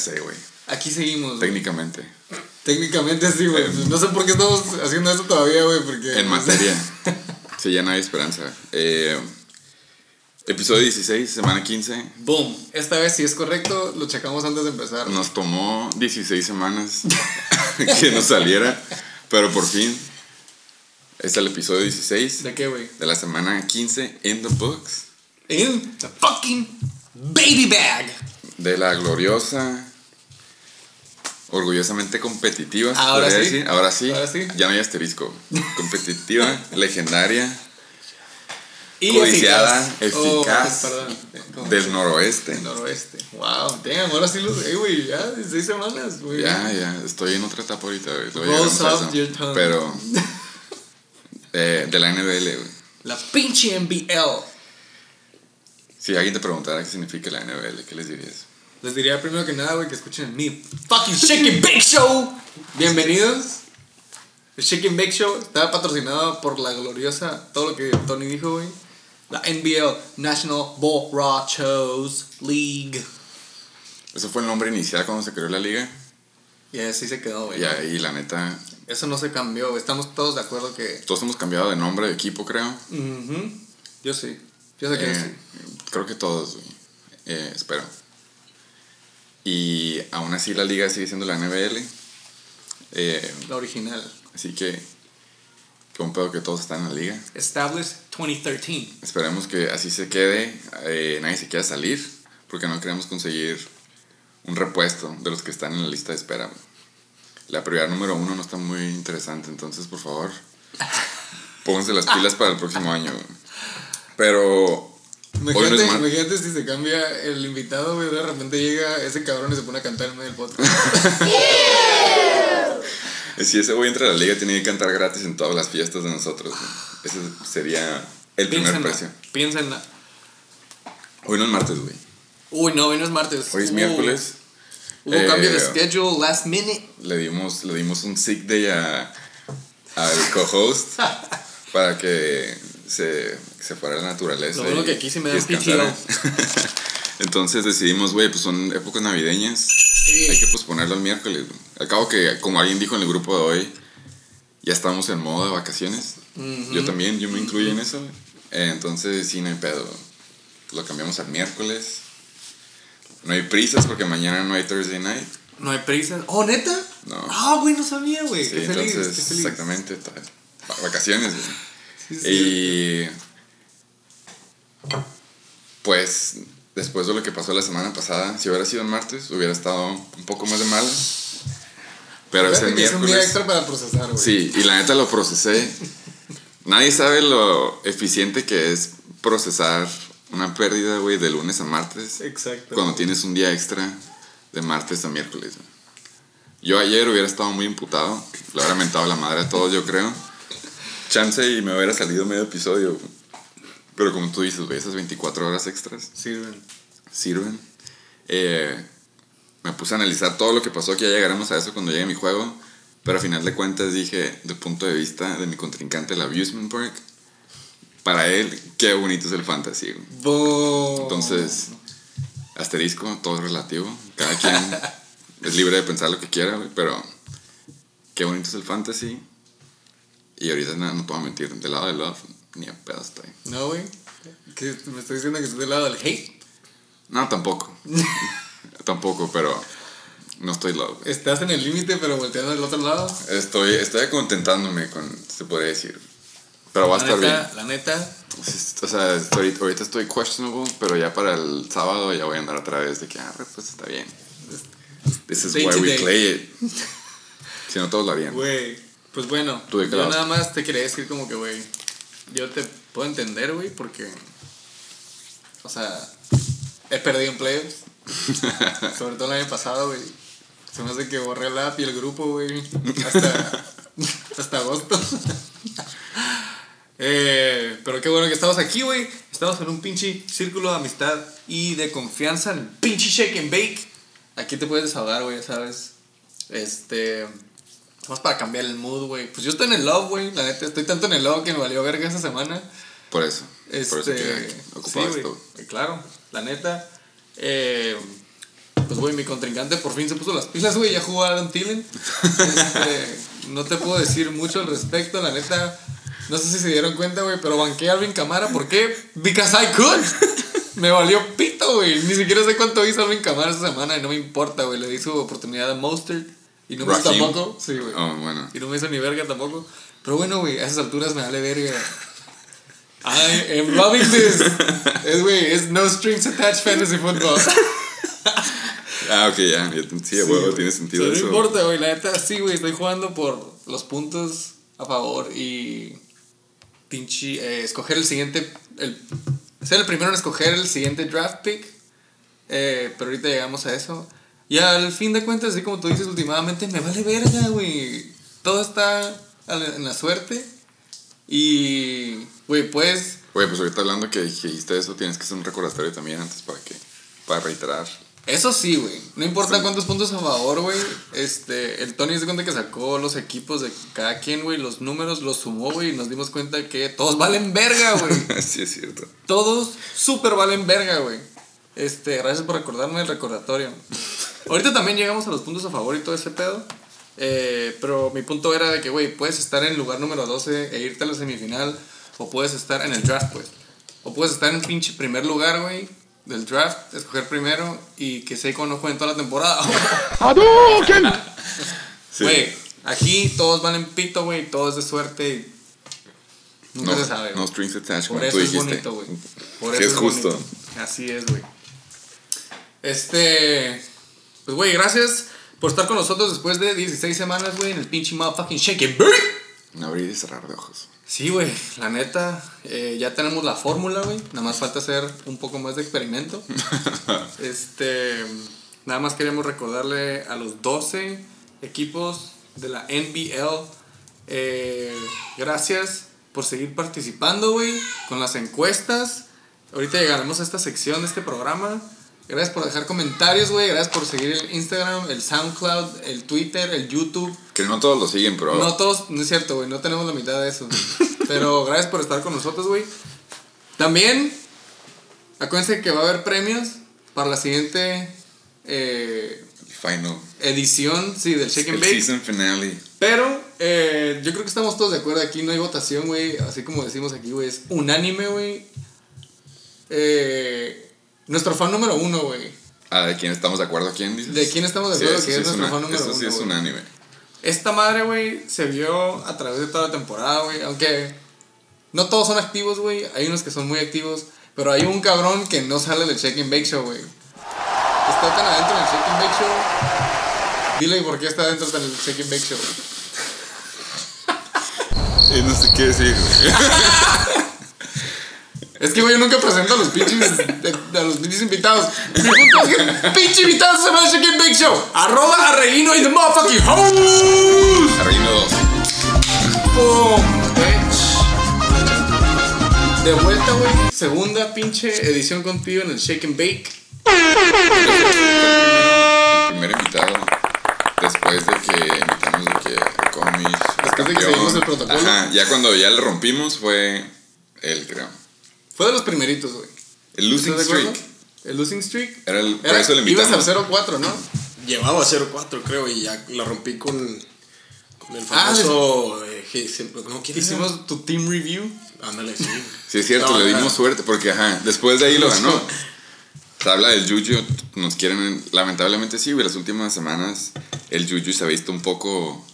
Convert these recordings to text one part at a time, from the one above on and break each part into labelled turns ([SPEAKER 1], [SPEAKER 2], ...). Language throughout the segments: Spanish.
[SPEAKER 1] sé, güey.
[SPEAKER 2] Aquí seguimos.
[SPEAKER 1] Técnicamente.
[SPEAKER 2] Técnicamente sí, güey. No sé por qué estamos haciendo eso todavía, güey, porque...
[SPEAKER 1] En materia. Sí, ya no hay esperanza. Eh, episodio 16, semana 15.
[SPEAKER 2] Boom. Esta vez, si es correcto, lo checamos antes de empezar.
[SPEAKER 1] Nos tomó 16 semanas que nos saliera, pero por fin es el episodio 16
[SPEAKER 2] ¿De qué, güey?
[SPEAKER 1] de la semana 15 in the books
[SPEAKER 2] In the fucking baby bag.
[SPEAKER 1] de la gloriosa, orgullosamente competitiva. se
[SPEAKER 2] Ahora sí.
[SPEAKER 1] decir. Ahora sí.
[SPEAKER 2] Ahora sí.
[SPEAKER 1] Ya no hay asterisco. Competitiva, legendaria,
[SPEAKER 2] Y
[SPEAKER 1] Codiciada,
[SPEAKER 2] eficaz.
[SPEAKER 1] eficaz,
[SPEAKER 2] Oh. ¿Cómo?
[SPEAKER 1] del noroeste.
[SPEAKER 2] Del noroeste. Wow, damn, ahora sí los. Eh, güey, ya, 16 semanas, güey.
[SPEAKER 1] Ya, ya, estoy en otra etapa ahorita, güey.
[SPEAKER 2] Rolls your tongue.
[SPEAKER 1] Pero. eh, de la NBL, güey.
[SPEAKER 2] La pinche NBL.
[SPEAKER 1] Si alguien te preguntara qué significa la NBL, ¿qué les dirías?
[SPEAKER 2] Les diría primero que nada, güey, que escuchen mi fucking Shake and Bake Show. Bienvenidos. El Shake and Bake Show está patrocinado por la gloriosa, todo lo que Tony dijo, güey. La NBL, National Borrachos League.
[SPEAKER 1] Ese fue el nombre inicial cuando se creó la liga.
[SPEAKER 2] Y así se quedó, güey.
[SPEAKER 1] Y ahí, la neta,
[SPEAKER 2] Eso no se cambió, güey. Estamos todos de acuerdo que.
[SPEAKER 1] todos hemos cambiado de nombre de equipo, creo.
[SPEAKER 2] Ujú. Yo sí. Yo sé que
[SPEAKER 1] Eh,
[SPEAKER 2] sí.
[SPEAKER 1] Creo que todos, güey. Eh, espero. Y aún así la liga sigue siendo la NBL. Eh,
[SPEAKER 2] La original.
[SPEAKER 1] así que, qué un pedo que todos están en la liga.
[SPEAKER 2] Established 2013.
[SPEAKER 1] Esperemos que así se quede, eh, nadie se quiera salir, porque no queremos conseguir un repuesto de los que están en la lista de espera. La prioridad número uno no está muy interesante, entonces por favor, pónganse las pilas para el próximo año. Pero hoy no
[SPEAKER 2] Imagínate, imagínate si se cambia el invitado, güey, de repente llega ese cabrón y se pone a cantar en medio del podcast.
[SPEAKER 1] eh, si ese güey entra a la liga, tiene que cantar gratis en todas las fiestas de nosotros. güey. Ese sería el primer precio.
[SPEAKER 2] piénsenla.
[SPEAKER 1] Hoy no es martes, güey.
[SPEAKER 2] Uy, no, hoy no es martes.
[SPEAKER 1] Hoy es miércoles.
[SPEAKER 2] Hubo
[SPEAKER 1] Eh,
[SPEAKER 2] cambio de schedule last minute.
[SPEAKER 1] le dimos, le dimos un sick day a, al co-host para que se, se fuera a la naturaleza.
[SPEAKER 2] Lo bueno que aquí sí me dan
[SPEAKER 1] descansara. Entonces decidimos, güey, pues son épocas navideñas.
[SPEAKER 2] Sí.
[SPEAKER 1] Hay que posponerlo al miércoles. Al cabo que, como alguien dijo en el grupo de hoy, ya estamos en modo de vacaciones. Yo también, yo me incluyo en eso. güey. Eh, entonces, sí, no hay pedo. Lo cambiamos al miércoles. No hay prisas porque mañana no hay Thursday night.
[SPEAKER 2] No hay prisa. ¿Oh, neta?
[SPEAKER 1] No.
[SPEAKER 2] Ah, güey, no sabía, güey.
[SPEAKER 1] Sí,
[SPEAKER 2] qué feliz,
[SPEAKER 1] entonces,
[SPEAKER 2] qué feliz.
[SPEAKER 1] exactamente. ta- va- Vacaciones. güey.
[SPEAKER 2] Sí, sí.
[SPEAKER 1] Y pues después de lo que pasó la semana pasada, si hubiera sido en martes, hubiera estado un poco más de mal. Pero
[SPEAKER 2] es un día
[SPEAKER 1] miércoles.
[SPEAKER 2] extra para procesar, güey.
[SPEAKER 1] Sí, y la neta lo procesé. Nadie sabe lo eficiente que es procesar una pérdida, güey, de lunes a martes.
[SPEAKER 2] Exacto.
[SPEAKER 1] Cuando tienes un día extra de martes a miércoles. Yo ayer hubiera estado muy imputado. Le hubiera mentado la madre a todos, yo creo. Chance y me hubiera salido medio episodio. güey. Pero como tú dices, güey, esas 24 horas extras
[SPEAKER 2] Sirven.
[SPEAKER 1] sirven. Eh, me puse a analizar todo lo que pasó, que ya llegaremos a eso cuando llegue mi juego. Pero a final de cuentas dije, de punto de vista de mi contrincante, el Abusement Park, para él, qué bonito es el fantasy.
[SPEAKER 2] Boom.
[SPEAKER 1] Entonces, asterisco, todo es relativo. Cada quien es libre de pensar lo que quiera, güey, pero qué bonito es el fantasy. Y ahorita no, no a mentir, del lado de love, ni a pedo estoy.
[SPEAKER 2] No, güey. ¿Qué? ¿Me estás diciendo que estás del lado del hate?
[SPEAKER 1] No, tampoco. tampoco, pero no estoy güey.
[SPEAKER 2] Estás en el límite, pero volteando al otro lado.
[SPEAKER 1] Estoy, estoy contentándome con, se podría decir. Pero va a
[SPEAKER 2] La
[SPEAKER 1] estar bien.
[SPEAKER 2] neta, la neta.
[SPEAKER 1] O sea, estoy- ahorita estoy questionable, pero ya para el sábado ya voy a andar otra vez de que, ah, pues está bien. This is why we play it. si no, todos lo harían.
[SPEAKER 2] Güey, pues bueno,
[SPEAKER 1] ¿Tú de qué
[SPEAKER 2] yo
[SPEAKER 1] lado
[SPEAKER 2] nada más te quería decir como que, güey, yo te puedo entender, güey, porque, o sea, he perdido en playoffs, sobre todo el año pasado, güey. Se me hace que borré el app y el grupo, güey, hasta, hasta agosto. Eh, pero qué bueno que estamos aquí, güey. Estamos en un pinche círculo de amistad y de confianza en el pinche shake and bake. Aquí te puedes desahogar, güey, ¿sabes? Este. Vamos para cambiar el mood, güey. Pues yo estoy en el love, güey. La neta, estoy tanto en el love que me valió verga esa semana.
[SPEAKER 1] Por eso.
[SPEAKER 2] Este,
[SPEAKER 1] Por eso que
[SPEAKER 2] sí,
[SPEAKER 1] ocupaba
[SPEAKER 2] güey.
[SPEAKER 1] esto.
[SPEAKER 2] Claro, la neta. eh, pues, güey, mi contrincante por fin se puso las pilas, güey, ya jugó Adam Thielen. Este, no te puedo decir mucho al respecto, la neta. No sé si se dieron cuenta, güey, pero banqué a Alvin Camara. ¿Por qué? Because I could. Me valió pito, güey. Ni siquiera sé cuánto hizo Alvin Camara esta semana y no me importa, güey. Le di su oportunidad a Mostert y no me hizo tampoco. Sí, güey.
[SPEAKER 1] Oh, bueno.
[SPEAKER 2] Y no me hizo ni verga tampoco. Pero bueno, güey, a esas alturas me vale verga. I am loving this. Es, güey, es no strings attached fantasy football.
[SPEAKER 1] Ah, ok, ya. sí,
[SPEAKER 2] güey.
[SPEAKER 1] tiene sentido
[SPEAKER 2] sea,
[SPEAKER 1] eso.
[SPEAKER 2] No importa, güey, la neta, sí, güey, estoy jugando por los puntos a favor y pinche eh, escoger el siguiente, el, ser el primero en escoger el siguiente draft pick, eh, pero ahorita llegamos a eso. Y al fin de cuentas, así como tú dices últimamente, me vale verga, güey. Todo está en la suerte y, güey, pues...
[SPEAKER 1] Oye, pues ahorita hablando que dijiste eso, tienes que hacer un recordatorio también antes para que. Para reiterar.
[SPEAKER 2] Eso sí, güey. No importa
[SPEAKER 1] Sí.
[SPEAKER 2] cuántos puntos a favor, güey. Este, el Tony se cuenta que sacó los equipos de cada quien, güey, los números, los sumó, güey, y nos dimos cuenta que todos valen verga, güey.
[SPEAKER 1] sí, es cierto.
[SPEAKER 2] todos súper valen verga, güey. Este, gracias por recordarme el recordatorio. Ahorita también llegamos a los puntos a favor y todo ese pedo. Eh, pero mi punto era de que, güey, puedes estar en el lugar número 12 e irte a la semifinal. O puedes estar en el draft, pues. O puedes estar en pinche primer lugar, güey, del draft, escoger primero y que Seiko no juegue en toda la temporada.
[SPEAKER 1] Sí.
[SPEAKER 2] Güey, aquí todos valen pito, güey, todo es de suerte y nunca
[SPEAKER 1] no,
[SPEAKER 2] se sabe.
[SPEAKER 1] no strings attached,
[SPEAKER 2] Por
[SPEAKER 1] como
[SPEAKER 2] eso
[SPEAKER 1] tú
[SPEAKER 2] es
[SPEAKER 1] dijiste.
[SPEAKER 2] bonito, güey. Por
[SPEAKER 1] Que
[SPEAKER 2] eso
[SPEAKER 1] es justo.
[SPEAKER 2] bonito. Así es, güey. Este. Pues, güey, gracias por estar con nosotros después de 16 semanas, güey, en el pinche motherfucking Shake Bake.
[SPEAKER 1] Un abrir y cerrar de ojos.
[SPEAKER 2] Sí, güey, la neta, eh, ya tenemos la fórmula, güey. Nada más falta hacer un poco más de experimento. este. Nada más queremos recordarle a los 12 equipos de la NBL. eh, gracias por seguir participando, güey, con las encuestas. Ahorita llegaremos a esta sección de este programa. Gracias por dejar comentarios, güey. Gracias por seguir el Instagram, el SoundCloud, el Twitter, el YouTube.
[SPEAKER 1] Que no todos lo siguen, pero.
[SPEAKER 2] No todos, no es cierto, güey, no tenemos la mitad de eso. Pero gracias por estar con nosotros, güey. También, acuérdense que va a haber premios para la siguiente eh,
[SPEAKER 1] Final.
[SPEAKER 2] edición, sí, del Shake and
[SPEAKER 1] El season finale.
[SPEAKER 2] Pero eh, yo creo que estamos todos de acuerdo. Aquí no hay votación, güey. Así como decimos aquí, güey. Es unánime, güey. Eh, nuestro fan número uno, güey.
[SPEAKER 1] Ah, ¿de quién estamos de acuerdo? ¿Quién dices?
[SPEAKER 2] ¿De quién estamos de acuerdo que
[SPEAKER 1] sí
[SPEAKER 2] es nuestro
[SPEAKER 1] una-
[SPEAKER 2] fan número
[SPEAKER 1] Eso sí
[SPEAKER 2] uno,
[SPEAKER 1] es unánime.
[SPEAKER 2] Esta madre, güey, se vio a través de toda la temporada, güey. Aunque no todos son activos, güey. Hay unos que son muy activos. Pero hay un cabrón que no sale del and Bake Show, güey. Está tan adentro del and Bake Show. Dile por qué está adentro del and Bake Show.
[SPEAKER 1] Y no sé qué decir, güey.
[SPEAKER 2] Es que, güey, yo nunca presento a los pinches, de- a los pinches invitados. Mi punto es que el pinche invitado se llama Shake and Bake Show. Arroba a Reino y the motherfucking host.
[SPEAKER 1] Reino 2.
[SPEAKER 2] ¡Pum! bitch. De vuelta, güey. Segunda pinche edición contigo en el Shake and Bake.
[SPEAKER 1] El primer invitado. Después de que invitamos de que Comis.
[SPEAKER 2] Después de que seguimos el protocolo.
[SPEAKER 1] Ajá, ya cuando ya le rompimos fue él, creo.
[SPEAKER 2] Fue de los primeritos, güey.
[SPEAKER 1] El losing streak.
[SPEAKER 2] El losing streak.
[SPEAKER 1] Era el, por
[SPEAKER 2] Era,
[SPEAKER 1] eso le
[SPEAKER 2] ibas
[SPEAKER 1] invitamos.
[SPEAKER 2] al 0-4, ¿no?
[SPEAKER 3] Llevaba 0-4, creo, y ya la rompí con, con el
[SPEAKER 2] Ah,
[SPEAKER 3] famoso. eh, ¿no? ¿quién era?
[SPEAKER 2] Hicimos tu team review.
[SPEAKER 3] Ándale, sí.
[SPEAKER 1] Sí, es cierto,
[SPEAKER 3] No,
[SPEAKER 1] le
[SPEAKER 3] ajá.
[SPEAKER 1] dimos suerte porque, ajá, después de ahí lo ganó. Se habla del Juju, nos quieren, lamentablemente sí, güey, las últimas semanas el Juju se ha visto un poco,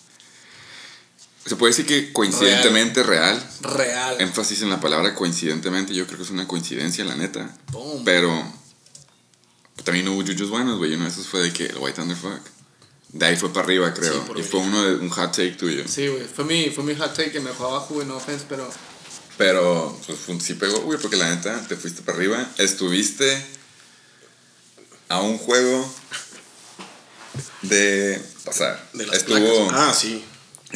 [SPEAKER 1] se puede decir que coincidentemente real.
[SPEAKER 2] Real.
[SPEAKER 1] Énfasis en la palabra coincidentemente, yo creo que es una coincidencia, la neta.
[SPEAKER 2] Boom.
[SPEAKER 1] Pero también hubo Jujus buenos, güey, uno de esos fue de que el White Thunderfuck. De ahí fue para arriba, creo.
[SPEAKER 3] Sí, por
[SPEAKER 1] y fue uno de un hot take tuyo.
[SPEAKER 2] Sí, güey. Fue mi, fue mi hot take que me dejó abajo, güey. No offense, pero.
[SPEAKER 1] Pero pues fue- sí pegó, güey, porque la neta te fuiste para arriba. Estuviste a un juego de pasar.
[SPEAKER 3] De las
[SPEAKER 1] Estuvo.
[SPEAKER 3] placas. Ah, sí.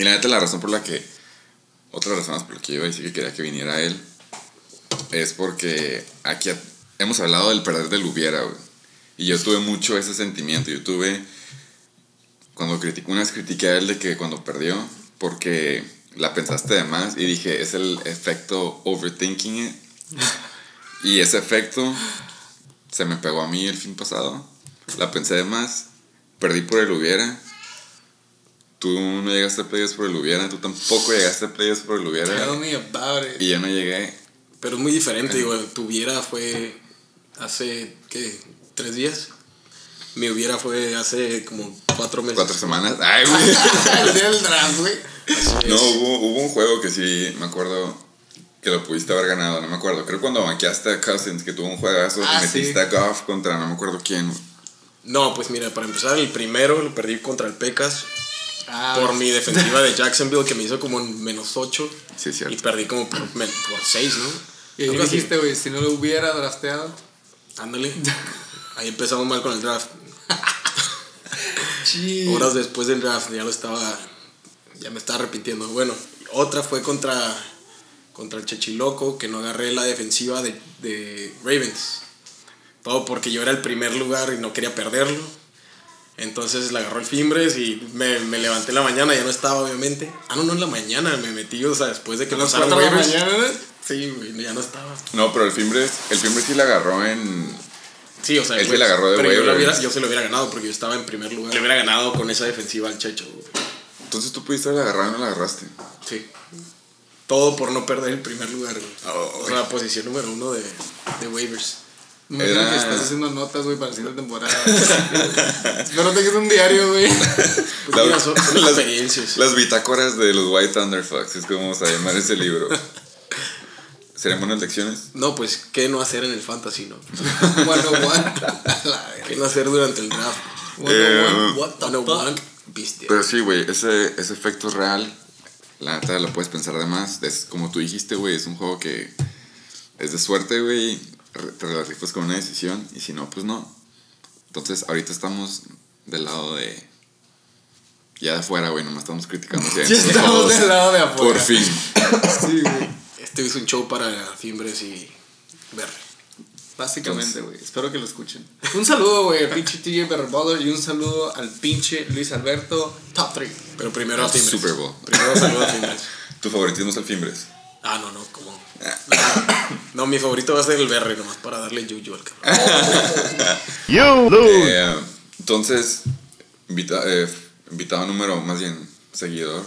[SPEAKER 1] Y la neta, la razón por la que. Otra razón por la que yo iba a decir que quería que viniera él. Es porque aquí hemos hablado del perder del hubiera, güey. Y yo tuve mucho ese sentimiento. Yo tuve. Cuando criticé, una vez critiqué a él de que cuando perdió, porque la pensaste de más y dije, es el efecto overthinking it. y ese efecto se me pegó a mí el fin pasado. La pensé de más. Perdí por el hubiera. Tú no llegaste a playas por el hubiera. Tú tampoco llegaste a playas por el hubiera. Y yo no llegué.
[SPEAKER 3] Pero es muy diferente, digo, tuviera fue hace, ¿qué? ¿Tres días? Mi hubiera fue hace como cuatro meses.
[SPEAKER 1] Cuatro semanas. Ay, güey.
[SPEAKER 2] El día del draft, güey.
[SPEAKER 1] No, hubo, hubo un juego que sí, me acuerdo que lo pudiste haber ganado, no me acuerdo. Creo cuando banqueaste a Cousins, que tuvo un juegazo,
[SPEAKER 2] Ah,
[SPEAKER 1] y metiste
[SPEAKER 2] sí.
[SPEAKER 1] a Goff contra no me acuerdo quién.
[SPEAKER 3] No, pues mira, para empezar, el primero lo perdí contra el Pecas
[SPEAKER 2] Ah,
[SPEAKER 3] por mi defensiva de Jacksonville que me hizo como en menos 8
[SPEAKER 1] Sí, es
[SPEAKER 3] y perdí como por, por 6, ¿no?
[SPEAKER 2] Y ahí dijiste, güey, si no lo hubiera drafteado.
[SPEAKER 3] Ándale. Ahí empezamos mal con el draft. Horas después del draft ya lo estaba. Ya me estaba arrepintiendo. Bueno, otra fue contra. Contra el Chechiloco, que no agarré la defensiva de, de Ravens. Todo porque yo era el primer lugar y no quería perderlo. Entonces le agarró el Fimbres y me, me levanté en la mañana, ya no estaba obviamente. Ah, no, no en la mañana, me metí, o sea, después de que
[SPEAKER 2] ¿A las
[SPEAKER 3] pasaron
[SPEAKER 2] 4 de la
[SPEAKER 3] waivers.
[SPEAKER 2] mañana?
[SPEAKER 3] Sí, güey, ya no estaba.
[SPEAKER 1] No, pero el Fimbres, el Fimbres sí la agarró en...
[SPEAKER 3] Sí, o sea,
[SPEAKER 1] Él
[SPEAKER 3] pues,
[SPEAKER 1] la agarró de
[SPEAKER 3] pero yo, hubiera- yo se lo hubiera ganado porque yo estaba en primer lugar. Le hubiera ganado con esa defensiva al Checho. güey.
[SPEAKER 1] Entonces tú pudiste haber agarrado y no la agarraste.
[SPEAKER 3] Sí. Todo por no perder el primer lugar, güey.
[SPEAKER 1] Oh,
[SPEAKER 3] o sea, posición número uno de, de waivers.
[SPEAKER 2] Me
[SPEAKER 1] Era-
[SPEAKER 2] que estás haciendo notas, güey, para la siguiente temporada. Espero tengas un diario, güey.
[SPEAKER 3] Pues
[SPEAKER 1] La-
[SPEAKER 3] mira, son, son
[SPEAKER 1] las-
[SPEAKER 3] experiencias.
[SPEAKER 1] Las bitácoras de los White Thunderfucks, es como vamos a llamar ese libro. ¿Serían buenas lecciones?
[SPEAKER 3] No, pues, ¿qué no hacer en el fantasy, no?
[SPEAKER 2] Bueno, one.
[SPEAKER 3] ¿Qué no hacer durante el draft?
[SPEAKER 1] Eh,
[SPEAKER 2] What the
[SPEAKER 3] Bueno,
[SPEAKER 2] fuck?
[SPEAKER 3] one, bestia.
[SPEAKER 1] Pero sí, güey, ese, ese efecto es real. La neta lo puedes pensar de más. Es como tú dijiste, güey, es un juego que es de suerte, güey. Te la rifas con una decisión y si no, pues no. Entonces, ahorita estamos del lado de. Ya de afuera, güey, nomás estamos criticando.
[SPEAKER 2] Ya estamos del lado de afuera.
[SPEAKER 1] Por fin.
[SPEAKER 2] Sí, güey.
[SPEAKER 3] Este hizo un show para Fimbres y Verde.
[SPEAKER 2] Básicamente, güey. Espero que lo escuchen. Un saludo, güey, al pinche TJ Berballer y un saludo al pinche Luis Alberto, top 3.
[SPEAKER 3] Pero primero a Fimbres.
[SPEAKER 1] Super Bowl.
[SPEAKER 3] Primero saludo a Fimbres.
[SPEAKER 1] Tu favoritismo es el Fimbres.
[SPEAKER 3] Ah, no, no, ¿cómo? No, mi favorito va a ser el Verde, nomás para darle yuyu al cabrón.
[SPEAKER 4] You lose.
[SPEAKER 1] Eh, entonces, invita- eh, invitado número, más bien, seguidor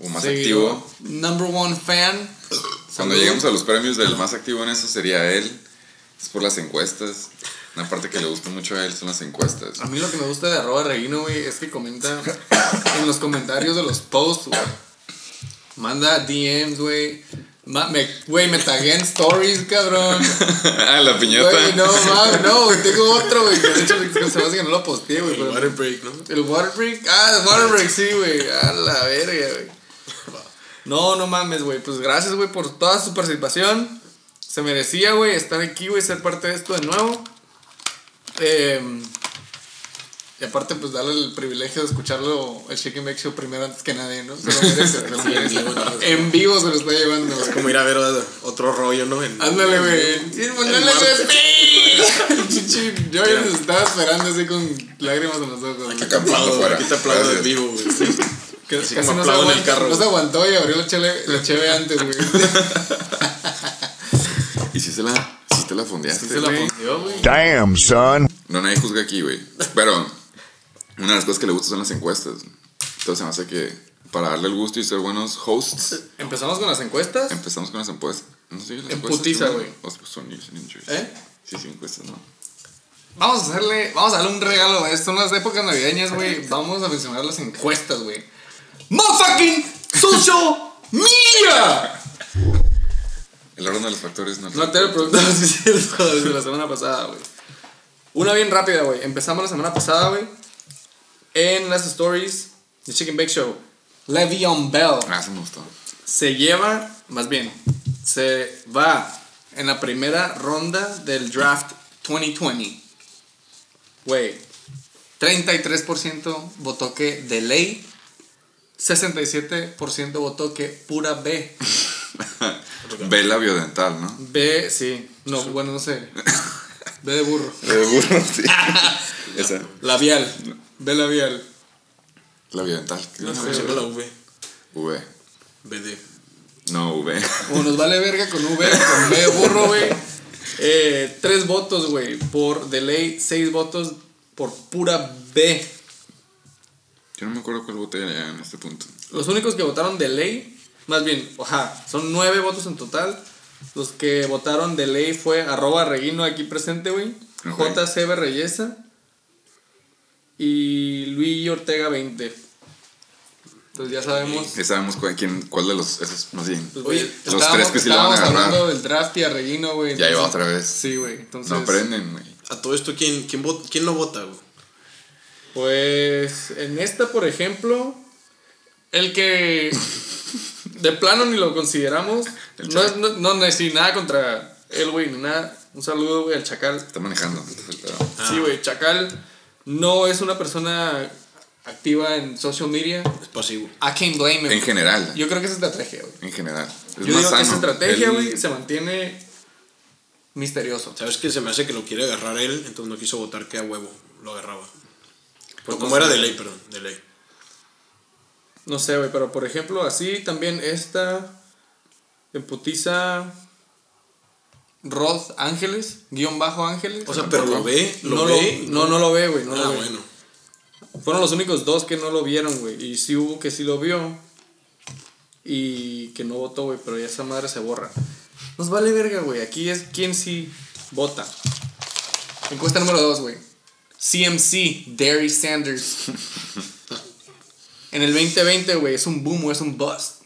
[SPEAKER 1] o más activo.
[SPEAKER 2] Number one fan.
[SPEAKER 1] Cuando lleguemos a los premios del más activo en eso sería él. Es por las encuestas. Una parte que le gusta mucho a él son las encuestas.
[SPEAKER 2] A mí lo que me gusta de arroba reguino, güey, es que comenta en los comentarios de los posts, güey. Manda DMs, güey. Me- Güey, me tagué en stories, cabrón.
[SPEAKER 1] ah, la piñata.
[SPEAKER 2] Güey, no, mames, no, güey, tengo otro, güey. De hecho, se me hace que no lo posteé, güey.
[SPEAKER 3] El
[SPEAKER 2] pero-
[SPEAKER 3] water break, ¿no?
[SPEAKER 2] El water break. Ah, el water break, sí, güey. A la verga, güey. No, no mames, güey. Pues gracias, güey, por toda su participación. Se merecía, güey, estar aquí, güey, ser parte de esto de nuevo. Eh, y aparte, pues darle el privilegio de escucharlo, el Shake and Bake Show primero antes que nadie, ¿no? Se lo merece, se lo
[SPEAKER 3] Sí, en
[SPEAKER 2] merece. En vivo se lo está llevando,
[SPEAKER 3] Es como ir a ver otro rollo, ¿no? En-
[SPEAKER 2] Ándale, güey. Sí, chichi, yo ya nos estaba esperando así con lágrimas en los ojos.
[SPEAKER 3] Aquí
[SPEAKER 2] güey.
[SPEAKER 3] te aplaudo, aquí te aplaudo en vivo, güey.
[SPEAKER 2] Que
[SPEAKER 3] Así
[SPEAKER 2] casi
[SPEAKER 3] como
[SPEAKER 2] no
[SPEAKER 3] en el carro,
[SPEAKER 2] no se aguantó y abrió la cheve, la cheve antes, güey.
[SPEAKER 1] Y si se la, sí te la fondeaste.
[SPEAKER 2] Sí se la fundió, güey.
[SPEAKER 4] Damn, son.
[SPEAKER 1] No, nadie juzga aquí, güey. Pero una de las cosas que le gusta son las encuestas. Entonces me hace que para darle el gusto y ser buenos hosts,
[SPEAKER 2] Empezamos con las encuestas.
[SPEAKER 1] empezamos con las encuestas. ¿No sé, las
[SPEAKER 2] En
[SPEAKER 1] encuestas?
[SPEAKER 2] putiza, güey.
[SPEAKER 1] O sea, pues.
[SPEAKER 2] ¿Eh?
[SPEAKER 1] Sí, sí, encuestas, ¿no?
[SPEAKER 2] Vamos a hacerle, vamos a darle un regalo. güey. Son las épocas navideñas, güey. Vamos a mencionar las encuestas, güey. ¡Motherfucking social media!
[SPEAKER 1] El orden de los factores no
[SPEAKER 2] No te lo preguntaba si es la semana pasada, güey. Una bien rápida, güey. Empezamos la semana pasada, güey. En las stories de Chicken Bake Show. Le'Veon Bell.
[SPEAKER 1] Ah, eso me gustó.
[SPEAKER 2] se lleva, más bien, se va en la primera ronda del draft 2020. Güey, 33% votó que de ley, 67% votó que pura B.
[SPEAKER 1] Vela biodental, ¿no?
[SPEAKER 2] B, sí, no, bueno, no sé. B de burro.
[SPEAKER 1] De burro, sí. Esa.
[SPEAKER 2] Labial, B labial.
[SPEAKER 1] La biodental. ¿qué
[SPEAKER 3] No, se llama la V.
[SPEAKER 1] V.
[SPEAKER 3] BD.
[SPEAKER 1] No, V.
[SPEAKER 2] Como nos vale verga con V, con B burro, güey. Eh, tres votos, güey. Por de ley, seis votos por pura B.
[SPEAKER 1] Yo no me acuerdo cuál voté en este punto.
[SPEAKER 2] Los únicos que votaron de ley, más bien, ajá, son nueve votos en total. Los que votaron de ley fue arroba Reguino aquí presente, güey.
[SPEAKER 1] Ok.
[SPEAKER 2] JCB Reyesa. Y Luis Ortega 20. Entonces ya sabemos.
[SPEAKER 1] Ya sabemos cuál, quién, cuál de los, esos, más bien.
[SPEAKER 2] pues,
[SPEAKER 3] Oye,
[SPEAKER 1] los tres que sí lo van a
[SPEAKER 2] estábamos
[SPEAKER 1] agarrar.
[SPEAKER 2] hablando del draft y a Reguino, güey.
[SPEAKER 1] Ya iba otra vez.
[SPEAKER 2] Sí, güey. Entonces.
[SPEAKER 1] No aprenden, güey.
[SPEAKER 3] A todo esto, ¿quién, quién, vot- quién no vota, güey?
[SPEAKER 2] Pues en esta, por ejemplo, el que de plano ni lo consideramos, no es no, no, es ni nada contra él, güey, ni nada. Un saludo, güey, al Chacal.
[SPEAKER 1] Está manejando. pero-
[SPEAKER 2] Sí, güey, Chacal no es una persona activa en social media.
[SPEAKER 3] Es pasivo.
[SPEAKER 2] I can't blame him.
[SPEAKER 1] En general.
[SPEAKER 2] Yo creo que es estrategia, güey.
[SPEAKER 1] En general. Es
[SPEAKER 2] Yo
[SPEAKER 1] más
[SPEAKER 2] digo que es
[SPEAKER 1] sano.
[SPEAKER 2] estrategia,
[SPEAKER 1] Él-
[SPEAKER 2] güey, se mantiene misterioso.
[SPEAKER 3] ¿Sabes qué? Se me hace que lo quiere agarrar él, entonces no quiso votar que a huevo lo agarraba. Pues como era de ley, perdón, de ley.
[SPEAKER 2] No sé, güey, pero por ejemplo, así también esta en putiza Rod Ángeles, guion bajo Ángeles.
[SPEAKER 3] O sea, pero lo ve, lo
[SPEAKER 2] no,
[SPEAKER 3] ve.
[SPEAKER 2] lo, no, no lo ve, güey. No
[SPEAKER 3] ah,
[SPEAKER 2] lo ve.
[SPEAKER 3] bueno.
[SPEAKER 2] Fueron los únicos dos que no lo vieron, güey. Y sí hubo que sí lo vio. Y que no votó, güey. Pero ya esa madre se borra. Nos vale verga, güey. Aquí es quien sí vota. Encuesta número dos, güey. CMC, Derry Sanders. en el 2020, güey, es un boom o es un bust.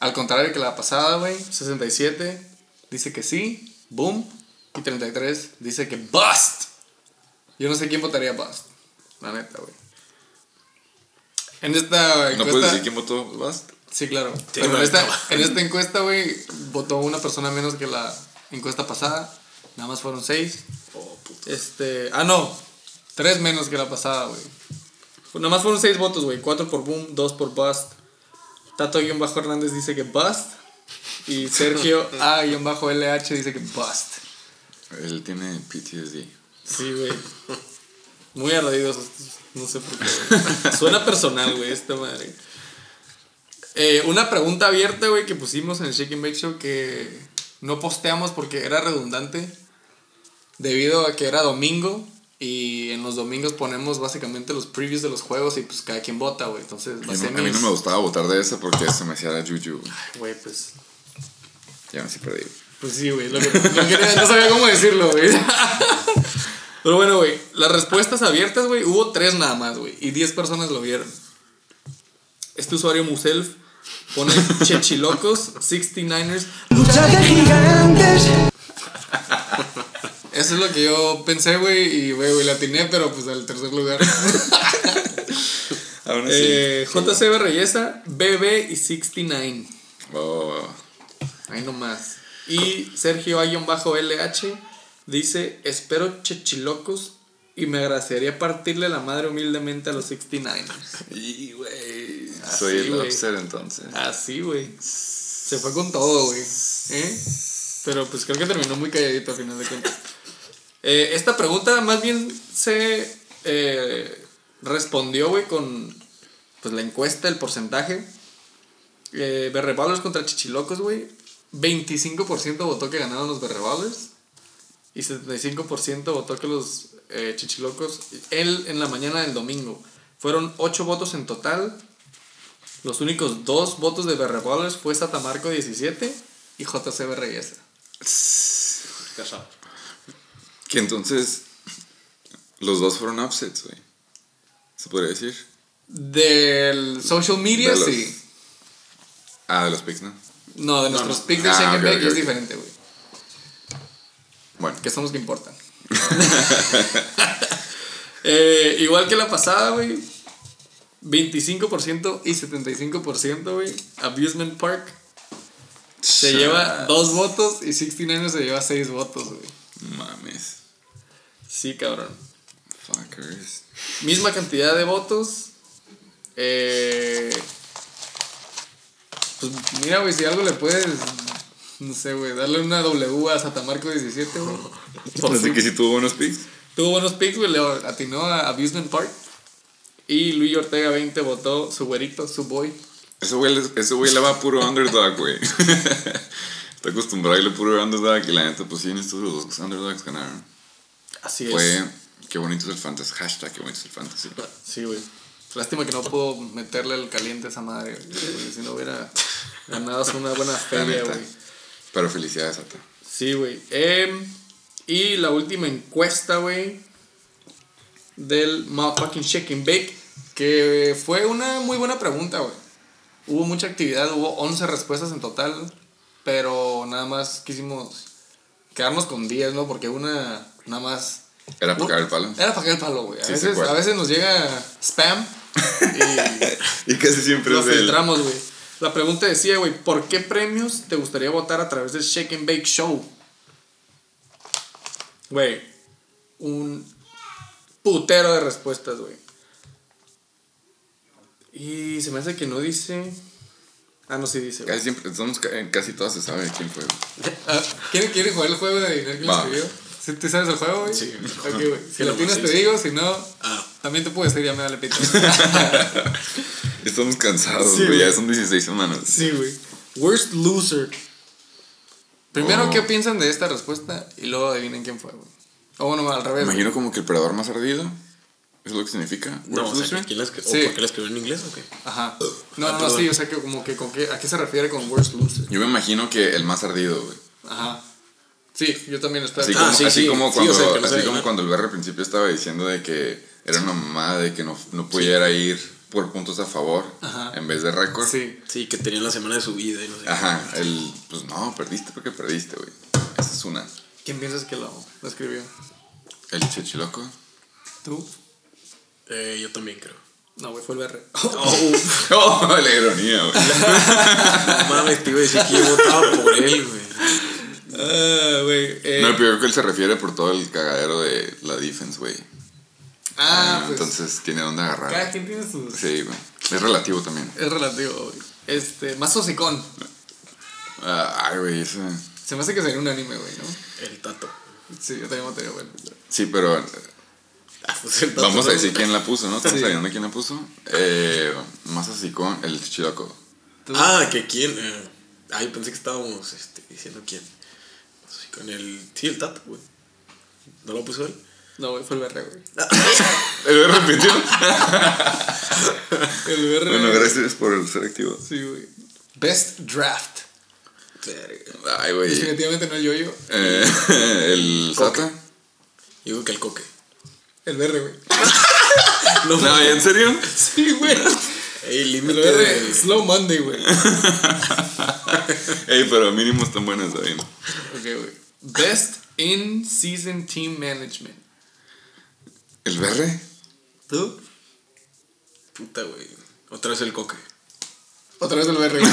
[SPEAKER 2] Al contrario que la pasada, güey, 67 dice que sí, boom. Y 33 dice que bust. Yo no sé quién votaría bust. La neta, güey. En esta
[SPEAKER 1] ¿No puedes decir quién votó? ¿Vas?
[SPEAKER 2] Sí, claro.
[SPEAKER 3] Sí,
[SPEAKER 2] Pero en esta, en esta encuesta, güey, votó una persona menos que la encuesta pasada. Nada más fueron seis.
[SPEAKER 3] Oh, puta.
[SPEAKER 2] Este. Ah, no. Tres menos que la pasada, güey. Pues Nada más fueron seis votos, güey. Cuatro por Boom, dos por Bust. Tato-Bajo Hernández dice que Bust. Y Sergio A-LH dice que Bust.
[SPEAKER 1] Él tiene PTSD.
[SPEAKER 2] Sí, güey. Muy ardidos. estos, No sé por qué. Suena personal, güey, esta madre. Eh, una pregunta abierta, güey, que pusimos en el Shake and Bake Show que no posteamos porque era redundante. Debido a que era domingo. Y en los domingos ponemos básicamente los previews de los juegos y pues cada quien vota, güey. Entonces,
[SPEAKER 1] A mí,
[SPEAKER 2] basé
[SPEAKER 1] no, a mí no me gustaba votar de esa porque se me hacía la Juju. güey.
[SPEAKER 2] Güey, pues.
[SPEAKER 1] Ya me sí perdí.
[SPEAKER 2] Pues sí, güey. Lo que, lo quería- no sabía cómo decirlo, güey. Pero bueno, güey. Las respuestas abiertas, güey. Hubo tres nada más, güey. Y diez personas lo vieron. Este usuario Muself pone Chechilocos, 69ers.
[SPEAKER 5] Lucha de gigantes.
[SPEAKER 2] Eso es lo que yo pensé, güey. Y, güey, güey, la atiné, pero pues al tercer lugar.
[SPEAKER 1] Aún así.
[SPEAKER 2] eh, JCB Reyesa, BB y 69.
[SPEAKER 1] Oh,
[SPEAKER 2] Ahí nomás. Y Sergio A-LH dice: Espero chechilocos y me agradecería partirle la madre humildemente a los 69ers.
[SPEAKER 1] y güey. Soy el upset entonces.
[SPEAKER 2] Así, güey. Se fue con todo, güey. ¿Eh? Pero pues creo que terminó muy calladito a final de cuentas. Eh, esta pregunta más bien se eh, respondió, güey, con pues la encuesta, el porcentaje. Eh, Berreballers contra Chichilocos, güey. 25% votó que ganaron los Berreballers. Y 75% votó que los eh, Chichilocos. Él en la mañana del domingo. Fueron 8 votos en total. Los únicos dos votos de Berreballers fue Satamarco 17 y JCB Reyesa.
[SPEAKER 1] Que entonces. Los dos fueron upsets, güey. ¿Se podría decir?
[SPEAKER 2] Del social media,
[SPEAKER 1] De los-
[SPEAKER 2] sí.
[SPEAKER 1] Ah, de los picks, ¿no?
[SPEAKER 2] No, de nuestros
[SPEAKER 3] no.
[SPEAKER 2] picks de
[SPEAKER 1] Ah,
[SPEAKER 2] Shake and
[SPEAKER 1] ok,
[SPEAKER 2] Bake
[SPEAKER 1] ok,
[SPEAKER 2] es diferente, güey.
[SPEAKER 1] Bueno.
[SPEAKER 2] Que son los que importan. Eh, igual que la pasada, güey. 25% y 75%, güey. Abusement Park se lleva dos votos y 69 se lleva seis votos, güey.
[SPEAKER 1] Mames.
[SPEAKER 2] Sí, cabrón.
[SPEAKER 1] Fuckers.
[SPEAKER 2] Misma cantidad de votos. Eh, pues mira, güey, si algo le puedes, no sé, güey, darle una W a Satamarco 17, güey. Por
[SPEAKER 1] Así
[SPEAKER 2] su-
[SPEAKER 1] que si tuvo buenos picks.
[SPEAKER 2] Tuvo buenos picks, güey, le atinó a Abusement Park. Y Luis Ortega 20 votó su güerito, su boy.
[SPEAKER 1] Ese güey, ese güey le va a puro underdog, güey. Está acostumbrado a irle puro underdog y la neta, pues sí, en estos los dos underdogs ganaron.
[SPEAKER 2] Así es.
[SPEAKER 1] Fue Qué bonito es el fantasy. Hashtag qué bonito es el fantasy.
[SPEAKER 2] Sí, güey. Lástima que no puedo meterle el caliente a esa madre, güey. porque Si no hubiera ganado una buena feria, güey.
[SPEAKER 1] Pero felicidades a ti.
[SPEAKER 2] Sí, güey. Em, y la última encuesta, güey, del motherfucking Shake and Bake, que fue una muy buena pregunta, güey. Hubo mucha actividad, hubo 11 respuestas en total, pero nada más quisimos quedarnos con 10, ¿no? Porque una nada más...
[SPEAKER 1] Era para cagar el palo.
[SPEAKER 2] Era para caer el palo, güey. A,
[SPEAKER 1] Sí,
[SPEAKER 2] veces, a veces nos llega spam y
[SPEAKER 1] Y casi siempre del.
[SPEAKER 2] filtramos, güey. La pregunta decía, güey, ¿por qué premios te gustaría votar a través del Shake and Bake Show? Güey, un putero de respuestas, güey. Y se me hace que no dice... Ah, no, sí dice, güey.
[SPEAKER 1] Casi siempre, somos, casi todas se sabe quién fue.
[SPEAKER 2] Ah, ¿quiere, ¿Quiere jugar el juego de lo
[SPEAKER 1] Va.
[SPEAKER 2] escribió? ¿Sí, ¿Tú sabes el juego, güey?
[SPEAKER 3] Sí.
[SPEAKER 2] Ok, güey. Si lo tienes te
[SPEAKER 3] sí.
[SPEAKER 2] digo, si no...
[SPEAKER 3] Ah.
[SPEAKER 2] También te puedo decir, ya me vale pito.
[SPEAKER 1] Estamos cansados,
[SPEAKER 2] Sí,
[SPEAKER 1] güey. Ya son 16 semanas.
[SPEAKER 2] Sí, güey. Worst loser. Primero,
[SPEAKER 1] Oh.
[SPEAKER 2] ¿qué piensan de esta respuesta? Y luego adivinen quién fue, güey. O bueno, al revés.
[SPEAKER 1] Me imagino como que el predador más ardido. ¿Eso es lo que significa?
[SPEAKER 3] No, o
[SPEAKER 1] Worst
[SPEAKER 3] sea,
[SPEAKER 1] loser?
[SPEAKER 3] ¿quién la escri-
[SPEAKER 2] Sí.
[SPEAKER 3] ¿o ¿por qué la escribió en inglés o qué?
[SPEAKER 2] Ajá. No,
[SPEAKER 3] Ah,
[SPEAKER 2] no, no,
[SPEAKER 3] perdón.
[SPEAKER 2] sí, o sea, que como que, con qué, ¿a qué se refiere con worst loser?
[SPEAKER 1] Yo me imagino que el más ardido, güey.
[SPEAKER 2] Ajá. Sí, yo también estaba.
[SPEAKER 1] Así,
[SPEAKER 3] Ah,
[SPEAKER 1] como,
[SPEAKER 3] sí,
[SPEAKER 1] así
[SPEAKER 3] sí.
[SPEAKER 1] como
[SPEAKER 3] Sí,
[SPEAKER 1] cuando,
[SPEAKER 3] o sea,
[SPEAKER 1] así como cuando el BR al principio estaba diciendo de que era una mamada de que no, no pudiera ir por puntos a favor
[SPEAKER 2] Ajá.
[SPEAKER 1] en vez de récord.
[SPEAKER 2] Sí.
[SPEAKER 3] Sí, que tenían la semana de su vida y no sé. qué.
[SPEAKER 1] Ajá, el, pues no, perdiste porque perdiste, güey. Esa es una.
[SPEAKER 2] ¿Quién piensas que lo, lo escribió?
[SPEAKER 1] El chichiloco.
[SPEAKER 2] ¿Tú?
[SPEAKER 3] Eh, yo también creo.
[SPEAKER 2] No, güey, fue el BR.
[SPEAKER 1] Oh, la ironía, güey.
[SPEAKER 3] Mames, te iba a decir que yo votaba por él, güey.
[SPEAKER 2] Ah, güey. eh,
[SPEAKER 1] No, pero yo creo que él se refiere por todo el cagadero de la defense, güey.
[SPEAKER 2] ah, pues.
[SPEAKER 1] Entonces tiene dónde agarrar.
[SPEAKER 2] cada quien tiene sus.
[SPEAKER 1] Sí, güey. Es relativo también.
[SPEAKER 2] Es relativo, güey. Este, más hocicón.
[SPEAKER 1] Ah, ay, güey, ese.
[SPEAKER 2] Se me hace que sería un anime, güey, ¿no?
[SPEAKER 3] El tato.
[SPEAKER 2] Sí, yo también votaría, bueno.
[SPEAKER 1] Sí, pero
[SPEAKER 3] Ah, pues el tato.
[SPEAKER 1] vamos a decir quién la puso, ¿no? Estamos
[SPEAKER 2] Sí.
[SPEAKER 1] adivinando quién la puso. Eh, más así con el chichiloco.
[SPEAKER 2] ¿Tú?
[SPEAKER 3] Ah, que quién. Eh, ay, pensé que estábamos este, diciendo quién. Con el. Sí, el tato, güey. ¿No lo puso él?
[SPEAKER 2] No, güey, fue el BR, güey.
[SPEAKER 1] ¿Lo repitió?
[SPEAKER 2] El BR.
[SPEAKER 1] bueno, gracias por ser activo.
[SPEAKER 2] Sí, güey. Best Draft.
[SPEAKER 1] Ay, güey.
[SPEAKER 2] Definitivamente no el yoyo.
[SPEAKER 1] Eh, el
[SPEAKER 3] Coque.
[SPEAKER 1] Sata.
[SPEAKER 3] Yo digo que el coque.
[SPEAKER 2] El BR, güey.
[SPEAKER 1] No, ¿en serio?
[SPEAKER 2] Sí, güey.
[SPEAKER 3] Ey,
[SPEAKER 2] El
[SPEAKER 3] límite
[SPEAKER 2] BR.
[SPEAKER 3] de.
[SPEAKER 2] Slow Monday, güey.
[SPEAKER 1] Ey, pero mínimo están buenas, David.
[SPEAKER 2] Ok, güey. Best In Season Team Management.
[SPEAKER 1] ¿El BR?
[SPEAKER 2] ¿Tú?
[SPEAKER 3] Puta, güey. Otra vez el coque.
[SPEAKER 2] Otra vez el BR.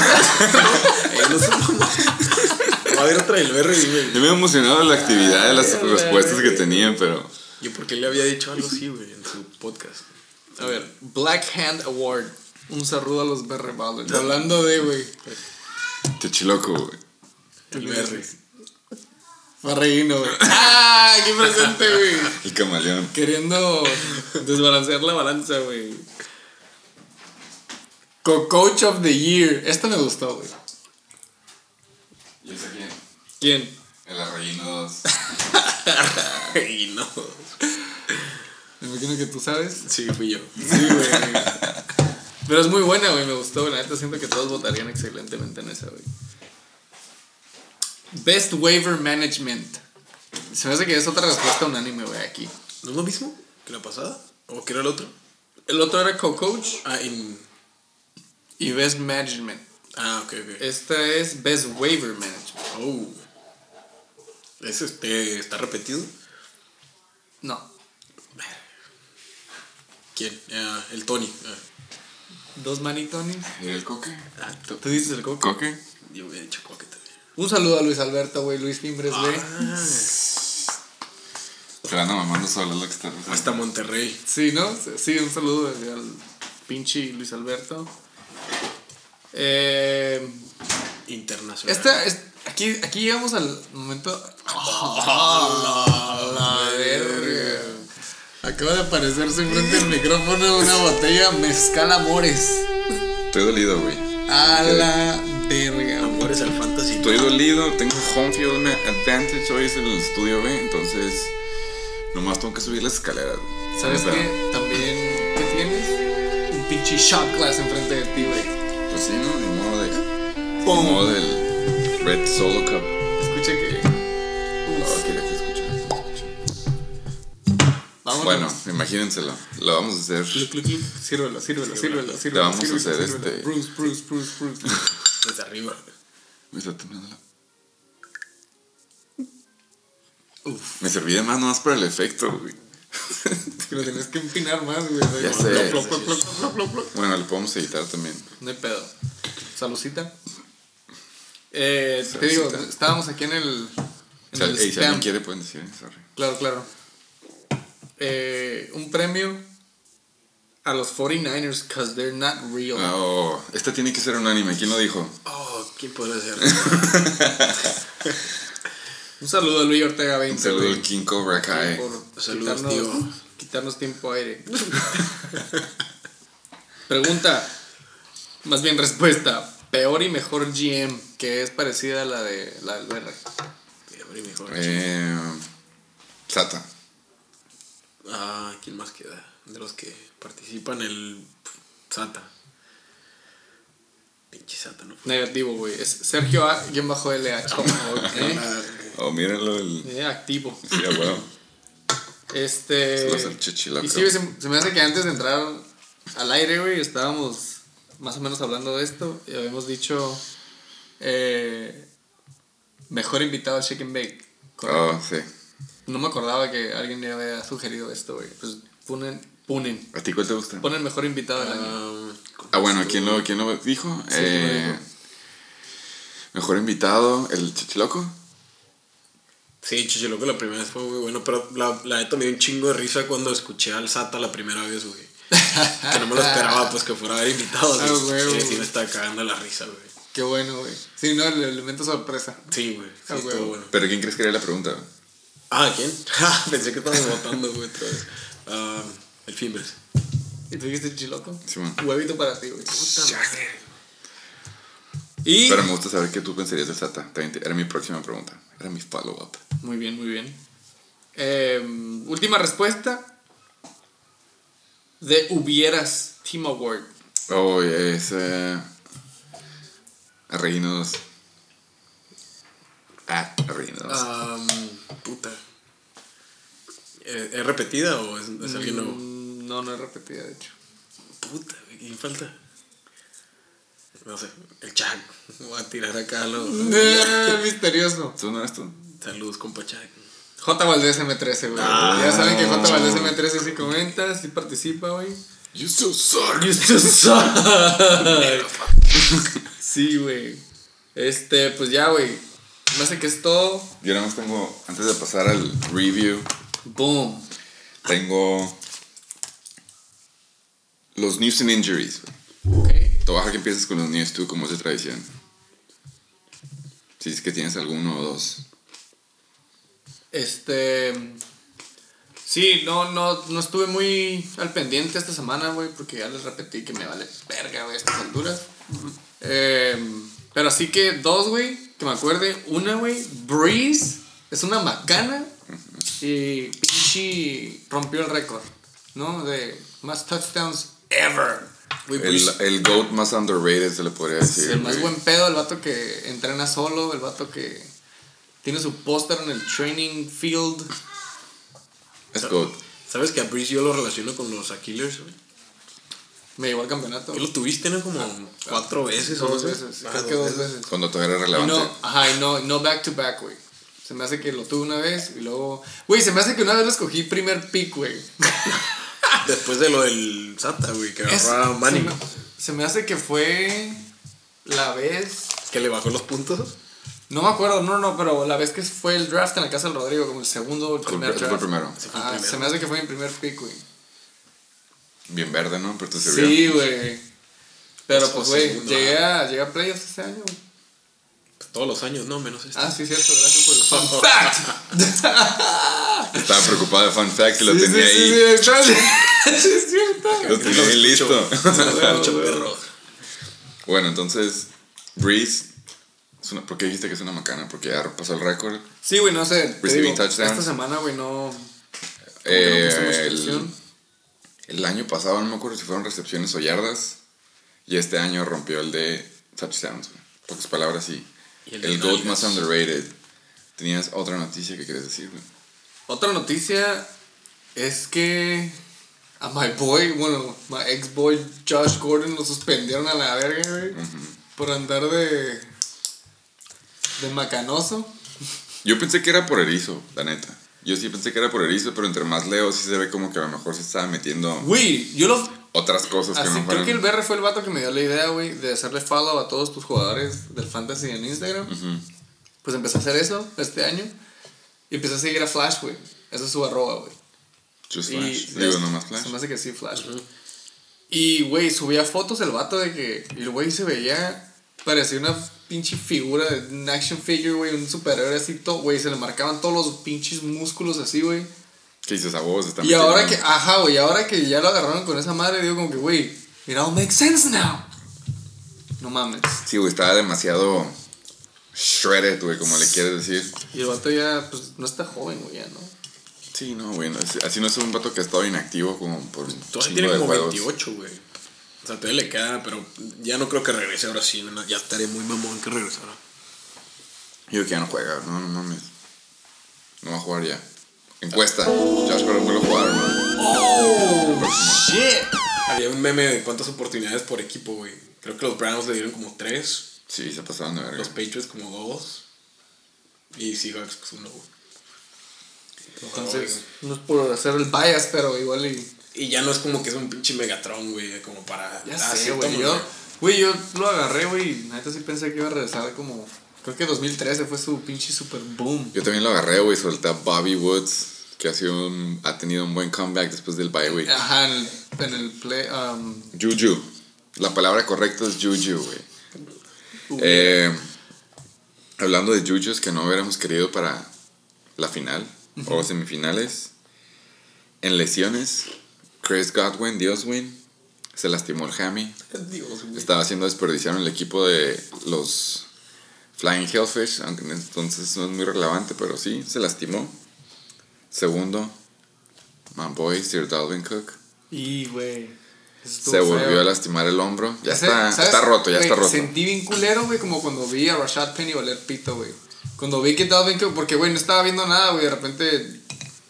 [SPEAKER 3] Va a haber otra del Berry, güey.
[SPEAKER 1] Yo me he emocionado de la actividad de las respuestas que tenían, pero.
[SPEAKER 3] Yo porque le había dicho algo así, güey, en su podcast.
[SPEAKER 2] A ver, Black Hand Award. Un saludo a los BR. Hablando de, güey.
[SPEAKER 1] Chichiloco, güey.
[SPEAKER 3] El Berry.
[SPEAKER 2] Farreguino, güey. ¡Ah! ¡Qué presente, güey!
[SPEAKER 1] El camaleón.
[SPEAKER 2] Queriendo desbalancear la balanza, güey. Co-Coach of the Year. Esta me gustó, güey.
[SPEAKER 1] ¿Y ese quién?
[SPEAKER 2] ¿Quién?
[SPEAKER 1] El Arroyino 2.
[SPEAKER 3] Y no.
[SPEAKER 2] Me imagino que tú sabes.
[SPEAKER 3] Sí, fui yo.
[SPEAKER 2] Sí, güey. Pero es muy buena, güey. Me gustó, güey. La neta siento que todos votarían excelentemente en esa, güey. Best Waiver Management. Se me hace que es otra respuesta unánime, güey, aquí.
[SPEAKER 3] ¿No es lo mismo que la pasada? ¿O que era el otro?
[SPEAKER 2] El otro era Co-Coach
[SPEAKER 3] Ah, en.
[SPEAKER 2] y Best Management.
[SPEAKER 3] Ah, ok, ok.
[SPEAKER 2] Esta es Best Waiver Management.
[SPEAKER 3] Oh. ¿Ese este, está repetido?
[SPEAKER 2] No.
[SPEAKER 3] ¿Quién? Ah, el Tony. Ah,
[SPEAKER 2] Dos manitones.
[SPEAKER 1] ¿Y el coque?
[SPEAKER 3] Ah,
[SPEAKER 2] ¿Tú dices el Coco?
[SPEAKER 1] ¿Coque?
[SPEAKER 3] Yo hubiera dicho coque también.
[SPEAKER 2] Un saludo a Luis Alberto, güey. Luis Fimbres, güey.
[SPEAKER 3] Ah,
[SPEAKER 1] Se la anda mamando solo lo que está pasando.
[SPEAKER 3] hasta Monterrey.
[SPEAKER 2] Sí, ¿no? Sí, un saludo al pinche Luis Alberto. Eh,
[SPEAKER 3] Internacional.
[SPEAKER 2] esta, es- aquí, aquí llegamos al momento. ¡Ah, la verga! Acaba de aparecerse enfrente del micrófono una botella Mezcal Amores.
[SPEAKER 1] Estoy dolido, güey.
[SPEAKER 2] A la verga.
[SPEAKER 3] Al fantasy.
[SPEAKER 1] Estoy dolido, tengo home field advantage hoy es en el estudio B, entonces Nomás tengo que subir las escaleras.
[SPEAKER 2] ¿Sabes
[SPEAKER 1] O sea,
[SPEAKER 2] qué? También, ¿qué tienes? Un pinche shot glass enfrente de ti, güey.
[SPEAKER 1] Pues sí, ¿no? Ni modo de.
[SPEAKER 2] ¡Pum!
[SPEAKER 1] Ni modo del Red Solo Cup.
[SPEAKER 2] Escucha que.
[SPEAKER 1] Oh, que.
[SPEAKER 2] Vámonos.
[SPEAKER 1] Bueno, imagínenselo. Lo vamos a hacer.
[SPEAKER 2] Cluc, cluc, cluc. Sírvelo, sírvelo, sírvelo, sírvelo.
[SPEAKER 1] vamos a
[SPEAKER 2] sírvelo,
[SPEAKER 1] hacer
[SPEAKER 2] sírvelo.
[SPEAKER 1] este-
[SPEAKER 2] Bruce, Bruce, Bruce, Bruce.
[SPEAKER 3] Desde arriba.
[SPEAKER 1] Me está temblando la- Me serví de más nomás por el efecto, güey.
[SPEAKER 2] Que lo tenías que empinar más, güey.
[SPEAKER 1] Ya sé. Bueno, le podemos editar también.
[SPEAKER 2] No hay pedo. Salucita. Eh, te digo, estábamos aquí en el.
[SPEAKER 1] O
[SPEAKER 2] En
[SPEAKER 1] sea,
[SPEAKER 2] el
[SPEAKER 1] ey, si
[SPEAKER 2] spam.
[SPEAKER 1] alguien quiere, pueden decir. Sorry.
[SPEAKER 2] Claro, claro. Eh, un premio a los 49ers because they're not real.
[SPEAKER 1] Oh, esta tiene que ser un anime. ¿Quién lo dijo?
[SPEAKER 3] Oh, ¿quién podría ser?
[SPEAKER 2] Un saludo a Luis Ortega 20.
[SPEAKER 1] Un saludo al King Cobra Kai.
[SPEAKER 2] por
[SPEAKER 3] Saludos,
[SPEAKER 2] quitarnos,
[SPEAKER 3] tío.
[SPEAKER 2] quitarnos tiempo aire. Pregunta, más bien respuesta. Peor y mejor GM, que es parecida a la de la del BR.
[SPEAKER 3] Peor y mejor.
[SPEAKER 1] Eh, Sata.
[SPEAKER 3] Ah, ¿quién más queda? De los que participan el Sata. Pinche Sata, ¿no?
[SPEAKER 2] Negativo, güey. Es Sergio A. guion bajo LH. ¿eh?
[SPEAKER 3] Ah,
[SPEAKER 1] Oh, mírenlo. El...
[SPEAKER 2] Eh, activo.
[SPEAKER 1] Sí, a huevo.
[SPEAKER 2] Este. Y sí, güey, se, se me hace que antes de entrar al aire, güey, estábamos más o menos hablando de esto y habíamos dicho. eh, mejor invitado al Shake and Bake. ¿correcto?
[SPEAKER 1] Oh, sí.
[SPEAKER 2] No me acordaba que alguien le había sugerido esto, güey. Pues ponen. Ponen.
[SPEAKER 1] ¿A ti cuál te gusta?
[SPEAKER 2] Ponen mejor invitado del año.
[SPEAKER 3] ah,
[SPEAKER 1] bueno, ¿quién lo, quién lo dijo?
[SPEAKER 2] Sí, ¿quién lo
[SPEAKER 1] Eh,
[SPEAKER 2] dijo?
[SPEAKER 1] Mejor invitado, el chichiloco.
[SPEAKER 3] Sí, Chichiloco la primera vez fue muy bueno, pero la, la neta me dio un chingo de risa cuando escuché al Sata la primera vez, güey. que no me lo esperaba, pues que fuera a haber invitado.
[SPEAKER 2] Ah, güey,
[SPEAKER 3] Sí, sí,
[SPEAKER 2] güey.
[SPEAKER 3] me estaba cagando la risa, güey.
[SPEAKER 2] Qué bueno, güey. Sí, no, el elemento sorpresa.
[SPEAKER 3] Sí, güey. Sí,
[SPEAKER 2] Ah,
[SPEAKER 3] estuvo
[SPEAKER 2] güey.
[SPEAKER 3] bueno.
[SPEAKER 1] Pero ¿quién crees que era la pregunta?
[SPEAKER 3] Ah, ¿quién? Pensé que estábamos votando, güey, otra vez. Ah, el Fimbres.
[SPEAKER 2] ¿Y tú dijiste chiloco?
[SPEAKER 1] Simón.
[SPEAKER 2] Huevito para ti, güey. Y.
[SPEAKER 1] Pero me gusta saber qué tú pensarías del Sata. Era mi próxima pregunta. Era mi follow-up.
[SPEAKER 2] Muy bien, muy bien. Eh, última respuesta. De hubieras Team Award.
[SPEAKER 1] Oh, es. Eh, Reinos. Ah, Reinos.
[SPEAKER 3] Puta. ¿Eh, ¿Es repetida o es, es alguien nuevo?
[SPEAKER 2] No, no es repetida, de hecho.
[SPEAKER 3] Puta, güey, ¿quién falta? No sé, el Chac. Voy a tirar acá lo.
[SPEAKER 2] Eh, misterioso.
[SPEAKER 1] ¿Tú no eres tú?
[SPEAKER 3] Saludos, compa Chac.
[SPEAKER 2] J. Valdés M13, güey.
[SPEAKER 3] Ah.
[SPEAKER 2] ya saben que J. Valdés M13 sí comenta, sí participa, güey.
[SPEAKER 1] You so suck.
[SPEAKER 2] sí, güey. Este, pues ya, güey. Me hace que es todo.
[SPEAKER 1] Yo nada más tengo, antes de pasar al review,
[SPEAKER 2] Boom.
[SPEAKER 1] tengo los news and injuries. güey.
[SPEAKER 2] Ok.
[SPEAKER 1] Te voy a dejar que empieces con los news tú, como es de tradición. Si es que tienes alguno o dos.
[SPEAKER 2] Este. Sí, no, no, no estuve muy al pendiente esta semana, güey, porque ya les repetí que me vale verga, güey, estas alturas. Em, pero así que dos, güey, que me acuerde. Una, güey, Breeze, es una macana y rompió el récord, ¿no? De más touchdowns ever.
[SPEAKER 1] El, el GOAT más underrated se le podría decir.
[SPEAKER 2] el más buen pedo, el vato que entrena solo, el vato que tiene su póster en el training field.
[SPEAKER 1] Es GOAT.
[SPEAKER 3] ¿Sabes que a Breeze yo lo relaciono con los Aquilers, güey?
[SPEAKER 2] Me llevó al campeonato.
[SPEAKER 3] Que lo tuviste, ¿no? Como cuatro veces o
[SPEAKER 2] Dos
[SPEAKER 3] no sé.
[SPEAKER 2] veces,
[SPEAKER 3] Ah,
[SPEAKER 2] creo que dos veces.
[SPEAKER 1] Cuando todavía era
[SPEAKER 2] Y
[SPEAKER 1] relevante.
[SPEAKER 2] no, ajá, y no, no back to back, güey. Se me hace que lo tuve una vez y luego. Güey, se me hace que una vez lo escogí primer pick, güey.
[SPEAKER 3] Después de lo del Sata, güey, que
[SPEAKER 2] Es-
[SPEAKER 3] agarró a Manning.
[SPEAKER 2] Se me, se me hace que fue la vez.
[SPEAKER 3] Que le bajó los puntos.
[SPEAKER 2] No me acuerdo, no, no, pero la vez que fue el draft en la casa del Rodrigo, como el segundo o el
[SPEAKER 1] Fue el
[SPEAKER 2] primer
[SPEAKER 1] pr- fue el
[SPEAKER 2] draft.
[SPEAKER 1] primero.
[SPEAKER 3] Ese fue el
[SPEAKER 2] Ah,
[SPEAKER 3] primero.
[SPEAKER 2] se me hace que fue mi primer pick, güey.
[SPEAKER 1] Bien verde, ¿no? Pero te sirvió.
[SPEAKER 2] Sí, güey. Pero
[SPEAKER 3] Pues,
[SPEAKER 2] pues, güey, llegué a, llegué a playoffs ese año, güey.
[SPEAKER 3] Pues todos los años, no, menos este.
[SPEAKER 2] Ah, sí, cierto, gracias por el fun fact.
[SPEAKER 1] Estaba preocupado de fun fact que lo
[SPEAKER 2] Sí,
[SPEAKER 1] tenía
[SPEAKER 2] sí,
[SPEAKER 1] ahí.
[SPEAKER 2] Sí, sí, es cierto.
[SPEAKER 1] Lo tenía ahí listo.
[SPEAKER 3] Mucho perro.
[SPEAKER 1] bueno, entonces, Breeze. es una- ¿Por qué dijiste que es una macana? Porque ya pasó el récord.
[SPEAKER 2] Sí, güey, no sé.
[SPEAKER 1] Receiving
[SPEAKER 2] digo,
[SPEAKER 1] touchdowns.
[SPEAKER 2] Esta semana, güey, no.
[SPEAKER 1] Eh,
[SPEAKER 3] mucha
[SPEAKER 1] el, el año pasado, no me acuerdo si fueron recepciones o yardas. Y este año rompió el de touchdowns. güey. Pocas palabras, sí.
[SPEAKER 3] Y el
[SPEAKER 1] El, GOAT más underrated. Tenías otra noticia que querías decir, güey.
[SPEAKER 2] Otra noticia es que a my boy, bueno, my ex boy Josh Gordon lo suspendieron a la verga, güey. Por andar de. de macanoso.
[SPEAKER 1] Yo pensé que era por erizo, la neta. Yo sí pensé que era por erizo, pero entre más leo, sí se ve como que a lo mejor se estaba metiendo
[SPEAKER 2] Güey, yo lo.
[SPEAKER 1] otras cosas que
[SPEAKER 2] Así,
[SPEAKER 1] no
[SPEAKER 2] creo
[SPEAKER 1] fueron.
[SPEAKER 2] que el BR fue el vato que me dio la idea, güey, de hacerle follow a todos tus jugadores del fantasy en Instagram. Pues empecé a hacer eso este año. Y empecé a seguir a Flash, güey. Esa es su arroba, güey.
[SPEAKER 1] Just
[SPEAKER 2] Y
[SPEAKER 1] Flash. Digo, nomás Flash.
[SPEAKER 2] Se me hace que sí, Flash. Y, güey, subía fotos el vato de que y el güey se veía. Parecía una pinche figura un action figure, güey. Un superhéroe así, todo, güey. Se le marcaban todos los pinches músculos así, güey.
[SPEAKER 1] Que dices a vos, está
[SPEAKER 2] Y ahora que, ajá, güey, ahora que ya lo agarraron con esa madre, digo como que, güey, it all makes sense now. No mames.
[SPEAKER 1] Sí, güey, estaba demasiado shredded, güey, como le quieres decir.
[SPEAKER 2] Y el vato ya, pues, no está joven, güey, ya, ¿no?
[SPEAKER 1] Sí, no, güey. no, así no es un vato que ha estado inactivo como por
[SPEAKER 3] Todavía tiene como
[SPEAKER 1] juegos.
[SPEAKER 3] 28, güey. O sea, todavía le queda, pero ya no creo que regrese ahora sí. no, ya estaría muy mamón que regresara.
[SPEAKER 1] Yo creo que ya no juega, no, no mames. No va a jugar ya. Encuesta. Josh Gordon vuelve a jugar, ¿no?
[SPEAKER 2] ¡Oh! ¡Shit!
[SPEAKER 3] Había un meme de cuántas oportunidades por equipo, güey. Creo que los Browns le dieron como 3,
[SPEAKER 1] Sí, se pasaron de verga.
[SPEAKER 3] los Patriots como 2 y Seahawks pues uno, güey.
[SPEAKER 2] Entonces, no es por hacer el bias, pero igual y...
[SPEAKER 3] Y ya no es como que es un pinche Megatron, güey, como para...
[SPEAKER 2] Ya
[SPEAKER 3] ah,
[SPEAKER 2] sé, güey. Yo, güey, yo lo agarré, güey. Neta sí pensé que iba a regresar como. Creo que 2013 fue su pinche super boom.
[SPEAKER 1] Yo también lo agarré, güey. Solté a Bobby Woods, que ha, sido un- ha tenido un buen comeback después del bye week.
[SPEAKER 2] Ajá, en el, en el play. Um,
[SPEAKER 1] Juju. La palabra correcta es Juju, güey. Eh, hablando de Jujus que no hubiéramos querido para la final o semifinales. En lesiones, Chris Godwin, Dioswin, se lastimó el hammy. Estaba haciendo desperdiciar el equipo de los Flying Hellfish, aunque en entonces no es muy relevante, pero sí, se lastimó. Segundo, my boy, Sir Dalvin Cook.
[SPEAKER 2] y, güey.
[SPEAKER 1] Se volvió
[SPEAKER 2] feo.
[SPEAKER 1] a lastimar el hombro. Ya
[SPEAKER 2] Ese-
[SPEAKER 1] está,
[SPEAKER 2] ¿sabes?
[SPEAKER 1] está roto, ya está roto.
[SPEAKER 2] Sentí bien culero, güey, como cuando vi a Rashad Penny valer pito, güey. Cuando vi que Dalvin Cook, porque, güey, no estaba viendo nada, güey, de repente...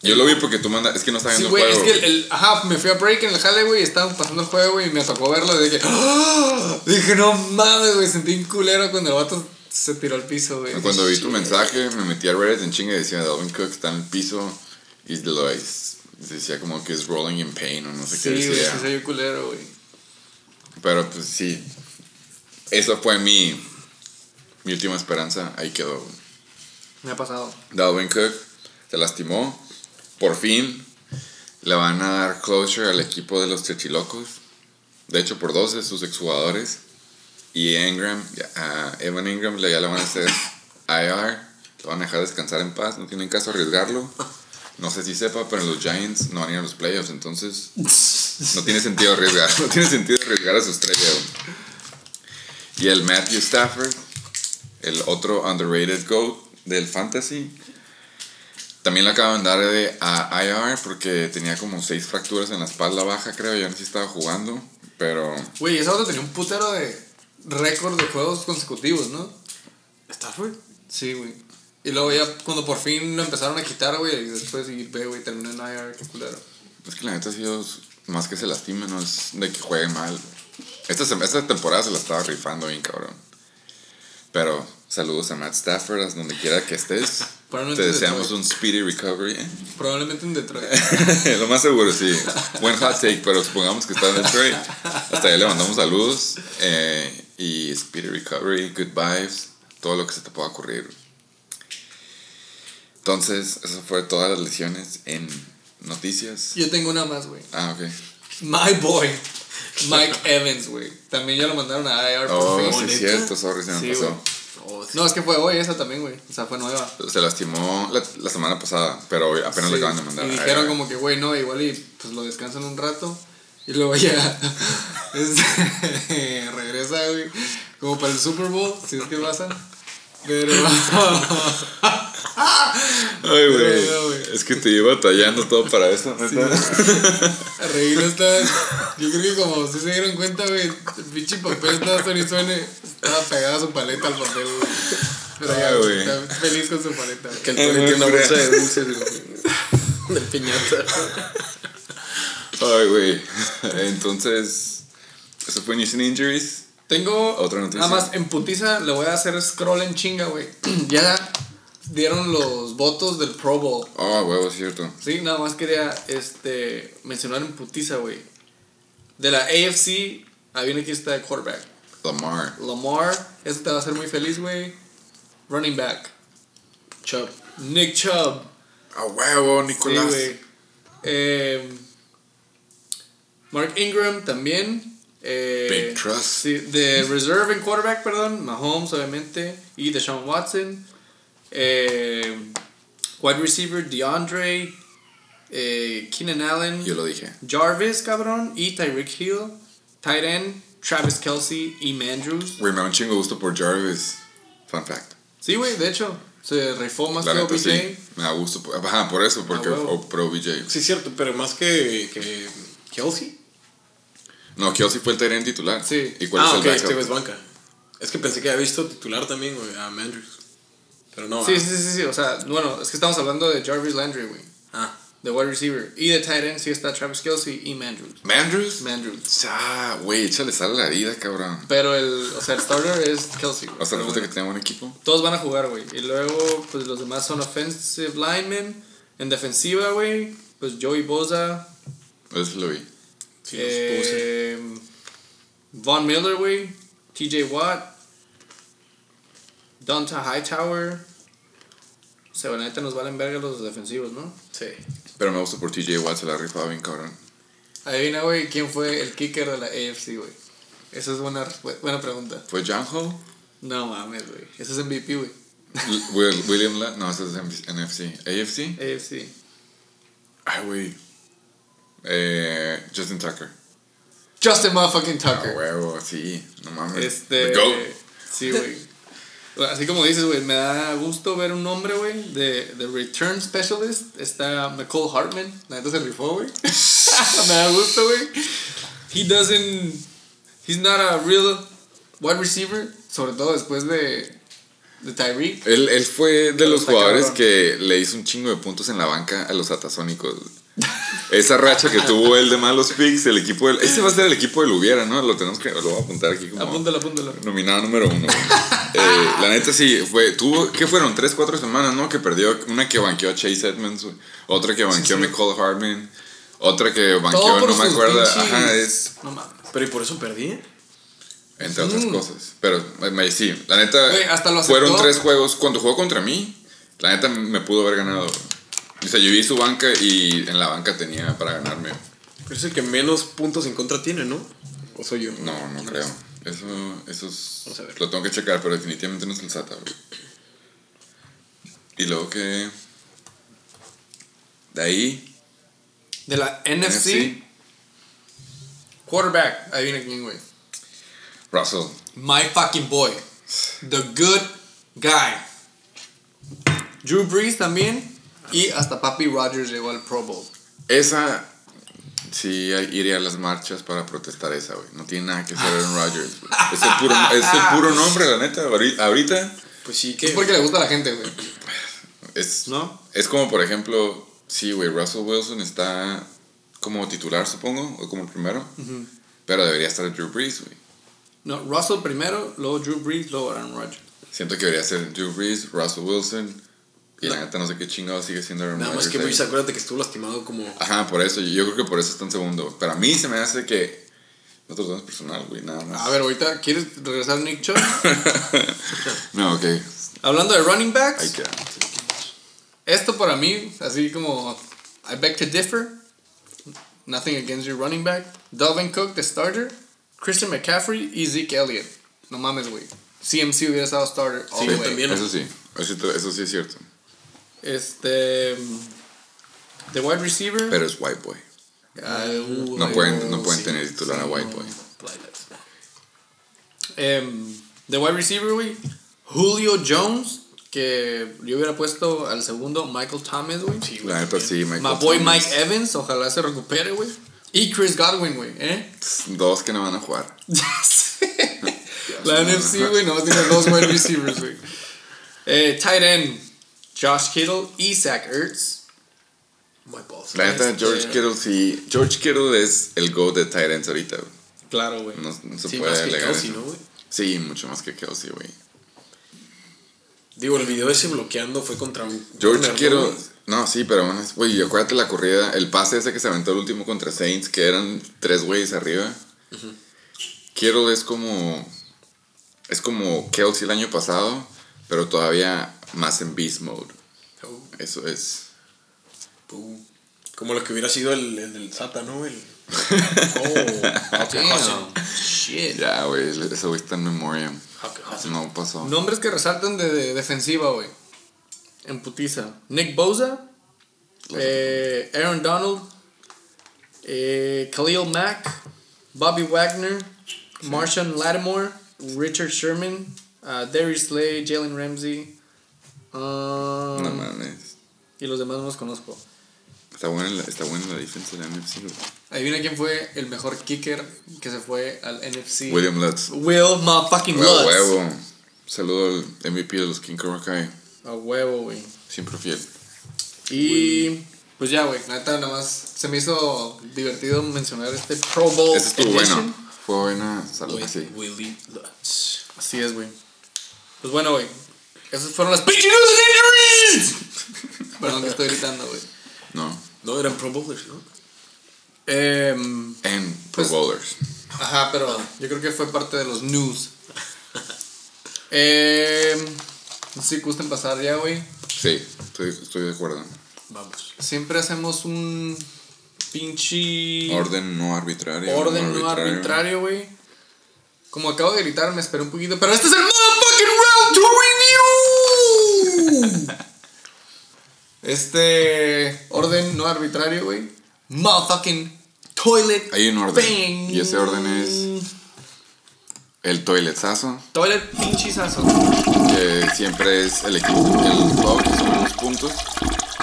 [SPEAKER 1] Yo lo vi porque tú mandas, es que no estaba
[SPEAKER 2] Sí,
[SPEAKER 1] viendo
[SPEAKER 2] güey,
[SPEAKER 1] el
[SPEAKER 2] es
[SPEAKER 1] juego.
[SPEAKER 2] que el, el- ajá, me fui a break en el jale, güey, estaban pasando el juego, güey, y me tocó verlo, y dije, ¡Ah! dije, no mames, güey, sentí un culero cuando el vato se tiró al piso, güey.
[SPEAKER 1] Cuando vi tu mensaje, me metí a Reddit en chinga y decía Dalvin Cook está en el piso y lo decía como que es rolling in pain o no sé
[SPEAKER 2] Sí,
[SPEAKER 1] qué
[SPEAKER 2] güey,
[SPEAKER 1] decía.
[SPEAKER 2] sí se vio culero, güey.
[SPEAKER 1] Pero pues sí, eso fue mi, mi última esperanza, ahí quedó. güey.
[SPEAKER 2] Me ha pasado.
[SPEAKER 1] Dalvin Cook se lastimó, por fin le van a dar closure al equipo de los Chechilocos. De hecho, por dos de sus exjugadores. Y Ingram, a Evan Ingram le- ya le van a hacer IR. Lo van a dejar descansar en paz. No tienen caso arriesgarlo. No sé si sepa, pero los Giants no van a ir a los playoffs. Entonces, no tiene sentido arriesgar. No tiene sentido arriesgar a su estrella. Y el Matthew Stafford, el otro underrated GOAT del fantasy, también le acaban de dar de a IR porque tenía como seis fracturas en la espalda baja, creo. Ya no sé si estaba jugando, pero
[SPEAKER 2] Güey, ese vato tenía un putero de récord de juegos consecutivos, ¿no?
[SPEAKER 3] ¿Stafford?
[SPEAKER 2] Sí, güey. Y luego ya cuando por fin lo empezaron a quitar, güey, y después de ve, güey, terminó en IR, qué culero.
[SPEAKER 1] es que la neta ha sido más que se lastime, no es de que juegue mal. Esta, esta temporada se la estaba rifando bien, cabrón. Pero saludos a Matt Stafford, hasta donde quiera que estés. Te deseamos
[SPEAKER 2] Detroit.
[SPEAKER 1] un speedy recovery. ¿eh?
[SPEAKER 2] Probablemente en Detroit.
[SPEAKER 1] Lo más seguro, sí. Buen hot take, pero supongamos que está en Detroit. Hasta allá le mandamos saludos. eh, y speedy recovery, good vibes, todo lo que se te pueda ocurrir. Entonces, eso fue todas las lesiones en noticias.
[SPEAKER 2] Yo tengo una más, güey.
[SPEAKER 1] Ah, ok.
[SPEAKER 2] My boy, Mike Evans, güey. También ya lo mandaron a IR por
[SPEAKER 1] Oh, sí, cierto, sorry, se me
[SPEAKER 2] Sí,
[SPEAKER 1] pasó.
[SPEAKER 3] Oh, sí.
[SPEAKER 2] No, es que fue hoy esa también, güey. O sea, fue nueva.
[SPEAKER 1] Se lastimó la, la semana pasada, pero hoy apenas
[SPEAKER 2] Sí,
[SPEAKER 1] le acaban de mandar.
[SPEAKER 2] Y dijeron
[SPEAKER 1] IR.
[SPEAKER 2] como que, güey, no, igual y pues lo descansan un rato. Y luego ya este, regresa, güey, como para el Super Bowl, si es que pasa. Pero.
[SPEAKER 1] Ay, güey. Es que te iba batallando todo para eso, neta.
[SPEAKER 2] A reír está. Yo creo que como ustedes se dieron cuenta, güey, el pinche papel estaba suene y suene. Estaba pegada su paleta al papel, güey. Pero ya,
[SPEAKER 1] Ay,
[SPEAKER 2] güey,
[SPEAKER 1] güey.
[SPEAKER 2] está feliz con su paleta.
[SPEAKER 3] Que el Tony
[SPEAKER 1] muy
[SPEAKER 3] tiene una bolsa de dulces güey, de piñata.
[SPEAKER 1] Ay, güey. Entonces, eso fue News and Injuries.
[SPEAKER 2] Tengo.
[SPEAKER 1] Otra noticia.
[SPEAKER 2] Nada más en putiza le voy a hacer scroll en chinga, güey. ya dieron los votos del Pro Bowl.
[SPEAKER 1] Oh, huevo, es cierto.
[SPEAKER 2] Sí, nada más quería este, mencionar en putiza, güey. De la AFC, había una lista de quarterback.
[SPEAKER 1] Lamar.
[SPEAKER 2] Lamar, eso te va a hacer muy feliz, güey. Running back.
[SPEAKER 3] Chubb.
[SPEAKER 2] Nick Chubb.
[SPEAKER 1] A huevo,
[SPEAKER 2] Sí,
[SPEAKER 1] Nicolás.
[SPEAKER 2] güey. Eh, Mark Ingram también. Eh,
[SPEAKER 1] Big trust.
[SPEAKER 2] Sí, de reserve en quarterback, perdón. Mahomes, obviamente. Y Deshaun Watson. Eh, wide receiver, DeAndre. Eh, Keenan Allen.
[SPEAKER 1] Yo lo dije.
[SPEAKER 2] Jarvis, cabrón. Y Tyreek Hill. Tight end, Travis Kelsey y Mandrews.
[SPEAKER 1] Güey, me da un chingo gusto por Jarvis. Fun fact.
[SPEAKER 2] Sí, güey, de hecho. Se rifó más
[SPEAKER 1] La
[SPEAKER 2] que
[SPEAKER 1] neta,
[SPEAKER 2] OBJ.
[SPEAKER 1] sí. Me da gusto. por- Ajá, por eso, porque
[SPEAKER 2] Ah,
[SPEAKER 1] o- pro OBJ.
[SPEAKER 3] Sí, cierto, pero más que, que Kelsey.
[SPEAKER 1] No, Kelsey fue el terreno titular.
[SPEAKER 2] Sí.
[SPEAKER 1] ¿Y cuál
[SPEAKER 3] ah,
[SPEAKER 1] es el
[SPEAKER 3] ok,
[SPEAKER 1] backup?
[SPEAKER 3] este es banca. Es que pensé que había visto titular también, güey, a Mandrews. Pero no.
[SPEAKER 2] Sí,
[SPEAKER 3] ah.
[SPEAKER 2] sí, sí, sí. O sea, bueno, es que estamos hablando de Jarvis Landry, güey.
[SPEAKER 3] Ah,
[SPEAKER 2] De wide receiver. Y de tight end sí está Travis Kelsey y Mandrews.
[SPEAKER 1] ¿Mandrews?
[SPEAKER 2] Mandrews.
[SPEAKER 1] Ah, güey, échale sal a la vida, cabrón.
[SPEAKER 2] Pero el, o sea, el starter es Kelsey, güey.
[SPEAKER 1] Hasta
[SPEAKER 2] Pero
[SPEAKER 1] la puta que tenga buen equipo.
[SPEAKER 2] Todos van a jugar, güey. Y luego, pues los demás son offensive linemen. En defensiva, güey, pues Joey Boza.
[SPEAKER 1] Eso lo vi.
[SPEAKER 3] Sí,
[SPEAKER 2] eh, Von Miller, güey. TJ Watt. Donta Hightower. O sea, ahorita nos valen verga los defensivos, ¿no?
[SPEAKER 3] Sí.
[SPEAKER 1] Pero me gusta por TJ Watt, se la ha rifado bien, cabrón.
[SPEAKER 2] Adivina, güey, quién fue el kicker de la AFC, güey. Esa es buena, buena pregunta.
[SPEAKER 1] ¿Fue John Ho?
[SPEAKER 2] No mames, güey. Ese es MVP, güey.
[SPEAKER 1] William La No, ese es NFC. ¿AFC?
[SPEAKER 2] AFC.
[SPEAKER 1] Ay, güey. Eh, Justin Tucker.
[SPEAKER 2] Justin motherfucking
[SPEAKER 1] Ah,
[SPEAKER 2] Tucker.
[SPEAKER 1] huevo, sí. No mames.
[SPEAKER 2] Este.
[SPEAKER 1] The GOAT.
[SPEAKER 2] Sí, güey. Así como dices, güey, me da gusto ver un nombre, güey, de, de Return Specialist. Está McCall Hartman. La neta se rifó, güey. me da gusto, güey. He doesn't. He's not a real wide receiver. Sobre todo después de. De Tyreek.
[SPEAKER 1] Él, él fue de los jugadores
[SPEAKER 2] cabrón.
[SPEAKER 1] que le hizo un chingo de puntos en la banca a los atasónicos. Esa racha que tuvo él de malos picks, el equipo del. Ese va a ser el equipo del Hubiera, ¿no? Lo tenemos que. Lo voy a apuntar aquí como.
[SPEAKER 2] Apúntalo, apúntalo.
[SPEAKER 1] Nominado número uno. Eh, la neta sí, fue, tuvo, ¿qué fueron? Tres, cuatro semanas, ¿no? Que perdió, una que banqueó a Chase Edmonds, otra que banqueó a
[SPEAKER 2] sí.
[SPEAKER 1] McCall Hartman, otra que banqueó, no me acuerdo,
[SPEAKER 2] pinches-
[SPEAKER 1] ajá, es,
[SPEAKER 2] No mames.
[SPEAKER 3] Pero ¿y por eso perdí?
[SPEAKER 1] entre otras cosas. Pero, me- sí, la neta,
[SPEAKER 2] hasta lo
[SPEAKER 1] fueron tres juegos, cuando jugó contra mí, la neta me pudo haber ganado. O sea, yo vi su banca y en la banca tenía para ganarme.
[SPEAKER 3] Pero es el que menos puntos en contra tiene, ¿no? ¿O soy yo?
[SPEAKER 1] No, no creo. Eso, eso es,
[SPEAKER 3] Vamos a ver.
[SPEAKER 1] lo tengo que checar, pero definitivamente no es el SATA, güey. Y luego que... De ahí...
[SPEAKER 2] De la NFC. Quarterback. Adivina quién, güey.
[SPEAKER 1] Russell.
[SPEAKER 2] My fucking boy. The good guy. Drew Brees también. Y hasta Papi Rogers llegó al Pro Bowl.
[SPEAKER 1] Esa... Sí, iría a las marchas para protestar esa, güey. No tiene nada que ser Aaron Rodgers. güey. Es el puro, es el puro nombre, la neta. Ahorita-
[SPEAKER 3] Pues sí
[SPEAKER 2] Es
[SPEAKER 3] que...
[SPEAKER 2] porque le gusta a la gente, güey.
[SPEAKER 1] es...
[SPEAKER 2] ¿No?
[SPEAKER 1] Es como, por ejemplo... Sí, güey, Russell Wilson está como titular, supongo, o como el primero. Pero debería estar Drew Brees, güey.
[SPEAKER 2] No, Russell primero, luego Drew Brees, luego Aaron Rodgers.
[SPEAKER 1] Siento que debería ser Drew Brees, Russell Wilson. Y la neta no sé qué chingado sigue siendo Aaron
[SPEAKER 3] Nada más que. Brees, acuérdate que estuvo lastimado como...
[SPEAKER 1] Ajá, por eso. Yo creo que por eso está en segundo. Pero a mí se me hace que. Nosotros dos personal, güey, nada más.
[SPEAKER 2] A ver, ahorita, ¿quieres regresar a Nick Chubb?
[SPEAKER 1] No, ok.
[SPEAKER 2] Hablando de running backs, esto para mí, así como I beg to differ. Nothing against your running back. Dalvin Cook, the starter. Christian McCaffrey y Zeke Elliott. No mames, güey. CMC hubiera estado starter all
[SPEAKER 3] Sí,
[SPEAKER 2] the way.
[SPEAKER 3] también.
[SPEAKER 1] Eso sí. Eso, sí- eso sí es cierto.
[SPEAKER 2] Este. The wide receiver.
[SPEAKER 1] Pero es White Boy.
[SPEAKER 2] Ay, uh,
[SPEAKER 1] No
[SPEAKER 2] ay,
[SPEAKER 1] pueden, no
[SPEAKER 2] uh,
[SPEAKER 1] pueden
[SPEAKER 2] sí,
[SPEAKER 1] tener titular a White. Boy.
[SPEAKER 2] The wide receiver, güey. Julio Jones, que yo hubiera puesto al segundo Michael Thomas, güey.
[SPEAKER 3] Sí, güey,
[SPEAKER 1] La neta sí, Michael
[SPEAKER 2] My boy
[SPEAKER 1] Thomas.
[SPEAKER 2] Mike Evans, ojalá se recupere, güey. Y Chris Godwin, güey, ¿eh?
[SPEAKER 1] Dos que no van a jugar.
[SPEAKER 2] Ya sé. La NFC, güey, nomás tiene dos wide receivers, güey. Eh, tight end, Josh Kittle y Zach Ertz.
[SPEAKER 3] My balls.
[SPEAKER 1] La neta,
[SPEAKER 2] Este-
[SPEAKER 1] George Kittle sí. George Kittle es el go de Tyrants ahorita, güey.
[SPEAKER 2] Claro, güey.
[SPEAKER 1] No, no se
[SPEAKER 3] Sí,
[SPEAKER 1] puede
[SPEAKER 3] más que. Kelsey,
[SPEAKER 1] eso.
[SPEAKER 3] ¿no, güey?
[SPEAKER 1] Sí, mucho más que Kelsey, güey.
[SPEAKER 3] Digo, el video ese bloqueando fue contra un.
[SPEAKER 1] George Kittle.
[SPEAKER 3] ¿no,
[SPEAKER 1] sí, pero bueno, güey, acuérdate la corrida, el pase ese que se aventó el último contra Saints, que eran tres güeyes arriba. Kittle es como. Es como Kelsey el año pasado, pero todavía más en beast mode.
[SPEAKER 3] Oh,
[SPEAKER 1] Eso es.
[SPEAKER 3] Como lo que hubiera sido el, el del Sata, ¿no? El,
[SPEAKER 2] Oh, damn. Shit.
[SPEAKER 1] Ya, güey, ese güey está en memoria. No pasó.
[SPEAKER 2] Nombres que resaltan de, de defensiva, güey. En putiza. Nick Bosa. eh, Aaron Donald. eh, Khalil Mack. Bobby Wagner. Marshawn Lattimore. Richard Sherman. uh, Darius Slay. Jalen Ramsey. Um,
[SPEAKER 1] No mames.
[SPEAKER 2] y los demás no los conozco.
[SPEAKER 1] Está buena la, está buena la defensa de la NFC, güey.
[SPEAKER 2] Adivina quién fue el mejor kicker que se fue al NFC.
[SPEAKER 1] William Lutz.
[SPEAKER 2] Will motherfucking
[SPEAKER 1] A
[SPEAKER 2] Lutz.
[SPEAKER 1] huevo. Saludo al MVP de los King Cobra.
[SPEAKER 2] A huevo, güey.
[SPEAKER 1] Siempre fiel.
[SPEAKER 2] Y pues ya, güey, neta nada más se me hizo divertido mencionar este Pro Bowl
[SPEAKER 1] Ese estuvo bueno. Fue buena. Salud.
[SPEAKER 3] Will-
[SPEAKER 1] Sí.
[SPEAKER 3] Willie Lutz.
[SPEAKER 2] Así es, güey. Pues bueno, güey. Esas fueron las pinche news and injuries. Perdón que estoy gritando, güey.
[SPEAKER 1] No.
[SPEAKER 3] No, eran Pro Bowlers, ¿no?
[SPEAKER 2] Em,
[SPEAKER 1] En Pro
[SPEAKER 2] Pues-
[SPEAKER 1] Bowlers.
[SPEAKER 2] ajá, pero yo creo que fue parte de los news. Em, no sé si gusten pasar ya, güey.
[SPEAKER 1] Sí, estoy, estoy de acuerdo.
[SPEAKER 3] Vamos.
[SPEAKER 2] Siempre hacemos un pinche
[SPEAKER 1] Orden no arbitrario.
[SPEAKER 2] orden no arbitrario, güey. Como acabo de gritar, me esperé un poquito, pero este es el motherfucking round to review. este orden no arbitrario, güey. Motherfucking toilet.
[SPEAKER 1] Hay un orden.
[SPEAKER 2] bang.
[SPEAKER 1] Y ese orden es el toiletazo,
[SPEAKER 2] Toilet pinchizazo.
[SPEAKER 1] que siempre es el equipo, el que son unos puntos,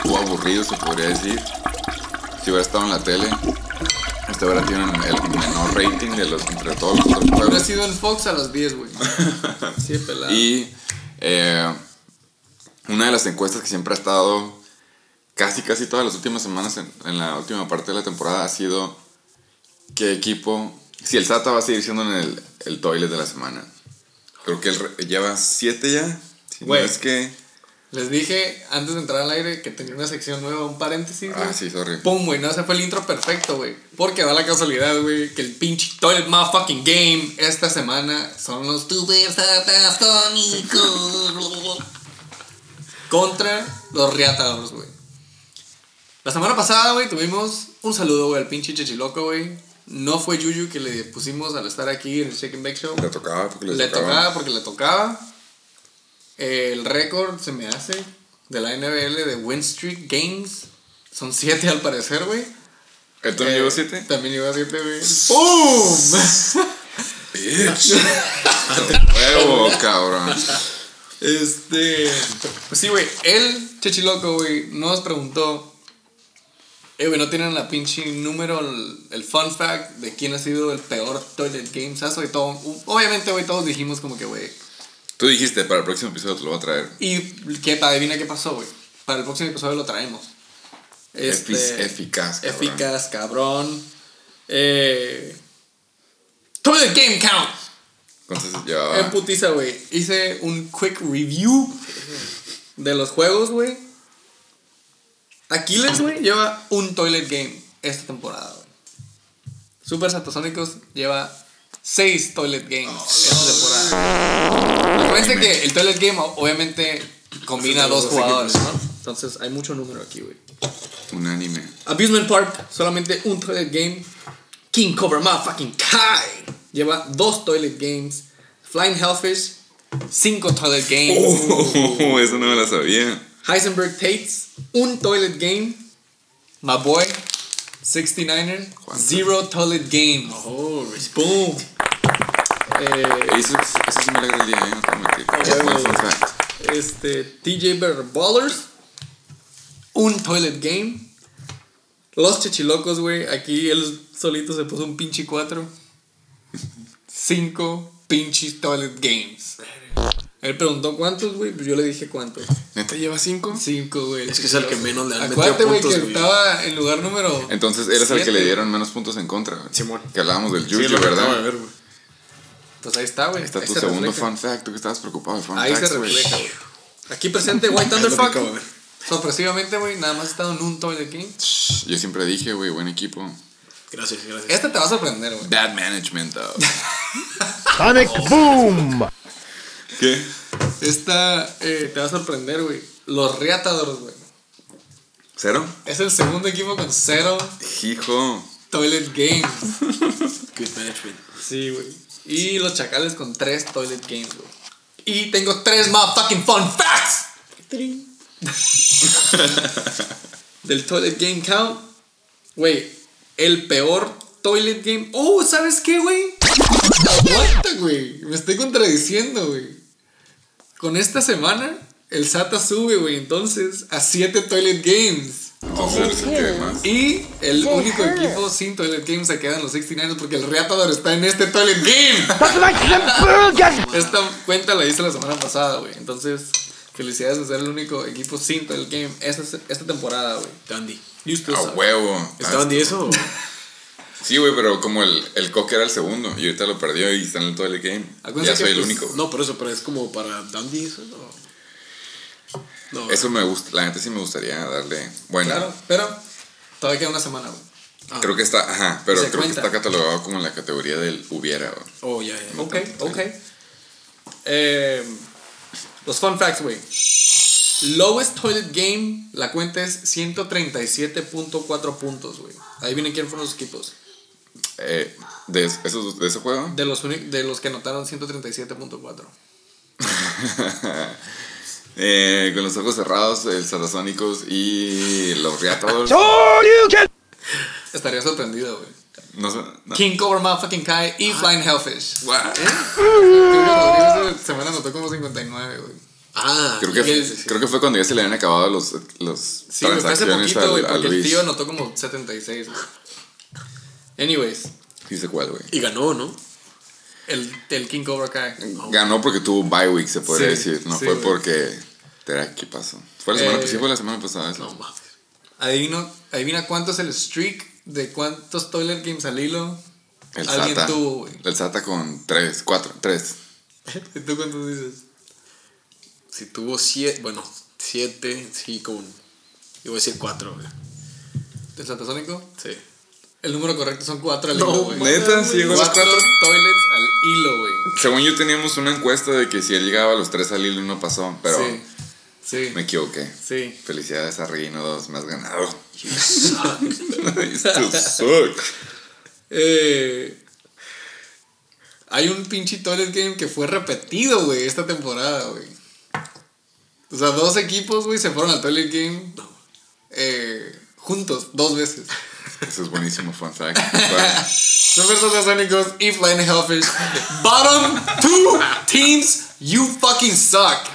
[SPEAKER 1] o aburrido se podría decir. Si hubiera estado en la tele, este hubiera tenido el menor rating de los entre todos los otros
[SPEAKER 2] sido en Fox a las 10, güey. Sí, pelado.
[SPEAKER 1] Y eh, una de las encuestas que siempre ha estado casi casi todas las últimas semanas en, en la última parte de la temporada ha sido qué equipo, si el SATA va a seguir siendo en el, el toilet de la semana. Creo que él lleva siete ya. Si no es que...
[SPEAKER 2] Les dije antes de entrar al aire que tenía una sección nueva, un paréntesis.
[SPEAKER 1] Ah,
[SPEAKER 2] güey.
[SPEAKER 1] sí, sorry.
[SPEAKER 2] Pum, güey, no, ese fue el intro perfecto, güey. Porque da la casualidad, güey, que el pinche toilet motherfucking game esta semana son los super satasónicos contra los Riatadores, güey. La semana pasada, güey, tuvimos un saludo, güey, al pinche Chechiloco, güey. No fue Yuyu que le pusimos al estar aquí en el Shake and Bake Show.
[SPEAKER 1] Le tocaba porque le,
[SPEAKER 2] Le
[SPEAKER 1] tocaba.
[SPEAKER 2] tocaba porque le tocaba. El récord se me hace de la NBL de win streak games. Son siete al parecer, güey.
[SPEAKER 1] ¿El también
[SPEAKER 2] Eh,
[SPEAKER 1] llegó siete?
[SPEAKER 2] También llegó a siete, güey. ¡Pum!
[SPEAKER 1] Bitch. Huevo, cabrón.
[SPEAKER 2] Este. Pues sí, güey. El Chechiloco, güey, nos preguntó. Eh, güey, no tienen la pinche número, el, el fun fact de quién ha sido el peor toilet game sazo y todo. Obviamente, güey, todos dijimos como que, güey.
[SPEAKER 1] Tú dijiste, para el próximo episodio te lo voy a traer.
[SPEAKER 2] Y que adivina qué pasó, güey. Para el próximo episodio lo traemos. Este,
[SPEAKER 1] Efi- eficaz, cabrón.
[SPEAKER 2] Eficaz, cabrón. Eh, Toilet Game Count.
[SPEAKER 1] Entonces llevaba...
[SPEAKER 2] En putiza, güey. Hice un quick review de los juegos, güey. Aquiles, güey, lleva un Toilet Game esta temporada, güey. Super Satasónicos lleva seis Toilet Games esta temporada. Acuérdense que el Toilet Game obviamente combina dos jugadores. ¿no? Entonces hay mucho número aquí, güey.
[SPEAKER 1] Unánime.
[SPEAKER 2] Abusement Park, solamente un Toilet Game. King Cobra Motherfucking Kai lleva dos Toilet Games. Flying Hellfish, cinco Toilet Games.
[SPEAKER 1] Oh, eso no me la sabía.
[SPEAKER 2] Heisenberg Tates, un Toilet Game. My boy, 69er,
[SPEAKER 1] ¿Cuánto?
[SPEAKER 2] zero Toilet Games.
[SPEAKER 3] Oh,
[SPEAKER 2] Boom. Eh,
[SPEAKER 1] Eso, eso sí me alegra el día, ¿eh? No te fact.
[SPEAKER 2] Este, TJ Ballers. Un Toilet Game. Los Chechilocos, güey. Aquí él solito se puso un pinche 4. Cinco pinches Toilet Games. Él preguntó cuántos, güey. Pues yo le dije cuántos.
[SPEAKER 1] ¿Neta lleva cinco?
[SPEAKER 2] Cinco, güey.
[SPEAKER 3] Es que es el que menos le han metido
[SPEAKER 2] Acuérdate, güey, que
[SPEAKER 3] puntos, güey.
[SPEAKER 2] estaba en lugar número.
[SPEAKER 1] Entonces eres el que le dieron menos puntos en contra, güey.
[SPEAKER 3] Simón.
[SPEAKER 1] Que hablábamos del
[SPEAKER 3] Sí,
[SPEAKER 1] Yuyu,
[SPEAKER 3] que de
[SPEAKER 1] ¿verdad?
[SPEAKER 3] ver, güey.
[SPEAKER 2] Pues ahí está, güey.
[SPEAKER 1] Ahí está
[SPEAKER 2] Ahí
[SPEAKER 1] tu
[SPEAKER 2] se
[SPEAKER 1] segundo
[SPEAKER 2] refleja.
[SPEAKER 1] fun fact, tú que estabas preocupado de fun
[SPEAKER 2] Ahí se
[SPEAKER 1] facts,
[SPEAKER 2] refleja, güey. Aquí presente White Thunderfuck.
[SPEAKER 3] de.
[SPEAKER 2] Sorpresivamente, güey, nada más ha estado en un Toilet Game.
[SPEAKER 1] Yo siempre dije, güey, buen equipo.
[SPEAKER 3] Gracias, gracias.
[SPEAKER 2] Este te va a sorprender, güey.
[SPEAKER 1] Bad management, though.
[SPEAKER 4] Sonic Boom.
[SPEAKER 1] ¿Qué?
[SPEAKER 2] Esta eh, te va a sorprender, güey. Los Reatadores, güey.
[SPEAKER 1] ¿Cero?
[SPEAKER 2] Es el segundo equipo con cero
[SPEAKER 1] Hijo.
[SPEAKER 2] Toilet Games.
[SPEAKER 3] Good management.
[SPEAKER 2] Sí, güey. Y los Chacales con tres Toilet Games, güey. Y tengo tres motherfucking fun facts. Del Toilet Game Count. Güey, el peor Toilet Game. Oh, ¿sabes qué, güey? Aguanta, güey. Me estoy contradiciendo, güey. Con esta semana, el SATA sube, güey, entonces a 7 Toilet Games.
[SPEAKER 1] Entonces.
[SPEAKER 2] Y el único equipo sin Toilet Game se quedan los 69 porque el Reatador está en este Toilet Game. Esta cuenta la hice la semana pasada, güey. Entonces, felicidades de ser el único equipo sin Toilet Game esta, esta temporada, güey.
[SPEAKER 3] Dandy.
[SPEAKER 1] A
[SPEAKER 2] sabe.
[SPEAKER 1] huevo.
[SPEAKER 3] ¿Es Dandy eso? o-
[SPEAKER 1] Sí, güey, pero como el, el Coque era el segundo y ahorita lo perdió y está en el todo el game. Ya soy el
[SPEAKER 2] pues,
[SPEAKER 1] único.
[SPEAKER 3] No, por eso, pero es como para Dandy eso. No. No,
[SPEAKER 1] Eso me gusta, la neta sí me gustaría darle. Bueno,
[SPEAKER 2] Claro, pero todavía queda una semana, güey.
[SPEAKER 1] creo que está, ajá, pero creo
[SPEAKER 2] cuenta.
[SPEAKER 1] que está catalogado como en la categoría del hubiera, güey.
[SPEAKER 3] Oh, ya, ya.
[SPEAKER 2] Ok, ok. Eh, los fun facts, güey. Lowest toilet game, la cuenta es 137.4 puntos, güey. Ahí vienen quién fueron los equipos.
[SPEAKER 1] Eh, de, esos, de ese juego,
[SPEAKER 2] De los, de los que anotaron 137.4.
[SPEAKER 1] eh, con los ojos cerrados, el Sarazónicos y los Reatadores.
[SPEAKER 4] Oh.
[SPEAKER 2] Estaría sorprendido, güey.
[SPEAKER 1] no sé. no.
[SPEAKER 2] King Cobra Motherfucking Kai y Flying Hellfish.
[SPEAKER 1] Guau.
[SPEAKER 2] Julio Rodríguez esta semana anotó como 59, güey.
[SPEAKER 3] Ah,
[SPEAKER 1] Creo que,
[SPEAKER 2] Sí,
[SPEAKER 1] fue,
[SPEAKER 2] sí, sí.
[SPEAKER 1] creo que fue cuando ya se le habían acabado los, los
[SPEAKER 2] Sí,
[SPEAKER 1] transacciones
[SPEAKER 2] poquito, güey,
[SPEAKER 1] al,
[SPEAKER 2] porque el
[SPEAKER 1] Luis.
[SPEAKER 2] tío anotó como 76, güey. Anyways,
[SPEAKER 1] sé cuál, güey.
[SPEAKER 3] y ganó, ¿no?
[SPEAKER 2] El, el King Cobra Kai.
[SPEAKER 1] Ganó porque tuvo bye week, se podría
[SPEAKER 2] Sí,
[SPEAKER 1] decir. No
[SPEAKER 2] sí,
[SPEAKER 1] fue
[SPEAKER 2] güey.
[SPEAKER 1] porque. ¿Qué pasó? ¿Fue la semana,
[SPEAKER 2] Eh,
[SPEAKER 1] sí fue la semana pasada eso.
[SPEAKER 3] No mames.
[SPEAKER 2] Adivino, adivina cuánto es el streak de cuántos Toilet Games al hilo
[SPEAKER 1] El
[SPEAKER 2] alguien
[SPEAKER 1] SATA.
[SPEAKER 2] tuvo, güey.
[SPEAKER 1] El SATA con 3, 4, 3.
[SPEAKER 2] ¿Y tú cuántos dices?
[SPEAKER 3] Si tuvo siete, bueno, siete, sí, con. Iba a decir cuatro, güey.
[SPEAKER 2] ¿Del Satasónico?
[SPEAKER 3] Sí.
[SPEAKER 2] El número correcto son 4 al
[SPEAKER 3] No,
[SPEAKER 2] hilo, güey.
[SPEAKER 1] ¿Neta? ¿Sí llegó a los
[SPEAKER 2] Cuatro
[SPEAKER 1] cuatro?
[SPEAKER 2] toilets al hilo, güey.
[SPEAKER 1] Según yo teníamos una encuesta de que si él llegaba a los 3 al hilo y no pasó, pero
[SPEAKER 2] Sí. Sí.
[SPEAKER 1] me equivoqué.
[SPEAKER 2] Sí.
[SPEAKER 1] Felicidades a Reino 2, me has ganado. You still suck.
[SPEAKER 2] Eh, hay un pinche toilet game que fue repetido, güey, esta temporada, güey. O sea, dos equipos, güey, se fueron al toilet game eh, juntos, dos veces.
[SPEAKER 1] Eso es buenísimo, fun fact. Bueno,
[SPEAKER 2] Super Satasónicos y Flying Hellfish. Bottom two teams, you fucking suck.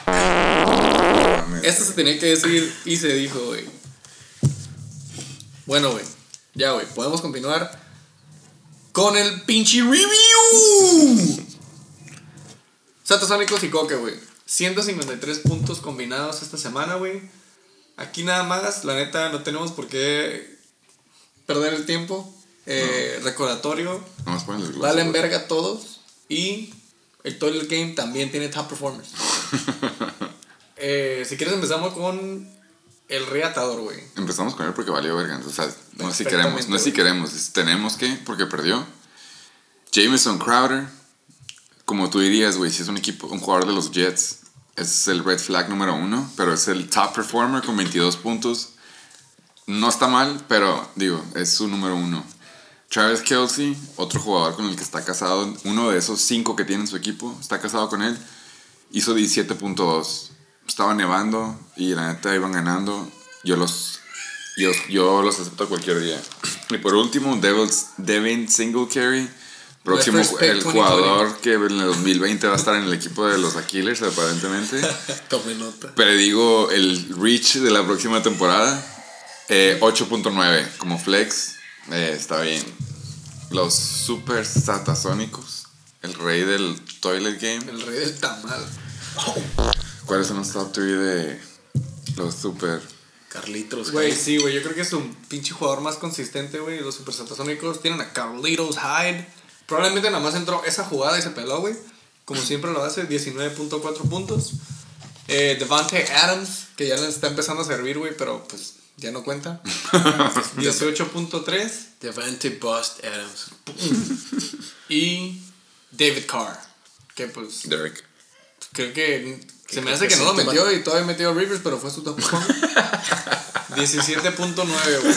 [SPEAKER 2] Esto se tenía que decir y se dijo, güey. Bueno, güey. Ya, güey. Podemos continuar con el pinche review. Satasónicos y Coque, güey. 153 puntos combinados esta semana, güey. Aquí nada más, la neta, no tenemos por qué perder el tiempo. Eh, Recordatorio.
[SPEAKER 1] Nomás ponen los
[SPEAKER 2] Valen verga todos. Y el Toilet Game también tiene top performers. Eh, si quieres empezamos con el reatador, güey.
[SPEAKER 1] Empezamos con él porque valió verga. O sea, no es si queremos, no es si queremos, es tenemos que, porque perdió. Jameson Crowder, como tú dirías, güey, si es un equipo, un jugador de los Jets, es el red flag número uno, pero es el top performer con 22 puntos. No está mal, pero digo, es su número uno. Travis Kelsey, otro jugador con el que está casado, uno de esos cinco que tiene en su equipo, está casado con él, hizo 17.2. Estaba nevando y la neta iban ganando. Yo los, yo, yo los acepto cualquier día. Y por último, Devils, Devin Singletary, Próximo, el
[SPEAKER 2] 2020.
[SPEAKER 1] jugador que en el 2020 va a estar en el equipo de los Aquilers, aparentemente.
[SPEAKER 3] Tome nota.
[SPEAKER 1] Predigo el reach de la próxima temporada. Eh, 8.9 como flex. eh, está bien. Los super satasónicos. El rey del toilet game.
[SPEAKER 2] El rey del tamal.
[SPEAKER 1] ¿Cuáles son los top 3 de los super?
[SPEAKER 3] Carlitos.
[SPEAKER 2] Güey, sí, güey. Yo creo que es un pinche jugador más consistente, güey. Los super satasónicos tienen a Carlitos Hyde. Probablemente nada más entró esa jugada y se peló, güey. Como siempre lo hace, 19.4 puntos. Eh, Devante Adams, que ya le está empezando a servir, güey, pero pues ya no cuenta. 18.3.
[SPEAKER 3] Devante Bust Adams.
[SPEAKER 2] Y David Carr, que pues
[SPEAKER 1] Derek.
[SPEAKER 2] creo que se me hace
[SPEAKER 3] que
[SPEAKER 2] no lo metió y todavía metió a Rivers, pero fue su top 17.9, güey.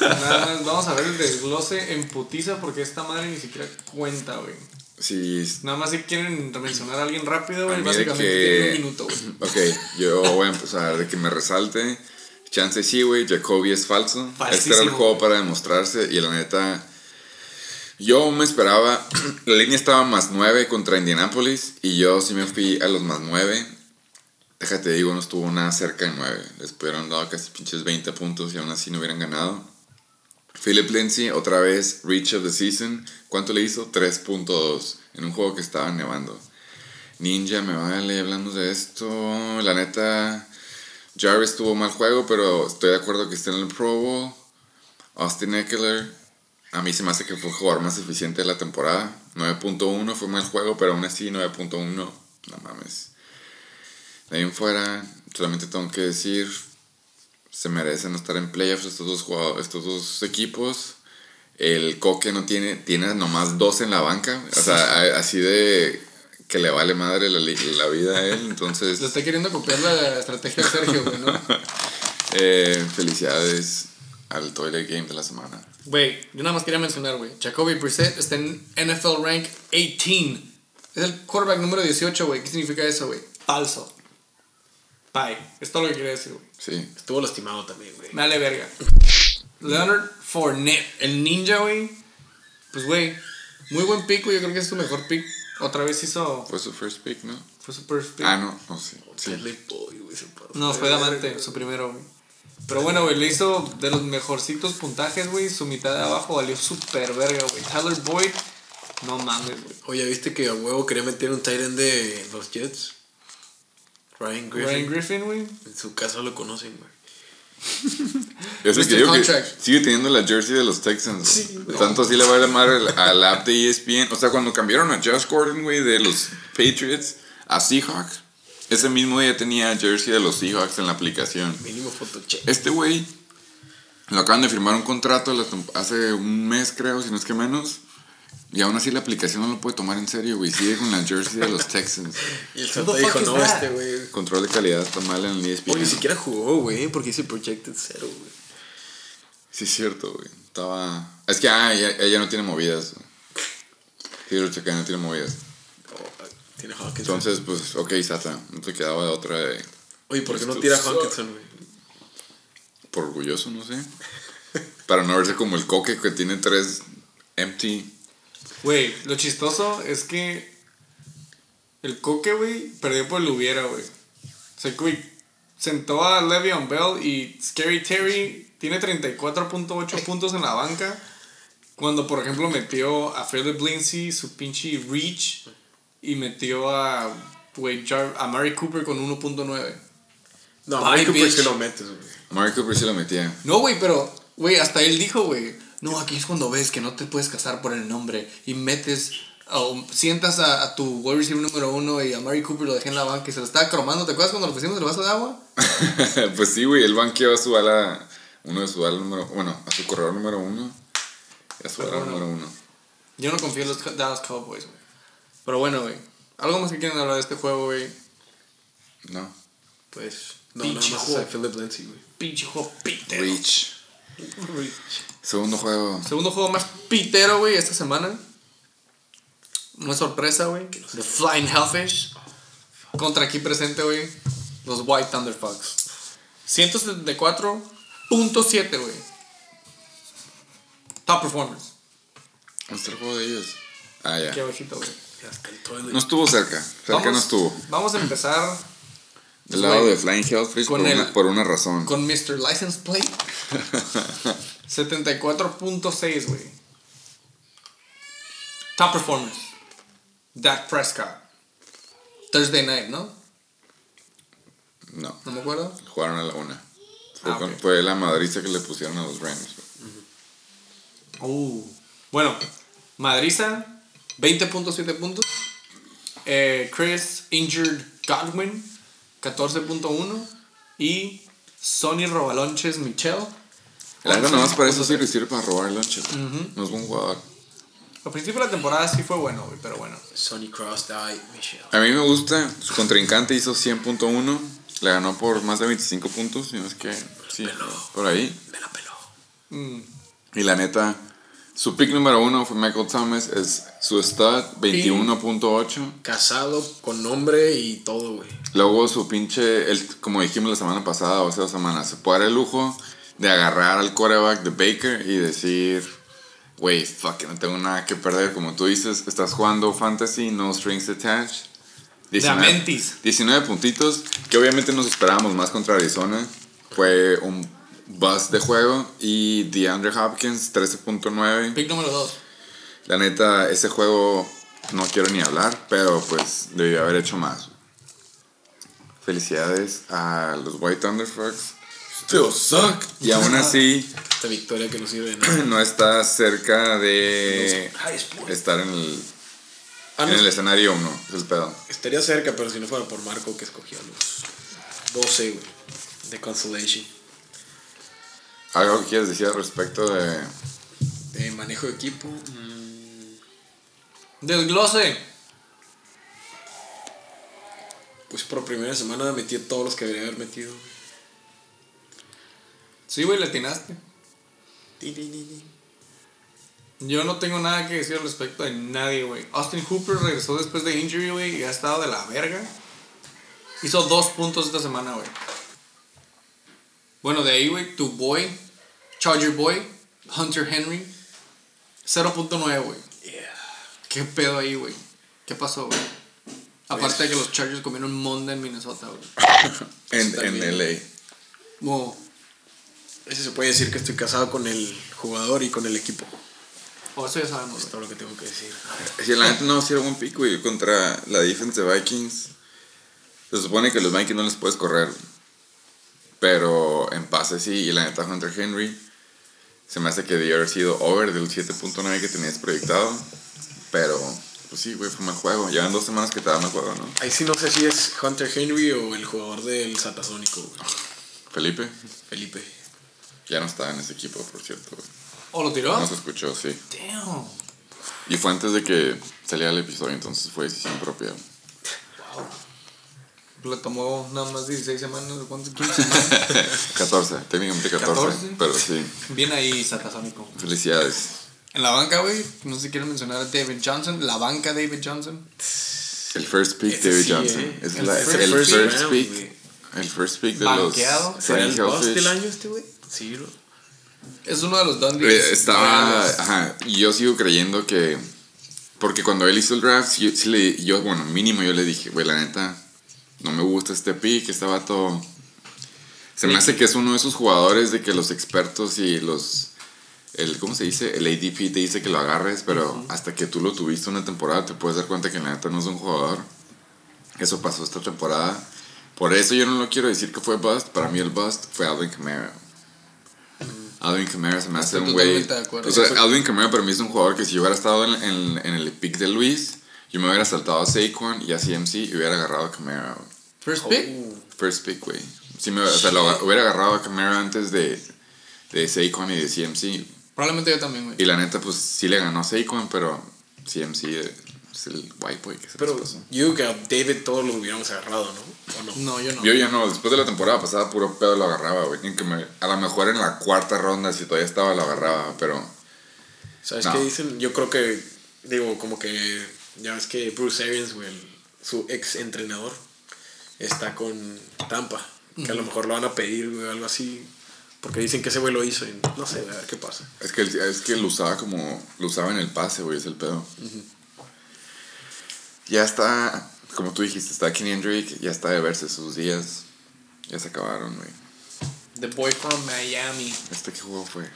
[SPEAKER 2] Nada más, vamos a ver el desglose en putiza porque esta madre ni siquiera cuenta, güey.
[SPEAKER 1] Sí,
[SPEAKER 2] Nada más si quieren mencionar a alguien rápido, güey, básicamente
[SPEAKER 1] que-
[SPEAKER 2] tiene un minuto, güey.
[SPEAKER 1] Ok, yo voy a empezar de que me resalte. Chance sí, güey. Jacoby es falso. Este era el
[SPEAKER 2] Falsísimo.
[SPEAKER 1] juego para demostrarse. Y la neta, yo me esperaba. La línea estaba más 9 contra Indianapolis. Y yo sí me fui a los más 9. Déjate digo, no estuvo nada cerca de 9. Les hubieran dado casi pinches 20 puntos y aún así no hubieran ganado. Philip Lindsay, otra vez, Reach of the Season. ¿Cuánto le hizo? 3.2 en un juego que estaba nevando. Ninja, me vale, hablando de esto. La neta, Jarvis tuvo mal juego, pero estoy de acuerdo que esté en el Pro Bowl. Austin Eckler, a mí se me hace que fue el jugador más eficiente de la temporada. 9.1 fue mal juego, pero aún así 9.1, no mames. De ahí en fuera, solamente tengo que decir, se merecen estar en playoffs estos dos, jugadores, estos dos equipos. El Coque no tiene, tiene nomás dos en la banca. O sea, así de que le vale madre la, la vida a él. Entonces,
[SPEAKER 2] Le está queriendo copiar la estrategia de Sergio, güey, ¿no?
[SPEAKER 1] eh, felicidades al Toilet Game de la semana.
[SPEAKER 2] Güey, yo nada más quería mencionar, güey. Jacoby Brissett está en NFL Rank 18. Es el quarterback número 18, güey. ¿Qué significa eso, güey? Falso. Bye. Es todo lo que quería decir, güey.
[SPEAKER 1] Sí.
[SPEAKER 3] Estuvo lastimado también, güey.
[SPEAKER 2] Me vale verga. Leonard Fournette, el ninja, güey. Pues, güey, muy buen pick, güey. Yo creo que es su mejor pick. Otra vez hizo.
[SPEAKER 1] Fue su first pick, ¿no?
[SPEAKER 2] Fue su first pick.
[SPEAKER 1] Ah, no, no, sí. sí.
[SPEAKER 3] Pasó
[SPEAKER 2] No, fue Damante, su primero, güey. Pero bueno, güey, le hizo de los mejorcitos puntajes, güey. Su mitad de abajo valió súper verga, güey. Tyler Boyd, no mames, güey.
[SPEAKER 3] Oye, ¿viste que a huevo quería meter un Tyrant de los Jets? Ryan Griffin.
[SPEAKER 2] Ryan Griffin, güey.
[SPEAKER 3] En su casa lo conocen, güey.
[SPEAKER 2] Mr.
[SPEAKER 1] que digo que
[SPEAKER 2] Contract.
[SPEAKER 1] sigue teniendo la jersey de los Texans.
[SPEAKER 2] Sí.
[SPEAKER 1] Tanto así le va a llamar al, al app de ESPN. O sea, cuando cambiaron a Josh Gordon, güey, de los Patriots a Seahawks, ese mismo día tenía jersey de los Seahawks en la aplicación.
[SPEAKER 3] Mínimo.
[SPEAKER 1] Este güey lo acaban de firmar un contrato la hace un mes, creo, si no es que menos. Y aún así la aplicación no lo puede tomar en serio, güey. Sigue con la jersey de los Texans.
[SPEAKER 3] Y el
[SPEAKER 2] the
[SPEAKER 3] dijo, no,
[SPEAKER 2] that?"
[SPEAKER 3] este, güey.
[SPEAKER 1] Control de calidad está mal en el ESPN.
[SPEAKER 3] Oye, ni siquiera jugó, güey, porque dice Projected Zero, güey.
[SPEAKER 1] Sí, es cierto, güey. Estaba. Es que, ah, ella, ella no tiene movidas. güey. Sí, lo chequé, no tiene movidas.
[SPEAKER 3] Oh, tiene Hawkinson.
[SPEAKER 1] Entonces, pues, ok, Sata. No te quedaba de otra de.
[SPEAKER 3] Oye, ¿por qué no tira Hawkinson, güey?
[SPEAKER 1] Por orgulloso, no sé. Para no verse como el coque que tiene tres empty.
[SPEAKER 2] Güey, lo chistoso es que el Coque, güey, perdió por el hubiera, güey. O sea, güey, sentó a Le'Veon Bell y Scary Terry tiene 34.8 puntos en la banca. Cuando, por ejemplo, metió a Philip Lindsay, su pinche reach, y metió a, güey, Jar- a Mary Cooper con 1.9.
[SPEAKER 3] No, Mike Cooper
[SPEAKER 2] bitch.
[SPEAKER 3] sí lo metes, güey.
[SPEAKER 1] Mark Cooper sí lo metía.
[SPEAKER 2] No, güey, pero, güey, hasta él dijo, güey, no, aquí es cuando ves que no te puedes casar por el nombre y metes, o sientas a, a tu wide receiver número uno y a Mary Cooper lo dejé en la banca y se lo estaba cromando. ¿Te acuerdas cuando le pusimos el vaso de agua?
[SPEAKER 1] pues sí, güey. Él banqueó a su ala. Uno de su ala número. Bueno, a su corredor número uno. Y a su ala
[SPEAKER 2] Pero bueno.
[SPEAKER 1] número uno.
[SPEAKER 2] Yo no confío en los Dallas Cowboys, güey. Pero bueno, güey. ¿Algo más que quieren hablar de este juego, güey?
[SPEAKER 1] No.
[SPEAKER 3] Pues, no, nada más
[SPEAKER 2] juego.
[SPEAKER 3] es Philip Lindsay, güey.
[SPEAKER 2] Pinche juego pitero.
[SPEAKER 1] Reach. Segundo juego.
[SPEAKER 2] Segundo juego más pitero, güey, esta semana. Una sorpresa, güey. The Flying Hellfish. Contra aquí presente, güey. Los White Thunderfucks. 174.7, güey. Top performance.
[SPEAKER 1] ¿Dónde está el juego de ellos? Ah, ya.
[SPEAKER 2] Aquí abajito, güey.
[SPEAKER 1] No estuvo cerca. Cerca
[SPEAKER 2] Vamos-
[SPEAKER 1] no estuvo.
[SPEAKER 2] Vamos a empezar
[SPEAKER 1] Del lado de Flying Hellfish por,
[SPEAKER 2] el-
[SPEAKER 1] una, por una razón.
[SPEAKER 2] con Mr. License Plate. 74.6, güey. Top performance. Dak Prescott. Thursday night, ¿no?
[SPEAKER 1] No,
[SPEAKER 2] No me acuerdo.
[SPEAKER 1] jugaron a la una. Fue,
[SPEAKER 2] Ah,
[SPEAKER 1] con-
[SPEAKER 2] ok.
[SPEAKER 1] fue la madriza que le pusieron a los Rams.
[SPEAKER 2] Uh. Bueno, Madriza, 20.7 puntos. Eh, Chris Injured Godwin, 14.1. Y Sonny Robalonches Michelle.
[SPEAKER 1] La neta nomás para eso
[SPEAKER 2] 11.3.
[SPEAKER 1] sirve, sirve para robar el lunch. güey. No es buen jugador.
[SPEAKER 2] Al principio de la temporada sí fue bueno, güey, pero bueno.
[SPEAKER 3] Sonny Cross, die, Michelle.
[SPEAKER 1] A mí me gusta, su contrincante hizo 100.1, le ganó por más de 25 puntos, y no es que, sí, por ahí.
[SPEAKER 3] Me la peló.
[SPEAKER 2] Mm.
[SPEAKER 1] Y la neta, su pick número uno fue Michael Thomas, es su stud 21.8.
[SPEAKER 3] Casado con nombre y todo, güey.
[SPEAKER 1] Luego su pinche, el, como dijimos la semana pasada o hace dos semanas, se puede dar el lujo de agarrar al quarterback de Baker y decir, güey, fuck, no tengo nada que perder. Como tú dices, estás jugando fantasy, no strings attached.
[SPEAKER 2] De Amentis.
[SPEAKER 1] 19 puntitos, que obviamente nos esperábamos más contra Arizona. Fue un bust de juego. Y DeAndre Hopkins, 13.9.
[SPEAKER 2] Pick número 2.
[SPEAKER 1] La neta, ese juego no quiero ni hablar, pero pues debió haber hecho más. Felicidades a los White Thunderfucks. Still suck. Y aún así,
[SPEAKER 3] Esta victoria que no sirve de nada.
[SPEAKER 1] no está cerca de estar en el,
[SPEAKER 3] Ah, no,
[SPEAKER 1] en el escenario 1. Es el pedo.
[SPEAKER 3] Estaría cerca, pero si no fuera por Marco que escogió a los 12, güey. De Consolation.
[SPEAKER 1] ¿Algo que quieres decir al respecto de.?
[SPEAKER 3] De manejo de equipo. mm,
[SPEAKER 2] Desglose.
[SPEAKER 3] Pues por primera semana metí todos los que debería haber metido.
[SPEAKER 2] Sí, güey, le atinaste. Yo no tengo nada que decir al respecto de nadie, güey. Austin Hooper regresó después de injury, güey, y ha estado de la verga. Hizo dos puntos esta semana, güey. Bueno, de ahí, güey, tu boy, Charger Boy, Hunter Henry, 0.9, güey. ¿Qué pedo ahí, güey? ¿Qué pasó, güey? Aparte de que los Chargers comieron Monday en Minnesota, güey.
[SPEAKER 1] En, en. LA.
[SPEAKER 2] Como,
[SPEAKER 3] Ese se puede decir que estoy casado con el jugador y con el equipo.
[SPEAKER 2] o eso ya sabemos,
[SPEAKER 3] Es todo lo que tengo que decir.
[SPEAKER 1] Si la neta no hicieron un pico, güey, contra la defense de Vikings. Se supone que los Vikings no les puedes correr. Pero en pase sí, y la neta Hunter Henry. Se me hace que debió haber sido over del 7.9 que tenías proyectado. Pero, pues sí, güey, fue mal juego. Llevan dos semanas que te dan mal juego, ¿no?
[SPEAKER 3] Ahí sí no sé si es Hunter Henry o el jugador del Satasónico, güey.
[SPEAKER 1] Felipe,
[SPEAKER 3] Felipe.
[SPEAKER 1] ya no estaba en ese equipo, por cierto, güey.
[SPEAKER 2] ¿O lo tiró?
[SPEAKER 1] No se escuchó, sí.
[SPEAKER 2] Damn.
[SPEAKER 1] Y fue antes de que saliera el episodio, entonces fue decisión propia.
[SPEAKER 2] Le tomó nada más 16 semanas, ¿cuánto? 15 semanas.
[SPEAKER 1] 14, técnicamente 14,
[SPEAKER 2] 14.
[SPEAKER 1] pero sí.
[SPEAKER 2] Bien ahí, Satasónico.
[SPEAKER 1] Felicidades.
[SPEAKER 2] En la banca, güey, no sé si quieren mencionar a David Johnson. La banca David Johnson.
[SPEAKER 1] El first pick
[SPEAKER 3] Ese
[SPEAKER 1] David
[SPEAKER 3] sí,
[SPEAKER 1] Johnson.
[SPEAKER 3] eh.
[SPEAKER 1] Es
[SPEAKER 2] El
[SPEAKER 1] la-
[SPEAKER 2] first-
[SPEAKER 1] el
[SPEAKER 3] first
[SPEAKER 1] first,
[SPEAKER 3] round,
[SPEAKER 1] pick.
[SPEAKER 3] güey.
[SPEAKER 1] El first pick de
[SPEAKER 2] Banqueado.
[SPEAKER 1] los
[SPEAKER 3] ¿Será el del año este, güey? Sí, bro.
[SPEAKER 2] Es uno de los
[SPEAKER 1] Eh,
[SPEAKER 2] Dundies.
[SPEAKER 1] Estaba,
[SPEAKER 2] reales.
[SPEAKER 1] ajá, y yo sigo creyendo que, porque cuando él hizo el draft, yo, sí le, yo, bueno, mínimo yo le dije, güey, la neta, no me gusta este pick, este vato, se me hace que es uno de esos jugadores de que los expertos y los, el, ¿cómo se dice? El ADP te dice que lo agarres, pero hasta que tú lo tuviste una temporada te puedes dar cuenta que la neta no es un jugador. Eso pasó esta temporada. Por eso yo no lo quiero decir que fue bust. Para mí el bust fue Alvin Kamara. Alvin Kamara se me hace
[SPEAKER 2] Estoy
[SPEAKER 1] un güey. O sea, Alvin Kamara para mí es un jugador que si yo hubiera estado en, en- en el pick de Luis, yo me hubiera saltado a Saquon y a CMC y hubiera agarrado a Kamara. güey.
[SPEAKER 2] First pick.
[SPEAKER 1] First pick, güey. Sí me, o sea, lo hubiera agarrado a Kamara antes de, de Saquon y de CMC.
[SPEAKER 2] Probablemente yo también, güey.
[SPEAKER 1] Y la neta, pues sí le ganó a Saquon, pero CMC es el white boy que se
[SPEAKER 3] Pero
[SPEAKER 1] pasó.
[SPEAKER 3] yo creo que a David todos lo hubiéramos agarrado, ¿no? ¿O no?
[SPEAKER 2] No, yo no.
[SPEAKER 1] Yo ya no, después de la temporada pasada, puro pedo lo agarraba, güey. Ni que me- A lo mejor en la cuarta ronda, si todavía estaba, lo agarraba, pero.
[SPEAKER 3] ¿Sabes
[SPEAKER 1] No.
[SPEAKER 3] qué dicen? Yo creo que, digo, como que, ya ves que Bruce Arians, güey, su ex entrenador, está con Tampa. Que a lo mejor lo van a pedir, güey, algo así. Porque dicen que ese güey lo hizo y no sé, a ver qué pasa.
[SPEAKER 1] Es que, es que lo usaba como. Lo usaba en el pase, güey, es el pedo. ya está, como tú dijiste, está Kenny Drake, ya está de verse sus días. Ya se acabaron, güey.
[SPEAKER 2] The Boy from Miami.
[SPEAKER 1] ¿Este qué juego fue?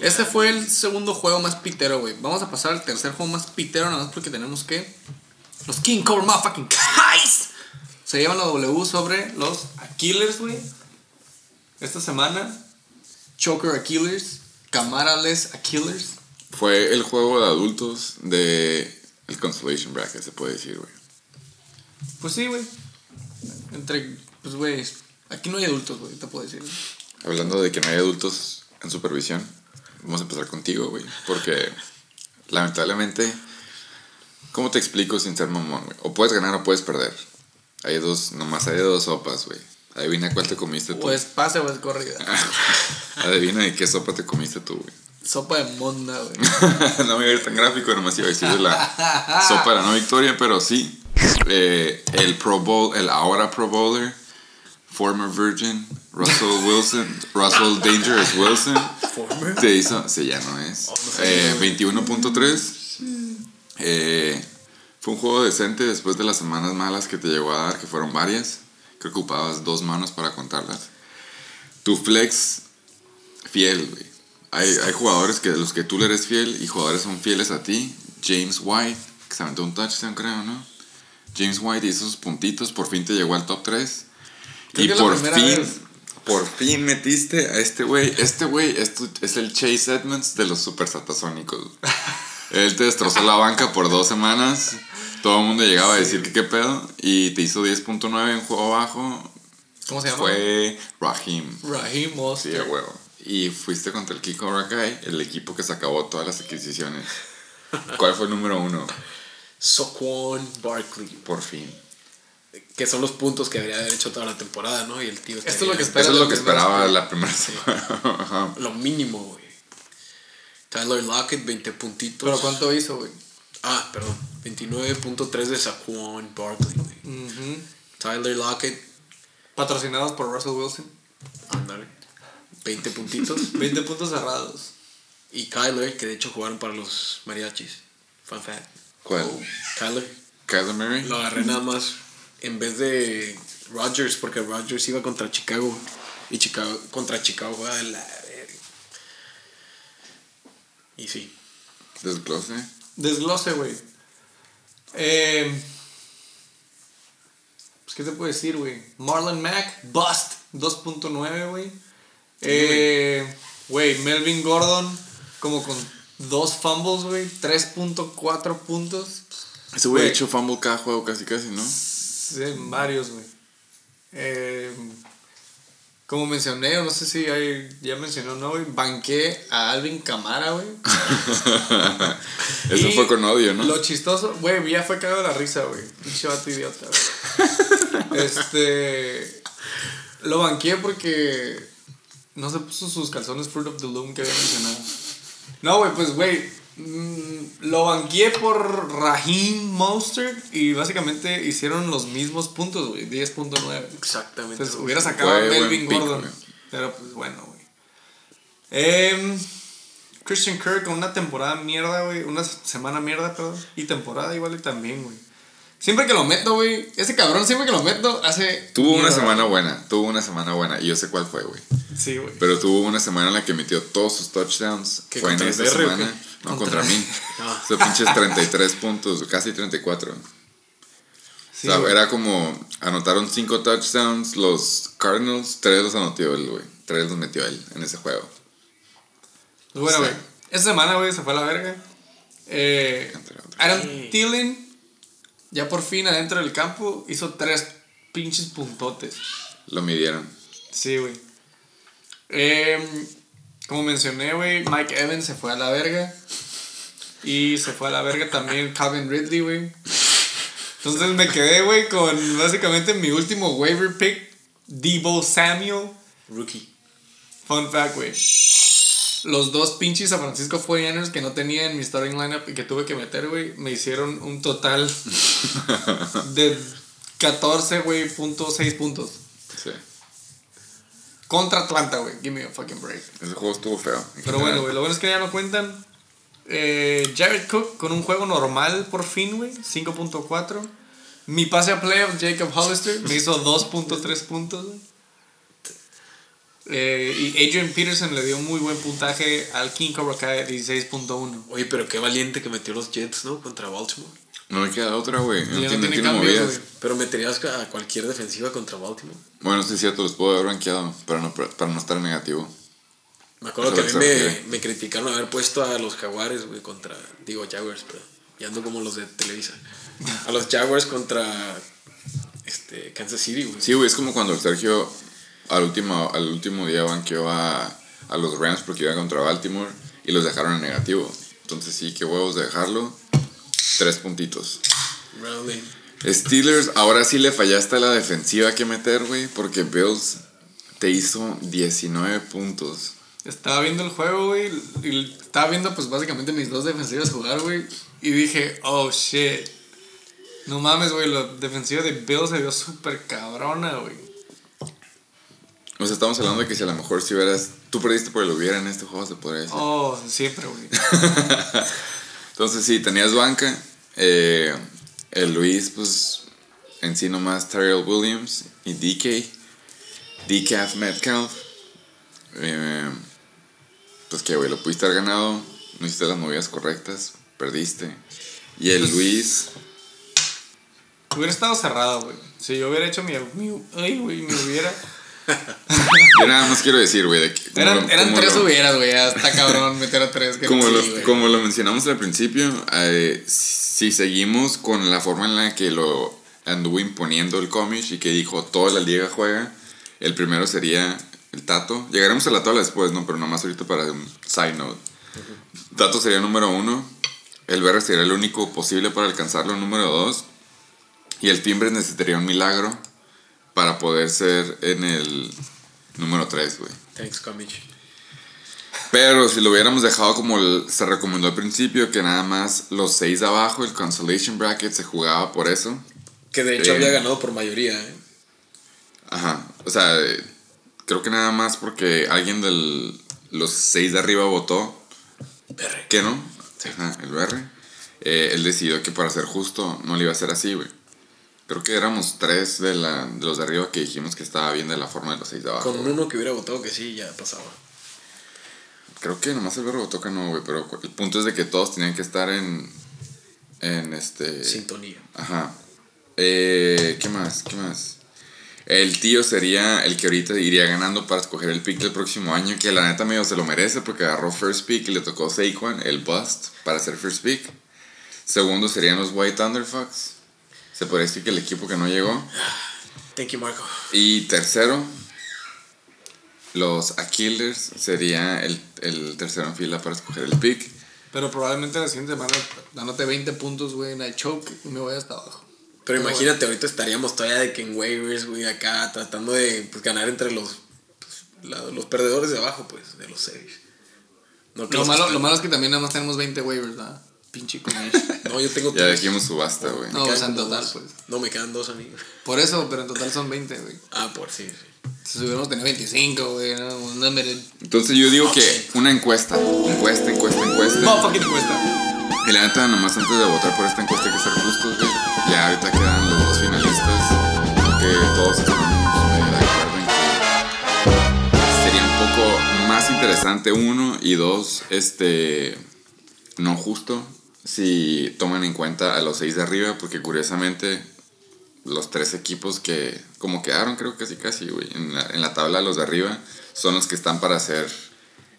[SPEAKER 2] Este fue el segundo juego más pitero, güey. Vamos a pasar al tercer juego más pitero, nada más porque tenemos que. Los King Cobra Motherfucking Kais se llevan la W sobre los Aquilers, güey. Esta semana, Choker Aquilers, Camarales Aquilers.
[SPEAKER 1] Fue el juego de adultos de el Constellation Bracket, se puede decir, güey.
[SPEAKER 2] Pues sí, güey. Entre. Pues, güey. Aquí no hay adultos, güey, te puedo decir.
[SPEAKER 1] Hablando de que no hay adultos en supervisión, vamos a empezar contigo, güey. Porque lamentablemente, ¿cómo te explico sin ser mamón, güey? O puedes ganar o puedes perder. Hay dos, nomás hay dos sopas, güey. Adivina cuál te comiste tú.
[SPEAKER 2] O es pase o es corrida.
[SPEAKER 1] Adivina de qué sopa te comiste tú, güey.
[SPEAKER 2] Sopa de monda, güey.
[SPEAKER 1] no me iba a ir tan gráfico, nomás iba a decir de la sopa de la no victoria, pero sí. Eh, el Pro Bowl, el ahora Pro Bowler, former Virgin, Russell Wilson, Russell Dangerous Wilson, te hizo, sí, ya no es. Eh, 21.3. Eh, fue un juego decente después de las semanas malas que te llegó a dar, que fueron varias. Creo que ocupabas dos manos para contarlas. Tu flex fiel, güey. Hay, hay jugadores que los que tú le eres fiel y jugadores son fieles a ti. James White, que se aventó un touchdown, creo, ¿no? James White hizo sus puntitos, por fin te llegó al top 3.
[SPEAKER 2] Creo
[SPEAKER 1] y por fin,
[SPEAKER 2] vez.
[SPEAKER 1] por fin metiste a este güey. Este güey es, es el Chase Edmonds de los super satasónicos. Él te destrozó la banca por dos semanas. Todo el mundo llegaba a decir que qué pedo. Y te hizo 10.9 en juego bajo.
[SPEAKER 2] ¿Cómo se llama?
[SPEAKER 1] Fue Raheem.
[SPEAKER 2] Raheem
[SPEAKER 1] Sí,
[SPEAKER 2] Mostert.
[SPEAKER 1] a huevo. Y fuiste contra el Kiko Rakai, el equipo que se acabó todas las adquisiciones. ¿Cuál fue el número uno?
[SPEAKER 3] Soquan Barkley.
[SPEAKER 1] Por fin.
[SPEAKER 3] Que son los puntos que debería haber hecho toda la temporada, ¿no? Y el tío
[SPEAKER 2] Esto es lo que espera
[SPEAKER 1] Eso es lo que esperaba la primera semana.
[SPEAKER 3] Lo mínimo, güey. Tyler Lockett, 20 puntitos.
[SPEAKER 2] Pero ¿cuánto hizo, güey?
[SPEAKER 3] Ah, perdón. 29.3 de Saquon Barkley, güey.
[SPEAKER 2] Ujú.
[SPEAKER 3] Tyler Lockett,
[SPEAKER 2] Patrocinados por Russell Wilson.
[SPEAKER 3] ándale. 20 puntitos.
[SPEAKER 2] 20 puntos cerrados.
[SPEAKER 3] y Kyler, que de hecho jugaron para los mariachis. Fun fact.
[SPEAKER 1] ¿Cuál?
[SPEAKER 3] Kyler.
[SPEAKER 1] Kyler Murray.
[SPEAKER 3] Lo agarré nada más en vez de Rodgers, porque Rodgers iba contra Chicago. Y Chicago, contra Chicago juega de la verga. Y sí.
[SPEAKER 1] Desglose.
[SPEAKER 2] Desglose, güey. Eh, pues, ¿qué te puedo decir, güey? Marlon Mack, bust, 2.9, güey. Eh, Güey, Melvin Gordon, como con dos fumbles, güey. 3.4 puntos.
[SPEAKER 1] Ese güey ha hecho fumble cada juego casi casi, ¿no?
[SPEAKER 2] Sí, varios, güey. Eh, como mencioné, no sé si hay, ya mencionó, ¿no, güey? Banqué a Alvin Camara, güey.
[SPEAKER 1] Eso
[SPEAKER 2] Y
[SPEAKER 1] fue con odio, ¿no?
[SPEAKER 2] Lo chistoso, güey, ya fue cagado de la risa, güey. Pinche vato idiota, güey. este. Lo banqué porque no se puso sus calzones Fruit of the Loom que había mencionado. No, güey, pues, güey. Mm, lo banqué por Raheem Mostert y básicamente hicieron los mismos puntos, güey. 10.9.
[SPEAKER 3] Exactamente.
[SPEAKER 2] Entonces hubiera sacado a Melvin Gordon. Pero pues bueno, güey. Em, Christian Kirk con una temporada mierda, güey. Una semana mierda, perdón. Y temporada igual y también, güey. Siempre que lo meto, güey. Ese cabrón, siempre que lo meto, hace.
[SPEAKER 1] Tuvo una semana buena, tuvo una semana buena. Y yo sé cuál fue, güey.
[SPEAKER 2] Sí, güey.
[SPEAKER 1] Pero tuvo una semana en la que metió todos sus touchdowns.
[SPEAKER 3] ¿Qué,
[SPEAKER 1] Fue en
[SPEAKER 3] BR o
[SPEAKER 1] semana.
[SPEAKER 3] qué?
[SPEAKER 1] No,
[SPEAKER 2] Contra-
[SPEAKER 1] contra mí.
[SPEAKER 3] Ah.
[SPEAKER 1] Esos pinches 33 puntos, casi 34.
[SPEAKER 2] Sí,
[SPEAKER 1] o sea, era como anotaron 5 touchdowns los Cardinals, 3 los anotó él, güey. 3 los metió él en ese juego.
[SPEAKER 2] Pues bueno, güey. Esa semana, güey, se fue a la verga. Eh,
[SPEAKER 3] Sí.
[SPEAKER 2] Thielen, ya por fin adentro del campo, hizo tres pinches puntotes.
[SPEAKER 1] Lo midieron.
[SPEAKER 2] Sí, güey. Em, como mencioné, güey, Mike Evans se fue a la verga. Y se fue a la verga también Calvin Ridley, güey. Entonces me quedé, güey, con básicamente mi último waiver pick, Debo Samuel.
[SPEAKER 3] Rookie.
[SPEAKER 2] Fun fact, güey. Los dos pinches San Francisco 49ers que no tenía en mi starting lineup y que tuve que meter, güey, me hicieron un total de 14, güey, punto 6 puntos.
[SPEAKER 1] Sí.
[SPEAKER 2] Contra Atlanta, güey. Give me a fucking break.
[SPEAKER 1] Ese juego estuvo feo.
[SPEAKER 2] Pero bueno, güey, lo bueno es que ya no cuentan. Eh, Jared Cook con un juego normal por fin, güey. 5.4. Mi pase a playoff, Jacob Hollister, me hizo 2.3 puntos, güey. Eh, y Adrian Peterson le dio muy buen puntaje al King Cobra Kai 16.1.
[SPEAKER 3] Oye, pero qué valiente que metió los Jets, ¿no? Contra Baltimore.
[SPEAKER 1] No le queda otra, güey. No,
[SPEAKER 2] Ya no
[SPEAKER 1] tiene,
[SPEAKER 2] tiene
[SPEAKER 1] tiene
[SPEAKER 2] cambios,
[SPEAKER 1] movidas.
[SPEAKER 2] güey.
[SPEAKER 3] Pero meterías a cualquier defensiva contra Baltimore.
[SPEAKER 1] Bueno, sí es cierto, los puedo haber rankeado para no, para no estar negativo.
[SPEAKER 3] Me acuerdo
[SPEAKER 1] Eso
[SPEAKER 3] que a mí me, me criticaron haber puesto a los Jaguares, güey, contra. Digo, Jaguars, pero. Ya ando como los de Televisa. A los Jaguars contra. Este. Kansas City, güey.
[SPEAKER 1] Sí, güey, es como cuando Sergio al último, al último día banqueó a, a los Rams porque iba contra Baltimore y los dejaron en negativo. Entonces sí, qué huevos de dejarlo. Tres puntitos.
[SPEAKER 3] Really.
[SPEAKER 1] Steelers, ahora sí le fallaste a la defensiva que meter, güey, porque Bills te hizo 19 puntos.
[SPEAKER 2] Estaba viendo el juego, güey. Y estaba viendo, pues, básicamente mis dos defensivas jugar, güey. Y dije, oh shit. No mames, güey. La defensiva de Bills se vio súper cabrona, güey.
[SPEAKER 1] O sea, estamos hablando de que si a lo mejor si hubieras. Tú perdiste por el hubiera en este juego, se podría decir.
[SPEAKER 2] Oh, siempre, güey.
[SPEAKER 1] Entonces sí, tenías banca. eh, el Luis, pues, en sí nomás Tyrell Williams y DK. DCAF Metcalf. Eh, pues que, güey, lo pudiste haber ganado. No hiciste las movidas correctas. Perdiste. Y el
[SPEAKER 2] Pues-
[SPEAKER 1] Luis.
[SPEAKER 2] Hubiera estado cerrado, güey. Si yo hubiera hecho mi. mi ay, güey, me hubiera.
[SPEAKER 1] Yo nada más quiero decir, güey, de
[SPEAKER 2] Eran, eran
[SPEAKER 1] como
[SPEAKER 2] tres
[SPEAKER 1] lo-
[SPEAKER 2] hubieras, güey. Ya está cabrón meter a tres. que
[SPEAKER 1] Como
[SPEAKER 2] no,
[SPEAKER 1] lo,
[SPEAKER 2] sí,
[SPEAKER 1] como lo mencionamos al principio, eh, si seguimos con la forma en la que lo anduvo imponiendo el cómic y que dijo toda la liga juega, el primero sería el Tato. Llegaremos a la tabla después, ¿no? Pero nomás ahorita para un side note. Tato sería número uno, el Berra sería el único posible para alcanzarlo, número dos, y el Timbre necesitaría un milagro para poder ser en el número tres, güey.
[SPEAKER 3] Thanks, Comich.
[SPEAKER 1] Pero si lo hubiéramos dejado como el- se recomendó al principio, que nada más los seis de abajo, el consolation bracket, se jugaba por eso.
[SPEAKER 3] Que de hecho
[SPEAKER 1] Sí.
[SPEAKER 3] había ganado por mayoría, ¿eh?
[SPEAKER 1] Ajá. O sea, eh, creo que nada más porque alguien de los seis de arriba votó
[SPEAKER 3] Perre.
[SPEAKER 1] que no. Ajá, el BR. Eh, él decidió que para ser justo no le iba a ser así, güey. Creo que éramos tres de, la, de los de arriba que dijimos que estaba bien de la forma de los seis de abajo.
[SPEAKER 3] Con uno que hubiera votado que sí, ya pasaba.
[SPEAKER 1] Creo que nomás el votó que no, güey. Pero el punto es de que todos tenían que estar en. En este.
[SPEAKER 3] Sintonía.
[SPEAKER 1] Ajá. Eh, ¿Qué más? ¿Qué más? El tío sería el que ahorita iría ganando para escoger el pick del próximo año, que la neta medio se lo merece porque agarró first pick y le tocó Saquon, el bust, para ser first pick. Segundo serían los White Thunderfucks. Se podría decir que el equipo que no llegó.
[SPEAKER 3] Thank you, Marco.
[SPEAKER 1] Y tercero, los Aquilers sería el, el tercero en fila para escoger el pick.
[SPEAKER 2] Pero probablemente la siguiente semana dándote 20 puntos, güey, en el choke y me voy hasta abajo.
[SPEAKER 3] Pero imagínate, ahorita estaríamos todavía de que en waivers, güey, acá tratando de pues, ganar entre los, pues, la- los perdedores de abajo, pues, de los seis. No, que
[SPEAKER 2] Lo malo, lo malo es que también nada más tenemos 20 waivers, ¿verdad? Pinche comish.
[SPEAKER 3] No, yo tengo
[SPEAKER 1] Ya
[SPEAKER 3] tres.
[SPEAKER 1] dijimos subasta, güey.
[SPEAKER 2] No, o sea, en total,
[SPEAKER 3] dos.
[SPEAKER 2] pues.
[SPEAKER 3] No, me quedan dos amigos.
[SPEAKER 2] Por eso, pero en total son 20, güey.
[SPEAKER 3] Ah, por sí, sí.
[SPEAKER 2] Si hubiéramos tenido 25, güey, no, número.
[SPEAKER 1] Entonces yo digo que una encuesta, encuesta, encuesta, encuesta.
[SPEAKER 2] Motherfucking cuesta.
[SPEAKER 1] Y la neta, nomás antes de votar por esta encuesta hay que ser justos, güey. Ya ahorita quedan los dos finalistas. Que todos estamos de acuerdo en que sería un poco más interesante, uno, y dos, este, no justo si toman en cuenta a los seis de arriba, porque curiosamente los tres equipos que como quedaron, creo que casi casi, güey, en la, en la tabla los de arriba son los que están para hacer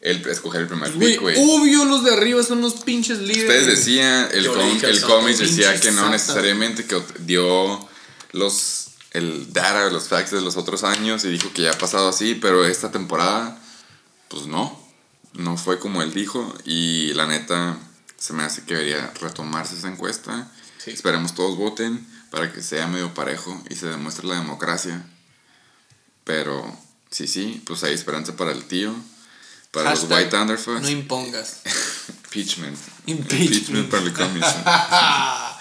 [SPEAKER 1] el escoger el primer
[SPEAKER 2] Güey,
[SPEAKER 1] pick, güey.
[SPEAKER 2] obvio los de arriba son los pinches líderes.
[SPEAKER 1] Ustedes decían, el, com- el cómic decía que no necesariamente, que dio los el data, los facts de los otros años y dijo que ya ha pasado así, pero esta temporada, pues no, no fue como él dijo y la neta se me hace que debería retomarse esa encuesta.
[SPEAKER 3] Sí.
[SPEAKER 1] Esperemos todos voten para que sea medio parejo y se demuestre la democracia. Pero sí, sí, pues hay esperanza para el tío, para
[SPEAKER 2] Hashtag,
[SPEAKER 1] los White Thunderfucks.
[SPEAKER 2] No impongas.
[SPEAKER 1] Impeachment.
[SPEAKER 2] Impeachment.
[SPEAKER 1] para el commission.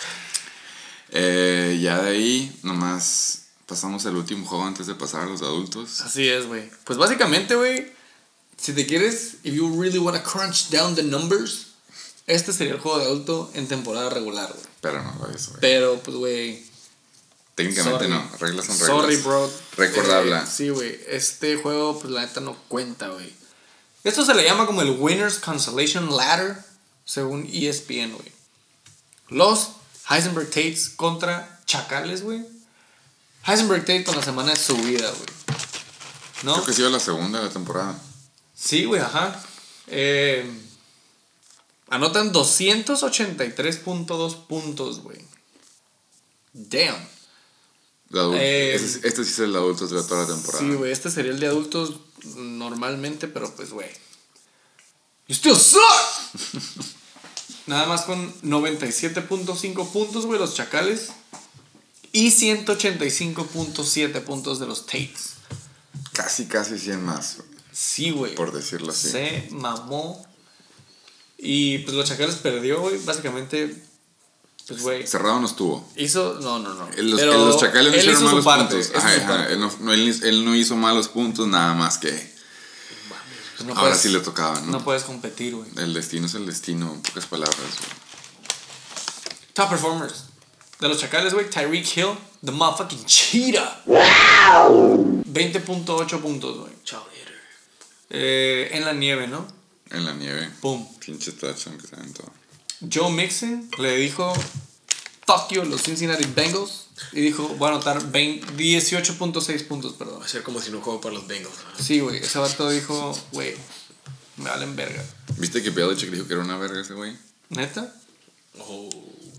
[SPEAKER 1] Eh, ya de ahí, nomás pasamos al último juego antes de pasar a los adultos.
[SPEAKER 2] Así es, güey. Pues básicamente, güey, si te quieres, if you really want to crunch down the numbers, Este sería el juego de adulto en temporada regular, güey.
[SPEAKER 1] Pero no lo es, güey.
[SPEAKER 2] Pero, pues, güey.
[SPEAKER 1] Técnicamente
[SPEAKER 2] sorry.
[SPEAKER 1] no. Reglas son reglas.
[SPEAKER 2] Sorry, bro.
[SPEAKER 1] Récord
[SPEAKER 2] Eh. Sí, güey. Este juego, pues, la neta no cuenta, güey. Esto se le llama como el Winners Consolation Ladder, según ESPN, güey. Los Heisenberg Tates contra Chacales, güey. Heisenberg Tate con la semana de su vida, güey. ¿No?
[SPEAKER 1] Creo que ha sido la segunda de la temporada.
[SPEAKER 2] Sí, güey, ajá. Eh, anotan 283.2 puntos, güey. Damn. Eh,
[SPEAKER 1] este, este sí es el de adultos de toda la temporada.
[SPEAKER 2] Sí, güey, este sería el de adultos normalmente, pero pues, güey. You still suck. Nada más con 97.5 puntos, güey, los chacales. Y 185.7 puntos de los Tates.
[SPEAKER 1] Casi, casi 100 más,
[SPEAKER 2] Sí, güey.
[SPEAKER 1] por decirlo así.
[SPEAKER 2] Se mamó. Y pues los chacales perdió, güey. Básicamente, pues, güey.
[SPEAKER 1] Cerrado no estuvo.
[SPEAKER 2] Hizo. No, no, no.
[SPEAKER 1] Los,
[SPEAKER 2] Pero
[SPEAKER 1] los chacales no hicieron malos
[SPEAKER 2] parte,
[SPEAKER 1] puntos. Ajá, ajá. Él, no, él, él no hizo malos puntos, nada más que
[SPEAKER 2] Pues no
[SPEAKER 1] ahora
[SPEAKER 2] puedes-
[SPEAKER 1] sí le tocaba, ¿no?
[SPEAKER 2] No puedes competir, güey.
[SPEAKER 1] El destino es el destino, en pocas palabras. güey.
[SPEAKER 2] Top performers. De los chacales, güey. Tyreek Hill, the motherfucking cheetah. 20.8 puntos, güey. Eh, en la nieve, ¿no?
[SPEAKER 1] En la nieve.
[SPEAKER 2] Pum.
[SPEAKER 1] Pinche touchdown que se aventó.
[SPEAKER 2] Joe Mixon le dijo, fuck you, los Cincinnati Bengals. Y dijo, voy a anotar 20 18.6 puntos, perdón.
[SPEAKER 3] Va a ser como si no juego para los Bengals. ¿no?
[SPEAKER 2] Sí, güey. Ese vato dijo, güey, me valen verga.
[SPEAKER 1] ¿Viste que Belichick dijo que era una verga ese güey?
[SPEAKER 2] ¿Neta?
[SPEAKER 3] Oh.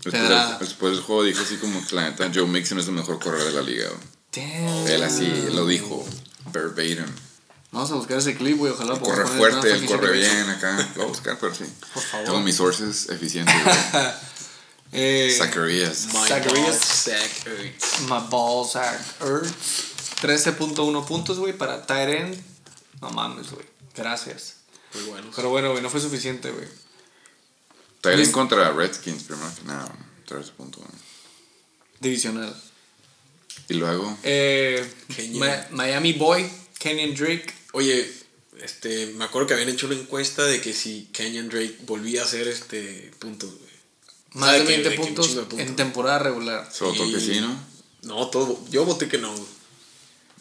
[SPEAKER 1] Después, del- después del juego dijo así como que la neta Joe Mixon es el mejor corredor de la liga.
[SPEAKER 2] Damn.
[SPEAKER 1] Él así lo dijo, verbatim.
[SPEAKER 2] Vamos a buscar ese clip, güey. Ojalá podamos
[SPEAKER 1] Corre fuerte, él corre bien acá. Lo voy a buscar, pero sí.
[SPEAKER 2] Por favor.
[SPEAKER 1] Tengo mis sources eficientes. güey.
[SPEAKER 2] Eh,
[SPEAKER 1] Zacharias.
[SPEAKER 3] My.
[SPEAKER 2] My balls are Ertz. 13.1 puntos, güey, para tight end. No mames, güey. Gracias.
[SPEAKER 3] Muy bueno.
[SPEAKER 2] Pero bueno, güey, no fue suficiente, güey.
[SPEAKER 1] Tylen contra Redskins, primero que nada. 3.1.
[SPEAKER 2] Divisional.
[SPEAKER 1] Y luego,
[SPEAKER 2] Eh, Miami Boy, Kenyon Drake.
[SPEAKER 3] Oye, este, me acuerdo que habían hecho una encuesta de que si Kenyon Drake volvía a hacer este puntos, güey.
[SPEAKER 2] Más de
[SPEAKER 3] que-
[SPEAKER 2] 20
[SPEAKER 3] que un
[SPEAKER 2] puntos
[SPEAKER 3] de
[SPEAKER 2] en temporada regular.
[SPEAKER 1] se votó que sí, ¿no?
[SPEAKER 3] No, todo. Yo voté que no. güey.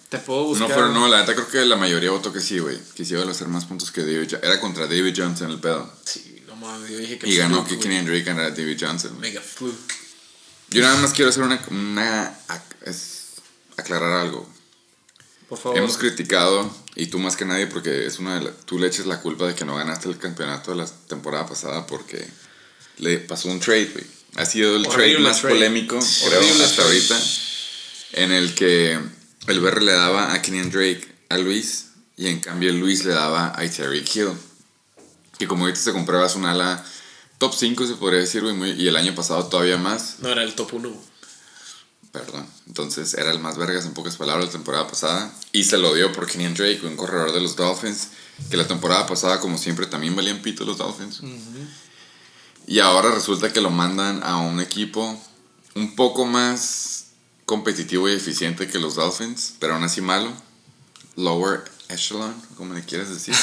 [SPEAKER 2] Te puedo buscar.
[SPEAKER 1] No, pero no, la neta creo que la mayoría votó que sí, güey. Que sí iba a hacer más puntos que David Jo- Era contra David Johnson el pedo.
[SPEAKER 3] Sí, no mames, yo dije que
[SPEAKER 1] Y ganó
[SPEAKER 3] fluke,
[SPEAKER 1] que. Kenyon Drake ganara a David Johnson. güey.
[SPEAKER 3] Mega fluke.
[SPEAKER 1] Yo nada más quiero hacer una, una ac- es- aclarar algo.
[SPEAKER 2] Por favor.
[SPEAKER 1] Hemos criticado, y tú más que nadie, porque es una de la- tú le eches la culpa de que no ganaste el campeonato de la temporada pasada porque le pasó un trade, güey. Ha sido el trade más
[SPEAKER 2] trade.
[SPEAKER 1] polémico,
[SPEAKER 2] Horrible
[SPEAKER 1] hasta
[SPEAKER 2] trade.
[SPEAKER 1] ahorita, en el que el BR le daba a Kenyon Drake a Luis, y en cambio Luis le daba a Tyreek Hill. Y como ahorita se comprabas un ala top 5, se podría decir, güey, y el año pasado todavía más,
[SPEAKER 3] No era el top 1.
[SPEAKER 1] Perdón. Entonces era el más vergas en pocas palabras la temporada pasada. Y se lo dio por Kenyon Drake, un corredor de los Dolphins. Que la temporada pasada, como siempre, también valían pito los Dolphins. Y ahora resulta que lo mandan a un equipo un poco más competitivo y eficiente que los Dolphins, pero aún así malo. Lower echelon, como le quieres decir.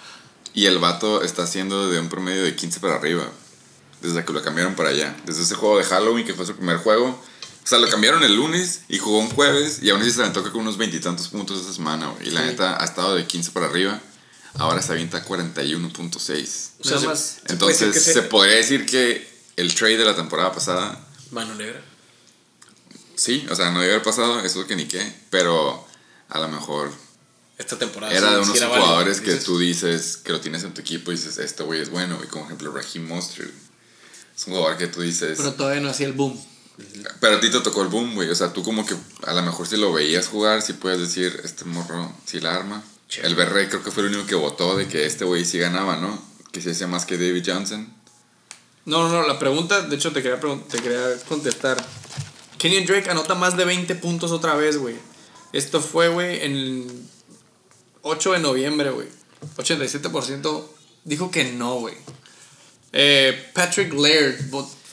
[SPEAKER 1] y el vato está haciendo de un promedio de 15 para arriba. Desde que lo cambiaron para allá. Desde ese juego de Halloween, que fue su primer juego. O sea, lo cambiaron el lunes y jugó un jueves. Y aún así se aventó que unos veintitantos puntos esta semana. güey. Y la neta ha estado de 15 para arriba. Ahora se avienta 41.6.
[SPEAKER 2] O sea,
[SPEAKER 3] No,
[SPEAKER 2] más.
[SPEAKER 1] Entonces se
[SPEAKER 3] se-
[SPEAKER 1] podría decir que el trade de la temporada pasada,
[SPEAKER 3] Mano negra.
[SPEAKER 1] sí, o sea, no debe haber pasado, eso que ni qué, pero a lo mejor
[SPEAKER 3] Esta temporada.
[SPEAKER 1] era de unos
[SPEAKER 3] era válido,
[SPEAKER 1] jugadores que
[SPEAKER 3] dices.
[SPEAKER 1] tú dices que lo tienes en tu equipo y dices, este güey es bueno, y como ejemplo Raheem Mostert. Es un jugador que tú dices,
[SPEAKER 2] Pero todavía no hacía el boom.
[SPEAKER 1] Pero a ti te tocó el boom, güey, o sea, tú como que a lo mejor si lo veías jugar, si puedes decir, este morro, si la arma. El Berrey creo que fue el único que votó de que este güey sí ganaba, ¿no? Que se hacía más que David Johnson.
[SPEAKER 2] No, no, no. La pregunta, de hecho, te quería, te quería contestar. Kenyon Drake anota más de 20 puntos otra vez, güey. Esto fue, güey, en el 8 de noviembre, güey. 87% dijo que no, güey. Eh, Patrick Laird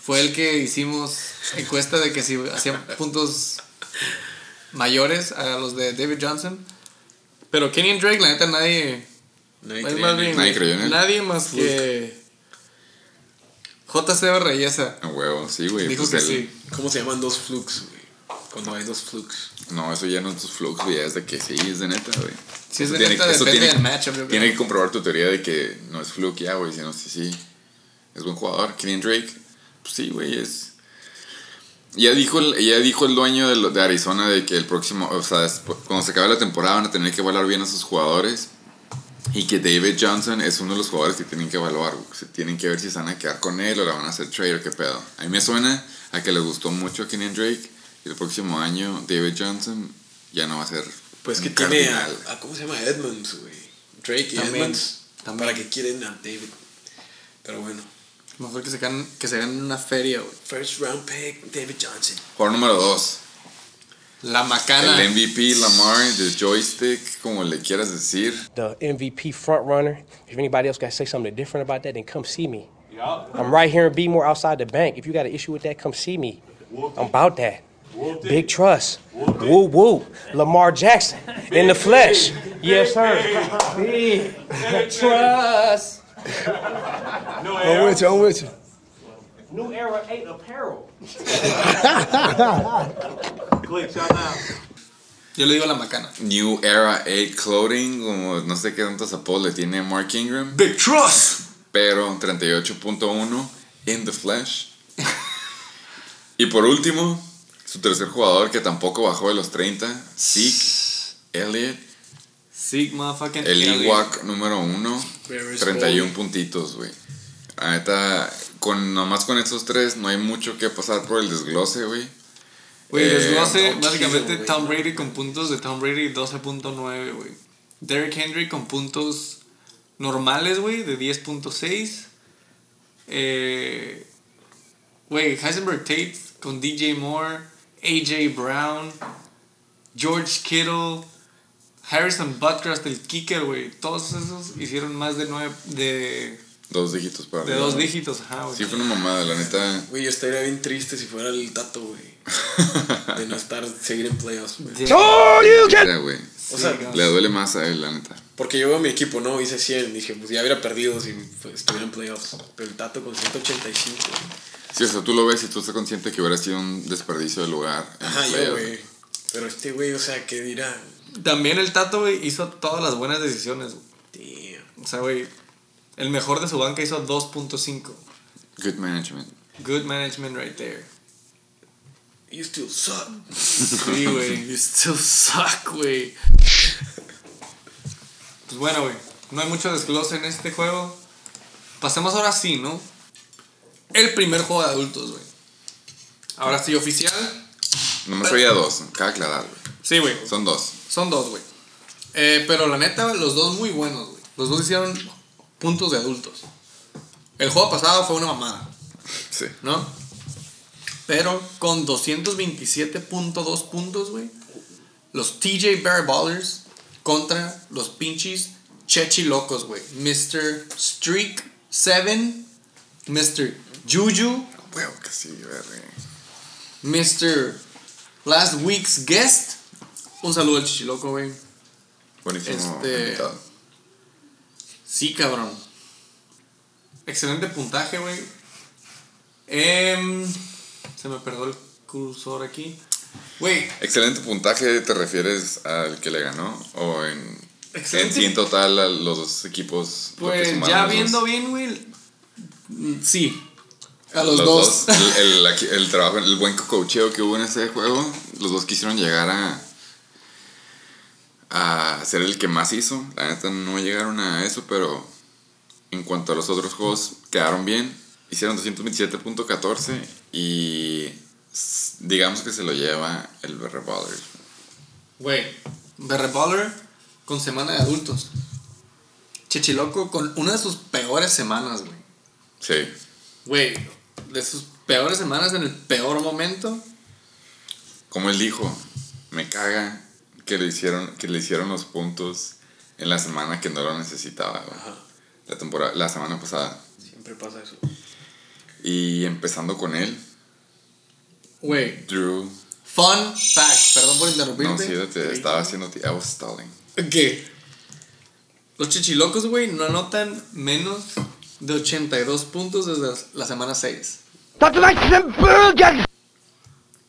[SPEAKER 2] fue el que hicimos encuesta de que si hacían puntos mayores a los de David Johnson. Pero Kenyon Drake, la neta, nadie.
[SPEAKER 3] Nadie
[SPEAKER 2] más bien,
[SPEAKER 1] Nadie creyó en él.
[SPEAKER 2] Nadie más que. JC Reyesa.
[SPEAKER 1] A huevo, sí, güey.
[SPEAKER 2] Dijo
[SPEAKER 1] pues
[SPEAKER 2] que
[SPEAKER 1] él-
[SPEAKER 2] sí.
[SPEAKER 3] ¿Cómo se llaman dos flux, güey? Cuando hay dos flux.
[SPEAKER 1] No, eso ya no es tus flux, güey, es de que sí, es de neta, güey.
[SPEAKER 2] Si es de
[SPEAKER 1] tiene-
[SPEAKER 2] neta,
[SPEAKER 1] eso
[SPEAKER 2] depende
[SPEAKER 1] tiene-
[SPEAKER 2] del matchup. yo
[SPEAKER 1] Tiene que comprobar tu teoría de que no es fluke ya, güey, sino sí, sí. Es buen jugador. Kenyon Drake, pues sí, güey, es. Ya dijo, el, ya dijo el dueño de, lo- de Arizona de que el próximo, o sea, cuando se acabe la temporada van a tener que evaluar bien a sus jugadores. Y que David Johnson es uno de los jugadores que tienen que evaluar. Se tienen que ver si se van a quedar con él o le van a hacer trade o qué pedo. A mí me suena a que le gustó mucho a Kenyon Drake. Y el próximo año David Johnson ya no va a ser.
[SPEAKER 3] Pues que
[SPEAKER 1] un
[SPEAKER 3] tiene a,
[SPEAKER 1] cardinal.
[SPEAKER 3] a- ¿Cómo se llama? Edmonds, güey. Drake y
[SPEAKER 2] También,
[SPEAKER 3] Edmonds.
[SPEAKER 2] también.
[SPEAKER 3] ¿Para que quieren a David? Pero bueno.
[SPEAKER 2] Mejor que se ganen, que se ganen una feria, güey.
[SPEAKER 3] First round pick, David Johnson.
[SPEAKER 1] Jugador número 2.
[SPEAKER 2] La macana.
[SPEAKER 1] El MVP Lamar de joystick, como le quieras decir.
[SPEAKER 6] the MVP front runner. If anybody else got to say something different about that, then come see me. I'm right here in Beemore outside the bank. If you got an issue with that, come see me. I'm about that. Big trust. Woo woo. Lamar Jackson in the flesh. Yes, sir. Big trust.
[SPEAKER 4] I'm with you, I'm with you.
[SPEAKER 6] New Era 8 apparel.
[SPEAKER 2] Yo le digo la macana.
[SPEAKER 1] New Era 8 Clothing, como no sé qué tantos apodos le tiene Mark Ingram.
[SPEAKER 2] Big Trust.
[SPEAKER 1] Pero 38.1 in the flesh. y por último, su tercer jugador que tampoco bajó de los 30, Zeke Elliott.
[SPEAKER 2] Sigma fucking.
[SPEAKER 1] El. Ewok número 1,
[SPEAKER 3] Very
[SPEAKER 1] 31 puntitos, güey. La neta, con, nomás con estos tres no hay mucho que pasar por el desglose, güey.
[SPEAKER 2] Güey,
[SPEAKER 1] Eh,
[SPEAKER 2] desglose,
[SPEAKER 3] no
[SPEAKER 2] básicamente. Tom Brady con puntos de Tom Brady 12.9, güey. Derrick Henry con puntos normales, güey, de 10.6. Eh, Güey, Heisenberg Tate con DJ Moore, AJ Brown, George Kittle, Harrison Butker hasta el kicker, güey. Todos esos hicieron más de nueve, de,
[SPEAKER 1] Dos dígitos para
[SPEAKER 2] de dos dígitos, ajá, güey.
[SPEAKER 1] Sí, fue una mamada, la neta.
[SPEAKER 3] Güey, yo estaría bien triste si fuera el Tato, güey. De no estar, seguir en playoffs, güey.
[SPEAKER 4] Oh, you can.
[SPEAKER 1] Güey.
[SPEAKER 3] O sea,
[SPEAKER 1] Le duele más a él, la neta.
[SPEAKER 3] porque yo veo a mi equipo, ¿no? Hice 100. Dije, pues ya hubiera perdido si pues, estuviera en playoffs. Pero el Tato con 185. güey.
[SPEAKER 1] Sí, o sea, tú lo ves y tú estás consciente que hubiera sido un desperdicio de lugar.
[SPEAKER 3] Ajá, yo, güey. Pero este güey, o sea, ¿qué dirá?
[SPEAKER 2] También el Tato, güey, hizo todas las buenas decisiones. güey.
[SPEAKER 3] Damn.
[SPEAKER 2] O sea, güey, el mejor de su banca hizo 2.5.
[SPEAKER 1] Good management.
[SPEAKER 2] Good management right there.
[SPEAKER 3] You still suck.
[SPEAKER 2] Sí, güey. You still suck, güey. Pues bueno, güey. No hay mucho desglose en este juego. Pasemos ahora sí, ¿no? El primer juego de adultos, güey. Ahora sí, oficial.
[SPEAKER 1] Nomás había dos, cabe aclarar, güey.
[SPEAKER 2] Sí, güey.
[SPEAKER 1] Son dos.
[SPEAKER 2] Son dos, güey. Eh, pero la neta, los dos muy buenos, güey. Los dos hicieron puntos de adultos. El juego pasado fue una mamada.
[SPEAKER 1] Sí.
[SPEAKER 2] ¿no? Pero con 227.2 puntos, güey. Los TJ Bear Ballers contra los pinches Chechi Locos, güey. Mr. Streak 7, Mr. Juju,
[SPEAKER 1] Huevo que sí, güey.
[SPEAKER 2] Mr. Last Week's Guest. Un saludo al Chichiloco, güey.
[SPEAKER 1] Buenísimo.
[SPEAKER 2] Este-
[SPEAKER 1] invitado.
[SPEAKER 2] Sí, cabrón. Excelente puntaje, güey. Em, se me perdió el cursor aquí. Güey,
[SPEAKER 1] Excelente puntaje, ¿te refieres al que le ganó? ¿O en, en en total a los dos equipos?
[SPEAKER 2] Pues ya viendo
[SPEAKER 1] dos?
[SPEAKER 2] bien, güey. Sí. A los,
[SPEAKER 1] Los
[SPEAKER 2] dos.
[SPEAKER 1] dos, el, el- el trabajo, el buen cocheo que hubo en ese juego, los dos quisieron llegar a a ser el que más hizo. La neta no llegaron a eso, pero en cuanto a los otros juegos quedaron bien. Hicieron 227.14 y digamos que se lo lleva el BR Ballers.
[SPEAKER 2] Güey. Berre Baller con semana de adultos. Chichiloco con una de sus peores semanas, güey.
[SPEAKER 1] Sí.
[SPEAKER 2] Güey, de sus peores semanas en el peor momento.
[SPEAKER 1] Como él dijo, me caga que le hicieron, que le hicieron los puntos en la semana que no lo necesitaba. güey. La temporada, la semana pasada.
[SPEAKER 3] Siempre pasa eso.
[SPEAKER 1] Y empezando con él,
[SPEAKER 2] Güey.
[SPEAKER 1] Drew.
[SPEAKER 2] Fun fact. Perdón por interrumpirte.
[SPEAKER 1] No, sí, te estaba haciendo. I was stalling.
[SPEAKER 2] ¿Qué? Los chichilocos, güey, no anotan menos de 82 puntos desde la semana 6.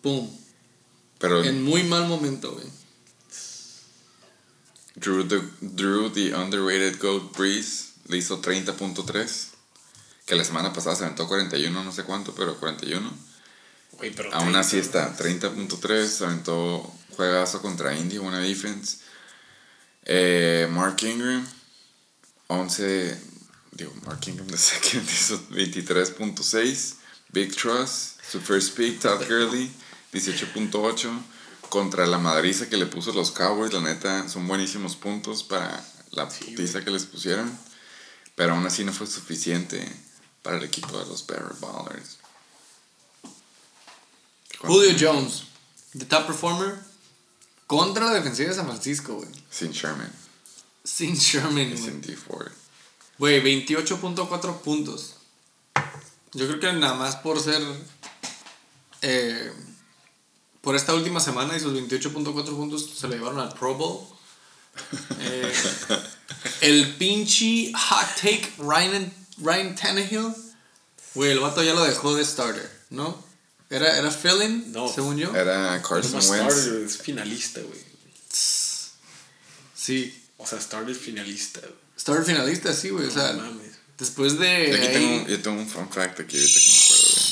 [SPEAKER 2] Pum.
[SPEAKER 1] Pero
[SPEAKER 2] En muy mal momento, güey.
[SPEAKER 1] Drew the, Drew the underrated GOAT Breeze le hizo 30.3. Que la semana pasada se aventó 41, no sé cuánto, pero 41.
[SPEAKER 3] Güey, pero
[SPEAKER 1] Aún
[SPEAKER 3] te-
[SPEAKER 1] así está, 30.3, se aventó juegazo contra Indy, buena defense. Eh, Mark Ingram, 11, digo, Mark Ingram de second hizo 23.6. Big Trust, su first pick, Todd Gurley, 18.8. Contra la madriza que le puso los Cowboys, la neta, son buenísimos puntos para la putiza que les pusieron. Pero aún así no fue suficiente para el equipo de los Bear Ballers.
[SPEAKER 2] Julio Jones, the top performer, contra la defensiva de San Francisco, güey.
[SPEAKER 1] Sin Sherman.
[SPEAKER 2] Sin Sherman, güey.
[SPEAKER 1] Sin D Ford.
[SPEAKER 2] Güey, 28.4 puntos. Yo creo que nada más por ser. eh, por esta última semana y sus 28.4 puntos se lo llevaron al Pro Bowl. Eh, el pinche hot take Ryan, Ryan Tannehill. Güey, el vato ya lo dejó de starter, ¿no? Era, era fill-in,
[SPEAKER 3] No.
[SPEAKER 2] según yo.
[SPEAKER 1] Era
[SPEAKER 3] No
[SPEAKER 1] Carson
[SPEAKER 3] más
[SPEAKER 1] Wentz.
[SPEAKER 3] starter, es finalista, güey.
[SPEAKER 2] Sí.
[SPEAKER 3] O sea, starter finalista. güey.
[SPEAKER 2] Starter finalista, sí, güey. O sea,
[SPEAKER 3] No mames.
[SPEAKER 2] después de.
[SPEAKER 1] Aquí
[SPEAKER 2] ahí-
[SPEAKER 1] tengo, yo tengo un fun fact aquí ahorita que.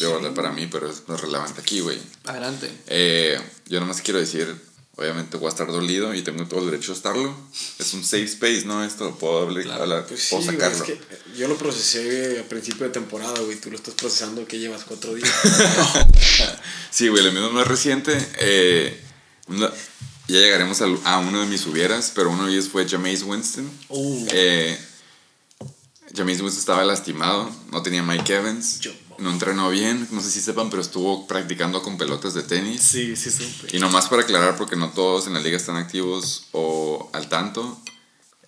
[SPEAKER 1] De verdad para mí, pero es no es relevante aquí, güey.
[SPEAKER 2] Adelante.
[SPEAKER 1] Eh, yo nomás quiero decir, obviamente voy a estar dolido y tengo todo el derecho a estarlo. Es un safe space, ¿no? Esto puedo hablar,
[SPEAKER 2] Claro,
[SPEAKER 1] hablar-
[SPEAKER 3] Pues sí,
[SPEAKER 1] puedo
[SPEAKER 3] güey,
[SPEAKER 1] sacarlo.
[SPEAKER 3] es que yo lo procesé a principio de temporada, güey. Tú lo estás procesando que llevas cuatro días.
[SPEAKER 1] Sí, güey, lo mismo no es reciente. Eh, ya llegaremos al- a, uno de mis hubieras, pero uno de ellos fue Jameis Winston.
[SPEAKER 3] Uh.
[SPEAKER 1] Eh, Jameis Winston estaba lastimado, no tenía Mike Evans,
[SPEAKER 3] Yo-
[SPEAKER 1] no entrenó bien, no sé si sepan, pero estuvo practicando con pelotas de tenis.
[SPEAKER 3] sí, sí, supe.
[SPEAKER 1] Y nomás para aclarar, porque no todos en la liga están activos o al tanto,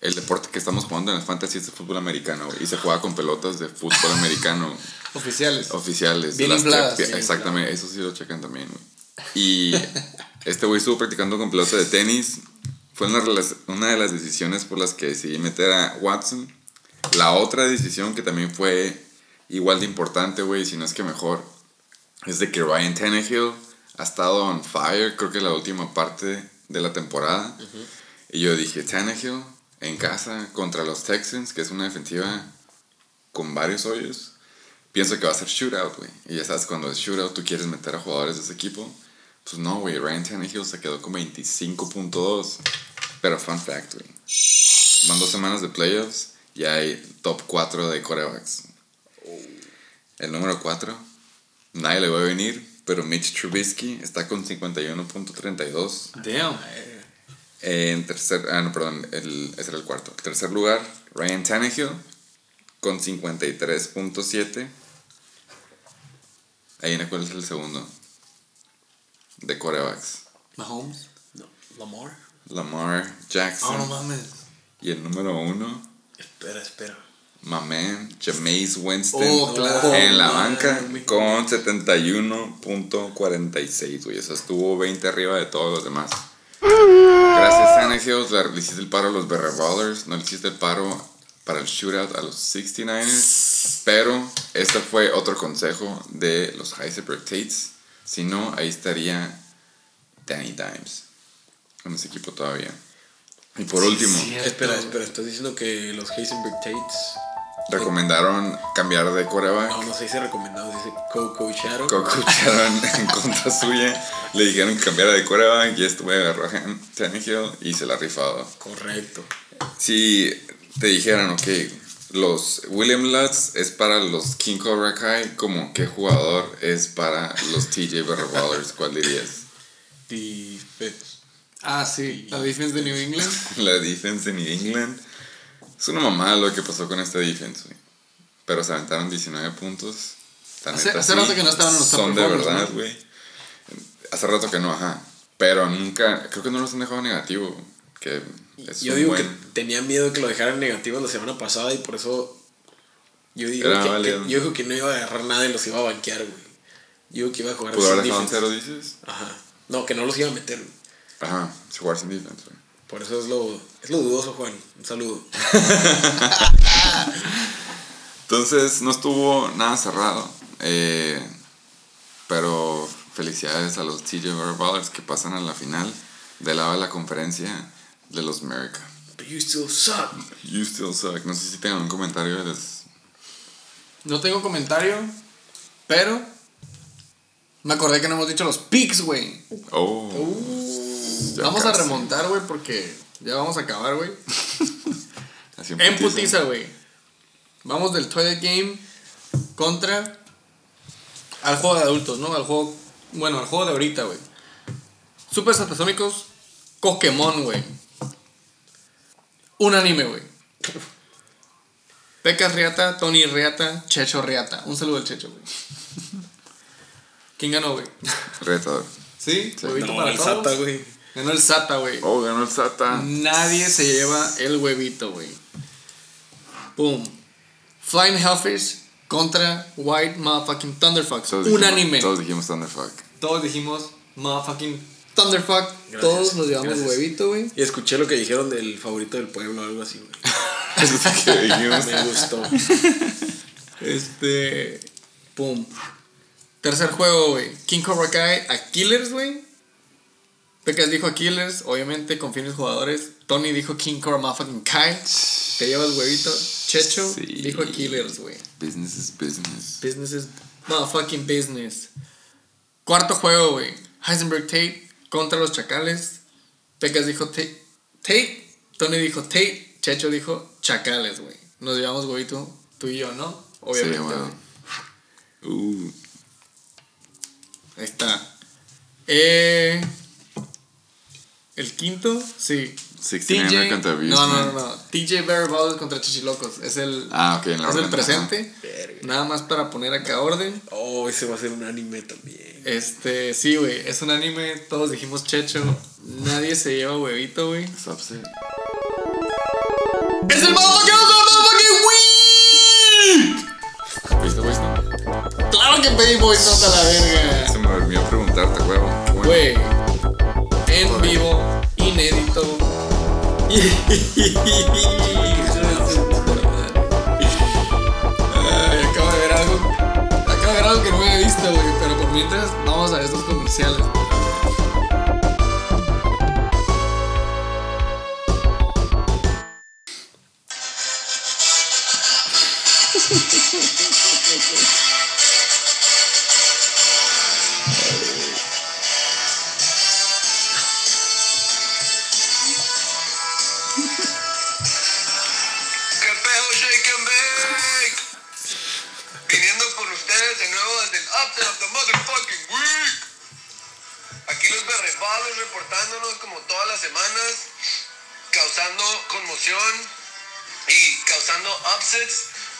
[SPEAKER 1] el deporte que estamos jugando en el fantasy es de fútbol americano y se juega con pelotas de fútbol americano
[SPEAKER 2] Oficiales.
[SPEAKER 1] oficiales.
[SPEAKER 2] Bien infladas, bien
[SPEAKER 1] exactamente, eso sí lo checan también. Y este güey estuvo practicando con pelota de tenis. Fue una, de las- una de las decisiones por las que decidí meter a Watson. La otra decisión que también fue igual de importante, güey, si no es que mejor, es de que Ryan Tannehill ha estado on fire, creo que la última parte de la temporada. Y yo dije, Tannehill en casa contra los Texans, que es una defensiva con varios hoyos. Pienso que va a ser shootout, güey. Y ya sabes, cuando es shootout, tú quieres meter a jugadores de ese equipo. Pues no, güey. Ryan Tannehill se quedó con 25.2. Pero fun fact, güey. Van dos semanas de playoffs y hay top 4 de corebacks. El número 4, nadie le va a venir, pero Mitch Trubisky está con 51.32.
[SPEAKER 2] Damn.
[SPEAKER 1] En tercer, ah, no, perdón, el, ese era el cuarto. Tercer lugar, Ryan Tannehill con 53.7. Ahí en cuál es el segundo. De corebacks.
[SPEAKER 2] Mahomes.
[SPEAKER 3] No, Lamar.
[SPEAKER 1] Lamar Jackson.
[SPEAKER 2] Oh, no mames.
[SPEAKER 1] Y el número uno,
[SPEAKER 3] Espera, espera.
[SPEAKER 1] My man, Jameis Winston.
[SPEAKER 2] Oh, claro.
[SPEAKER 1] En la
[SPEAKER 3] man,
[SPEAKER 1] banca con 71.46, güey. Eso estuvo 20 arriba de todos los demás. Gracias, Tannehill. Le le hiciste el paro a los Bear Ballers. No le hiciste el paro para el shootout a los 69ers. Pero este fue otro consejo de los Heisenberg Tates. Si no, ahí estaría Danny Dimes. En ese equipo todavía. Y por último,
[SPEAKER 2] cierto.
[SPEAKER 3] Espera, espera. Estás diciendo que los Heisenberg Tates.
[SPEAKER 1] Recomendaron cambiar de coreback.
[SPEAKER 3] No, no se dice recomendado, se dice co-coacharon.
[SPEAKER 1] coacharon en contra suya, le dijeron que cambiara de coreback y güey agarró a Tannehill y se la ha rifado.
[SPEAKER 3] Correcto.
[SPEAKER 1] Si te dijeran, ok, los William Lutz es para los King Cobra Kai, como qué jugador es para los TJ Ballers, ¿cuál dirías?
[SPEAKER 3] Defense.
[SPEAKER 2] Ah, sí. La defense de New England.
[SPEAKER 1] La defense de New England. Es una mamada lo que pasó con esta defense, güey. Pero se aventaron 19 puntos. La
[SPEAKER 2] Hace- rato que no estaban en los top
[SPEAKER 1] Son de verdad,
[SPEAKER 2] ¿no?
[SPEAKER 1] güey. Hace rato que no, ajá. Pero nunca, creo que no los han dejado negativo. Que es
[SPEAKER 3] Yo digo
[SPEAKER 1] buen.
[SPEAKER 3] que tenía miedo que lo dejaran negativo la semana pasada y por eso. Yo digo, que,
[SPEAKER 1] válido.
[SPEAKER 3] que- yo digo que no iba a agarrar nada y los iba a banquear, güey. Yo digo que iba a jugar
[SPEAKER 1] ¿Pudo
[SPEAKER 3] sin defense.
[SPEAKER 1] cero, dices?
[SPEAKER 3] Ajá. No, que no los iba a meter. güey.
[SPEAKER 1] Ajá, jugar sin defense, güey.
[SPEAKER 3] Por eso es lo, es lo dudoso, Juan. Un saludo.
[SPEAKER 1] Entonces, no estuvo nada cerrado. eh, pero felicidades a los TJ Brothers que pasan a la final del lado de la conferencia de los America.
[SPEAKER 3] But you still suck.
[SPEAKER 1] You still suck. No sé si tengan un comentario
[SPEAKER 2] No tengo comentario, pero me acordé que no hemos dicho los picks, güey.
[SPEAKER 1] Oh. Ya
[SPEAKER 2] Vamos a remontar, güey, porque ya vamos a acabar, güey. En putiza, güey. Vamos del Toilet Game contra al juego de adultos, ¿no? Al juego, bueno, al juego de ahorita, güey. Super Satasónicos, Pokémon, güey. Un anime, güey. Pecas Riata, Tony Riata, Checho Riata. Un saludo al Checho, güey. ¿Quién ganó, güey?
[SPEAKER 1] Retador.
[SPEAKER 2] ¿Sí? Huevito
[SPEAKER 3] No,
[SPEAKER 2] para
[SPEAKER 3] el
[SPEAKER 2] todos.
[SPEAKER 3] Sata, güey.
[SPEAKER 2] Ganó el Sata, güey.
[SPEAKER 1] Oh, ganó el Sata.
[SPEAKER 2] Nadie se lleva el huevito, güey. Boom. Flying Hellfish contra White Motherfucking Thunderfucks.
[SPEAKER 1] Todos
[SPEAKER 2] Un
[SPEAKER 1] dijimos-
[SPEAKER 2] anime.
[SPEAKER 1] Todos dijimos Thunderfuck.
[SPEAKER 2] Todos dijimos Motherfucking Thunderfuck.
[SPEAKER 3] Gracias,
[SPEAKER 2] Todos nos llevamos
[SPEAKER 3] gracias.
[SPEAKER 2] huevito, güey.
[SPEAKER 3] Y escuché lo que dijeron del favorito del pueblo o algo así, güey.
[SPEAKER 1] Eso es lo que dijimos.
[SPEAKER 3] Me gustó.
[SPEAKER 2] Este. Boom. Tercer juego, güey. King Cobra Kai a Killers, güey. Pecas dijo a Killers, obviamente confío en los jugadores. Tony dijo King Motherfucking Kai. Te llevas huevito. Checho
[SPEAKER 1] Sí.
[SPEAKER 2] dijo a Killers, güey.
[SPEAKER 1] Business is business.
[SPEAKER 2] Business is motherfucking business. Cuarto juego, güey. Heisenberg Tate contra los Chacales. Pecas dijo Tate. Tate. Tony dijo Tate. Checho dijo Chacales, güey. Nos llevamos huevito tú y yo, ¿no? Obviamente.
[SPEAKER 1] Sí, bueno. Uh,
[SPEAKER 2] Ahí está. Eh, el quinto, sí.
[SPEAKER 1] 69 contra Abuse,
[SPEAKER 2] no, no, no, no. TJ Barry Bowles contra Chichilocos. Es el,
[SPEAKER 1] Ah, ok, en la
[SPEAKER 2] es el
[SPEAKER 1] orden,
[SPEAKER 2] presente.
[SPEAKER 3] Verga.
[SPEAKER 2] Nada más para poner acá orden.
[SPEAKER 3] Oh, ese va a ser un anime también.
[SPEAKER 2] Este, sí, güey. Es un anime. Todos dijimos checho. Nadie se lleva huevito, güey.
[SPEAKER 1] es upset.
[SPEAKER 2] ¡Es el motherfucking Wii!
[SPEAKER 1] ¿Viste, güey?
[SPEAKER 2] ¡Claro que pedí voice note a la verga!
[SPEAKER 1] Se me olvidó preguntarte, huevo.
[SPEAKER 2] Güey, Ay, acabo de ver algo. Acabo de ver algo que no había visto, güey. Pero por mientras, vamos a estos comerciales.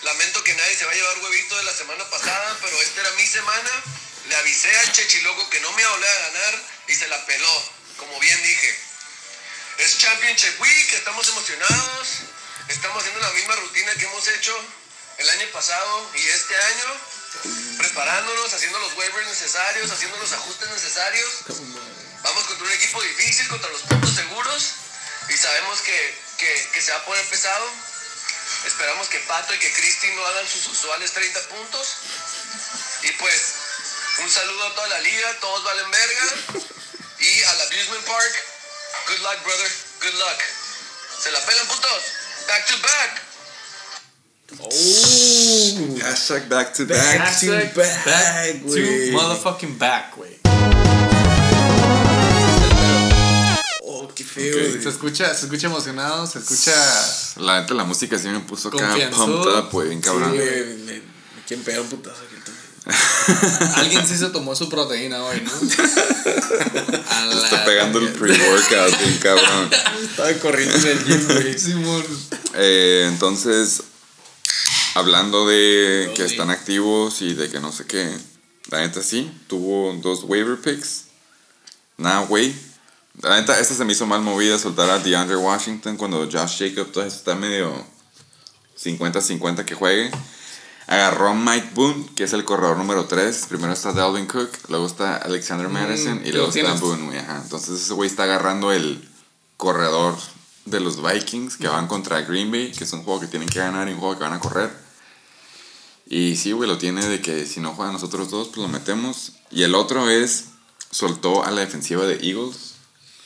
[SPEAKER 7] Lamento que nadie se va a llevar huevito de la semana pasada, pero esta era mi semana. Le avisé al Chechiloco que no me volver a ganar y se la peló, como bien dije. Es Championship Week, estamos emocionados. Estamos haciendo la misma rutina que hemos hecho el año pasado y este año. Preparándonos, haciendo los waivers necesarios, haciendo los ajustes necesarios. Vamos contra un equipo difícil, contra los puntos seguros. Y sabemos que, que- que se va a poner pesado. Esperamos que Pato y que Cristi no hagan sus usuales 30 puntos. Y pues, un saludo a toda la liga, todos valen verga. Y al Abusement Park, good luck, brother, good luck. Se la pelan, putos. Back to back.
[SPEAKER 1] Hashtag back to
[SPEAKER 3] Back
[SPEAKER 1] back.
[SPEAKER 3] to back,
[SPEAKER 2] back to
[SPEAKER 3] güey.
[SPEAKER 2] motherfucking back, güey.
[SPEAKER 3] Qué feo,
[SPEAKER 2] Se
[SPEAKER 3] güey.
[SPEAKER 2] escucha, se escucha emocionado, se escucha.
[SPEAKER 1] La neta, la música sí me puso acá pumped up, güey, bien cabrón.
[SPEAKER 3] Sí, güey, me, me quieren pegar un putazo aquí.
[SPEAKER 2] Alguien sí se tomó su proteína hoy, ¿no? A la
[SPEAKER 1] Está pegando el pre-workout, bien cabrón.
[SPEAKER 3] Estaba corriendo en el gym, güey.
[SPEAKER 1] Eh, entonces, hablando de que están activos y de que no sé qué, la neta sí, tuvo dos waiver picks. Nada, güey. La neta, esta se me hizo mal movida soltar a DeAndre Washington cuando Josh Jacob todo eso está medio 50-50 que juegue. Agarró a Mike Boone, que es el corredor número 3. Primero está Dalvin Cook, luego está Alexander Madison y
[SPEAKER 2] ¿qué
[SPEAKER 1] luego está? Boone, güey. ajá. Entonces ese güey está agarrando el corredor de los Vikings que van contra Green Bay, que es un juego que tienen que ganar y un juego que van a correr. Y sí, güey, lo tiene de que si no juegan nosotros dos, pues lo metemos. Y el otro es, soltó a la defensiva de Eagles.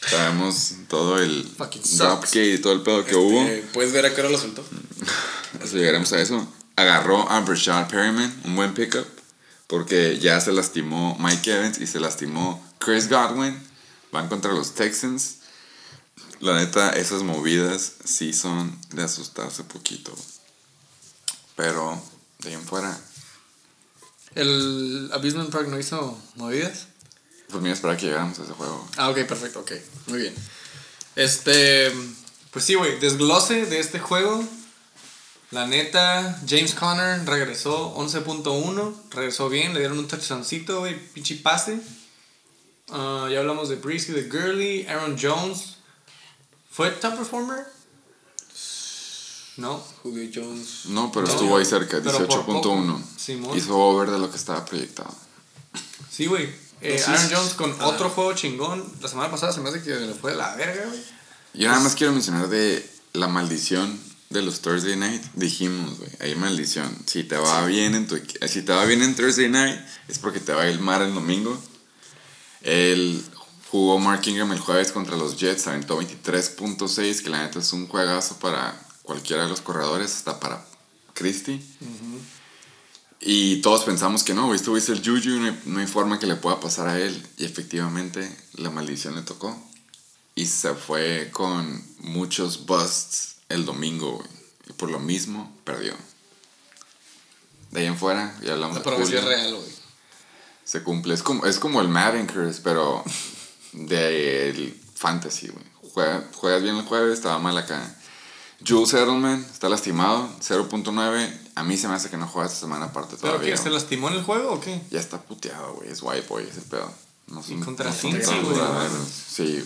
[SPEAKER 1] Sabemos todo el dropkick y todo el pedo que hubo.
[SPEAKER 3] Eh, ¿Puedes ver a qué hora lo soltó?
[SPEAKER 1] Llegaremos a eso. Agarró a Brashad Perryman, un buen pickup, porque ya se lastimó Mike Evans y se lastimó Chris Godwin. Van contra los Texans. La neta, esas movidas sí son de asustarse poquito. Pero de ahí en fuera,
[SPEAKER 2] El Abusement Park no hizo movidas.
[SPEAKER 1] Pues mira, esperar que llegáramos a ese juego.
[SPEAKER 2] Ah, ok, perfecto, ok. Muy bien. Este. Pues sí, güey. Desglose de este juego. La neta, James Conner regresó 11.1. Regresó bien, le dieron un touchdowncito, güey. Pinche pase. Ah, ya hablamos de Breeze y de Gurley. Aaron Jones. ¿Fue top performer? No.
[SPEAKER 3] Julio Jones.
[SPEAKER 1] No, pero
[SPEAKER 2] No,
[SPEAKER 1] estuvo ahí cerca,
[SPEAKER 2] pero por
[SPEAKER 1] 18.1.
[SPEAKER 2] poco. Simón.
[SPEAKER 1] Hizo over de lo que estaba proyectado.
[SPEAKER 2] Sí, güey. Eh, Aaron Jones con
[SPEAKER 3] Ah.
[SPEAKER 2] otro juego chingón. La semana pasada se me hace que le fue de la verga, güey.
[SPEAKER 1] Yo nada más quiero mencionar de la maldición de los Thursday night. Dijimos, güey, hay maldición. Si te va bien en tu equi- si te va bien en Thursday night es porque te va a ir mal el domingo. Él jugó Mark Ingram el jueves contra los Jets, aventó 23.6, que la neta es un juegazo para cualquiera de los corredores, hasta para Christie. Y todos pensamos que no, güey, el Juju, no hay, no hay forma que le pueda pasar a él. Y efectivamente, la maldición le tocó. Y se fue con muchos busts el domingo, güey. Y por lo mismo, perdió. De ahí en fuera, ya hablamos
[SPEAKER 2] La
[SPEAKER 1] de
[SPEAKER 2] es real, güey.
[SPEAKER 1] Se cumple. Es como, es como el Madden Curse, pero del fantasy, güey. Juega- juegas bien el jueves, estaba mal acá. Jules Edelman está lastimado, 0.9. A mí se me hace que no juega esta semana aparte
[SPEAKER 2] ¿Pero
[SPEAKER 1] todavía.
[SPEAKER 2] qué? ¿Se lastimó en el juego o qué?
[SPEAKER 1] Ya está puteado, güey. Es white boy ese pedo. No son,
[SPEAKER 2] contra
[SPEAKER 1] no
[SPEAKER 2] güey.
[SPEAKER 1] Sí, güey.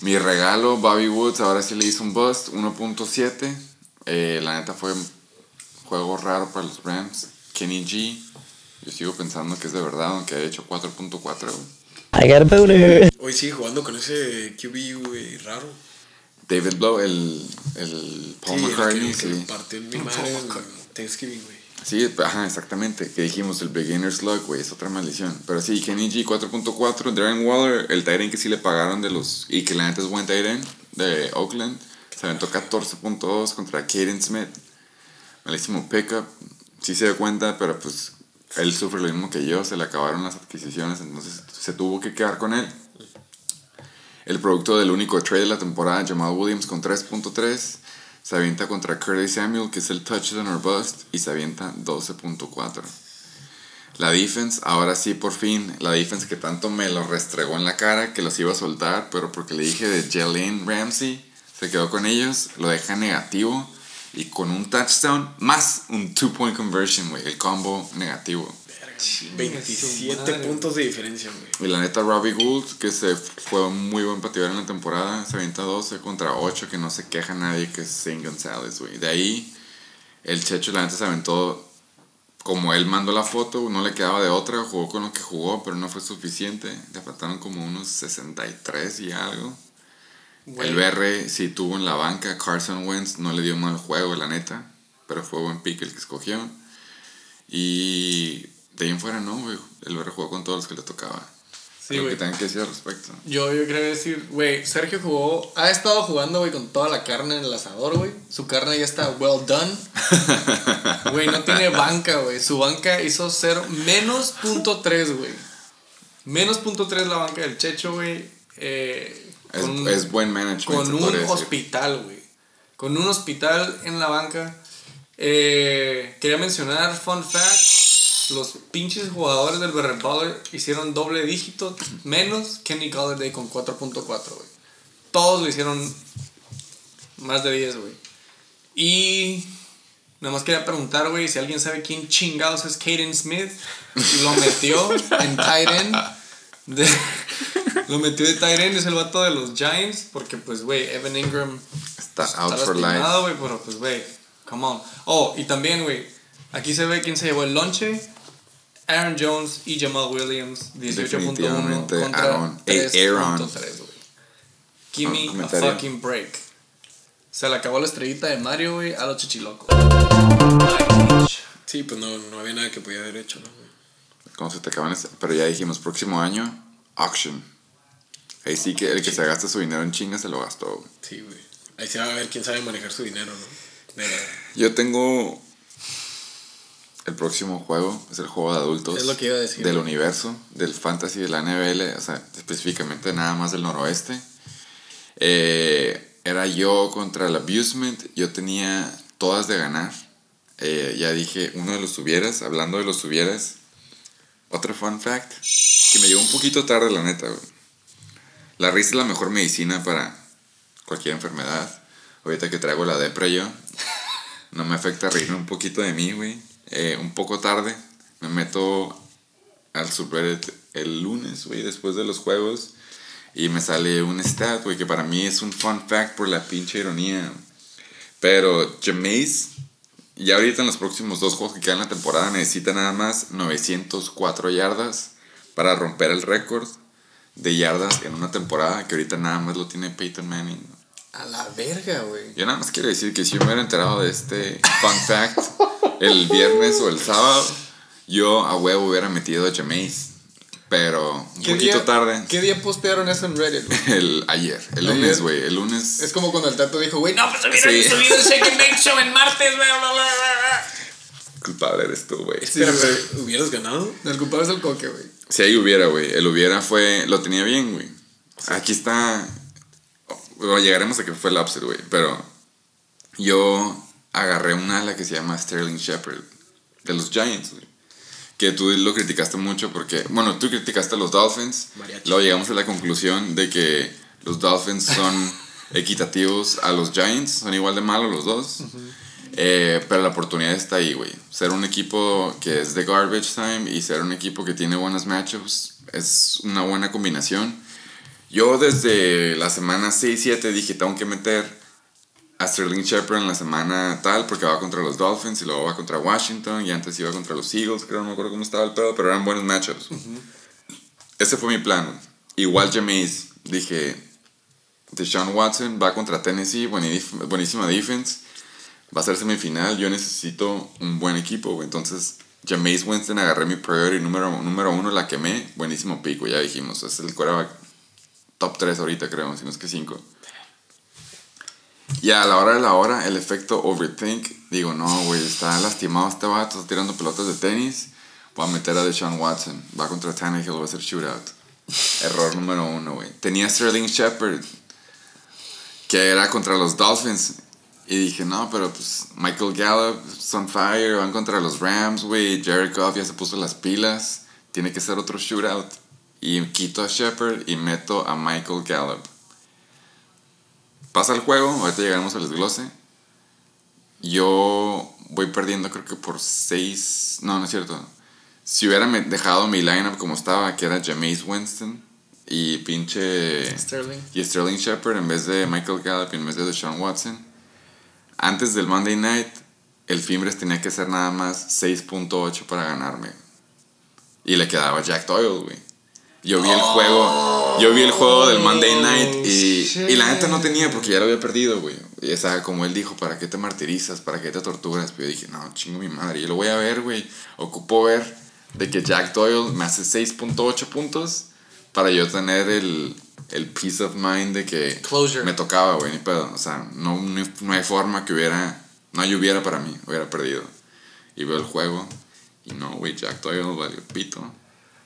[SPEAKER 1] Mi regalo, Bobby Woods, ahora sí le hizo un bust, 1.7. Eh, la neta fue un juego raro para los Rams. Kenny G, yo sigo pensando que es de verdad, aunque haya hecho 4.4. güey.
[SPEAKER 5] I got a boner.
[SPEAKER 3] Hoy sigue jugando con ese QB, güey, raro.
[SPEAKER 1] David Blow, el, el Paul
[SPEAKER 3] Sí,
[SPEAKER 1] McCartney,
[SPEAKER 3] que, que
[SPEAKER 1] sí.
[SPEAKER 3] partió en mi madre Thanksgiving, güey.
[SPEAKER 1] Sí, ajá, exactamente. Que dijimos el beginner's luck, güey, es otra maldición. Pero sí, Kenny G 4.4, Darren Waller, el Tyrant que sí le pagaron de los. Y que la neta es buen Tyrant de Oakland. Se aventó 14.2 contra Caden Smith. Malísimo pickup. Sí se dio cuenta, pero pues él sufre lo mismo que yo. Se le acabaron las adquisiciones, entonces se tuvo que quedar con él. El producto del único trade de la temporada, Jamal Williams con 3.3. Se avienta contra Curtis Samuel, que es el touchdown or bust, y se avienta 12.4. La defense, ahora sí, por fin, la defense que tanto me lo restregó en la cara, que los iba a soltar, pero porque le dije de Jalen Ramsey, se quedó con ellos, lo deja negativo, y con un touchdown, más un two-point conversion, el combo negativo.
[SPEAKER 3] 27
[SPEAKER 2] madre.
[SPEAKER 3] puntos de diferencia, güey.
[SPEAKER 1] Y la neta, Robbie Gould, que se fue muy buen pateador en la temporada, se avienta 12 contra 8, que no se queja nadie, que es Zane González, güey. De ahí, el Checho, la neta, se aventó como él mandó la foto, no le quedaba de otra, jugó con lo que jugó, pero no fue suficiente. Le faltaron como unos 63 y algo.
[SPEAKER 2] Güey.
[SPEAKER 1] El BR sí tuvo en la banca, Carson Wentz no le dio mal juego, la neta, pero fue buen pick el que escogió. Y de ahí en fuera no, güey. El BR jugó con todos los que le tocaba.
[SPEAKER 2] Sí,
[SPEAKER 1] Lo que tengan que decir al respecto.
[SPEAKER 2] Yo, yo quería decir, güey, Sergio jugó, ha estado jugando, güey, con toda la carne en el asador, güey. Su carne ya está well done. Güey, no tiene banca, güey. Su banca hizo cero, menos punto tres, güey. Menos punto tres la banca del Checho, güey. Eh,
[SPEAKER 1] Es, buen management.
[SPEAKER 2] con un hospital, güey. Con un hospital en la banca. Eh, quería mencionar, fun fact, los pinches jugadores del Berre Baller hicieron doble dígito menos Kenny Galladay con 4.4, güey. Todos lo hicieron más de 10, güey. Y nada más quería preguntar, güey, si alguien sabe quién chingados es Caden Smith. Lo metió en tight end. de- lo metió de tight end, es el vato de los Giants. Porque, pues, güey, Evan Ingram
[SPEAKER 1] Está
[SPEAKER 2] está
[SPEAKER 1] out for life.
[SPEAKER 2] güey, pero pues, güey, come on. Oh, y también, güey, aquí se ve quién se llevó el lonche. Aaron Jones y Jamal Williams, 18.1
[SPEAKER 1] Definitivamente
[SPEAKER 2] contra
[SPEAKER 1] Aaron. Ey,
[SPEAKER 2] 3.3,
[SPEAKER 1] Aaron.
[SPEAKER 2] güey. Give me
[SPEAKER 1] Ah,
[SPEAKER 2] a fucking break. Se le acabó la estrellita de Mario, güey, a los chichilocos.
[SPEAKER 3] Sí, pues no, no había nada que podía haber hecho, ¿no?
[SPEAKER 1] Como se te acaban Pero ya dijimos, próximo año, auction. Ahí sí que el que se gasta su dinero en chingas se lo gastó.
[SPEAKER 3] Sí, güey. Ahí se va a ver quién sabe manejar su dinero, ¿no?
[SPEAKER 1] Yo tengo el próximo juego, es el juego de adultos.
[SPEAKER 2] Es lo que iba a decir,
[SPEAKER 1] Del universo, del fantasy de la NBL, o sea, específicamente nada más del noroeste. Eh, era yo contra el Abusement, yo tenía todas de ganar. Eh, ya dije, uno de los hubieras, hablando de los hubieras. Otro fun fact, que me llegó un poquito tarde, la neta, güey. La risa es la mejor medicina para cualquier enfermedad. Ahorita que traigo la depre yo, no me afecta reírme un poquito de mí, güey. Eh, un poco tarde, me meto al subreddit el lunes, güey, después de los juegos. Y me sale un stat, güey, que para mí es un fun fact por la pinche ironía. Pero Jameis, ya ahorita en los próximos dos juegos que quedan en la temporada, necesita nada más 904 yardas para romper el récord de yardas en una temporada que ahorita nada más lo tiene Peyton Manning.
[SPEAKER 2] A la verga, güey.
[SPEAKER 1] Yo nada más quiero decir que si yo me hubiera enterado de este fun fact el viernes o el sábado, yo a huevo hubiera metido a Jameis. Pero un
[SPEAKER 2] ¿Qué
[SPEAKER 1] poquito
[SPEAKER 2] día-
[SPEAKER 1] tarde.
[SPEAKER 2] ¿Qué día postearon eso en Reddit, güey?
[SPEAKER 1] El ayer, el
[SPEAKER 2] Ayer.
[SPEAKER 1] lunes, güey. El lunes.
[SPEAKER 2] Es como cuando el tato dijo, güey, no, pues
[SPEAKER 1] Sí.
[SPEAKER 2] subieron, subieron el Shake and Bake Show en martes, bla, bla, bla, bla.
[SPEAKER 1] culpable eres tú, güey.
[SPEAKER 2] Sí,
[SPEAKER 3] Pero,
[SPEAKER 2] güey.
[SPEAKER 3] pero, ¿hubieras ganado?
[SPEAKER 2] El culpable es el coque, güey.
[SPEAKER 1] Si ahí hubiera, güey. El hubiera fue. Lo tenía bien, güey. Aquí está. Bueno, llegaremos a que fue el upset, güey. Pero yo agarré un ala que se llama Sterling Shepard. De los Giants, güey. Que tú lo criticaste mucho porque. Bueno, tú criticaste a los Dolphins.
[SPEAKER 3] Mariachi.
[SPEAKER 1] Luego llegamos a la conclusión de que los Dolphins son equitativos a los Giants. Son igual de malos los dos. Eh, pero la oportunidad está ahí, güey. Ser un equipo que es de garbage time y ser un equipo que tiene buenas matchups es una buena combinación. Yo desde la semana 6-7 dije, tengo que meter a Sterling Shepard en la semana tal porque va contra los Dolphins y luego va contra Washington y antes iba contra los Eagles, creo, no me acuerdo cómo estaba el pedo, pero eran buenos matchups. Ese fue mi plan. Igual Jameis, dije, Deshaun Watson va contra Tennessee, buenísima defense va a ser semifinal, yo necesito un buen equipo. Entonces, Jameis Winston agarré mi priority número, número uno, la quemé, buenísimo pico, ya dijimos. Es el quarterback top 3 ahorita, creo, si no es que 5. Y a la hora de la hora, el efecto overthink, digo, no, güey, está lastimado este vato, está tirando pelotas de tenis. Voy a meter a Deshaun Watson, va contra Tannehill, va a ser shootout. Error número uno, güey. Tenía Sterling Shepard, que era contra los Dolphins. Y dije, no, pero pues Michael Gallup, on fire, van contra los Rams, güey. Jared Goff ya se puso las pilas. Tiene que ser otro shootout. Y quito a Shepard y meto a Michael Gallup. Pasa el juego, ahorita llegaremos al desglose. Yo voy perdiendo creo que por 6... No, no es cierto. Si hubiera dejado mi lineup como estaba, que era Jameis Winston y pinche...
[SPEAKER 2] Sterling.
[SPEAKER 1] Y Sterling Shepard en vez de Michael Gallup y en vez de Deshaun Watson. Antes del Monday Night, el Fimbres tenía que ser nada más 6.8 para ganarme. Y le quedaba Jack Doyle, güey. Yo vi el juego, yo vi el juego del Monday Night y, y la neta no tenía porque ya lo había perdido, güey. Y o sea, como él dijo, ¿para qué te martirizas? ¿Para qué te torturas? Pero yo dije, no, chingo mi madre. Yo lo voy a ver, güey. Ocupo ver de que Jack Doyle me hace 6.8 puntos para yo tener el, el peace of mind de que
[SPEAKER 2] Closure.
[SPEAKER 1] me tocaba, güey, ni pedo. O sea, no, no, no hay forma que hubiera, no hay hubiera para mí, hubiera perdido. Y veo el juego y no, güey, Jack Doyle valió pito.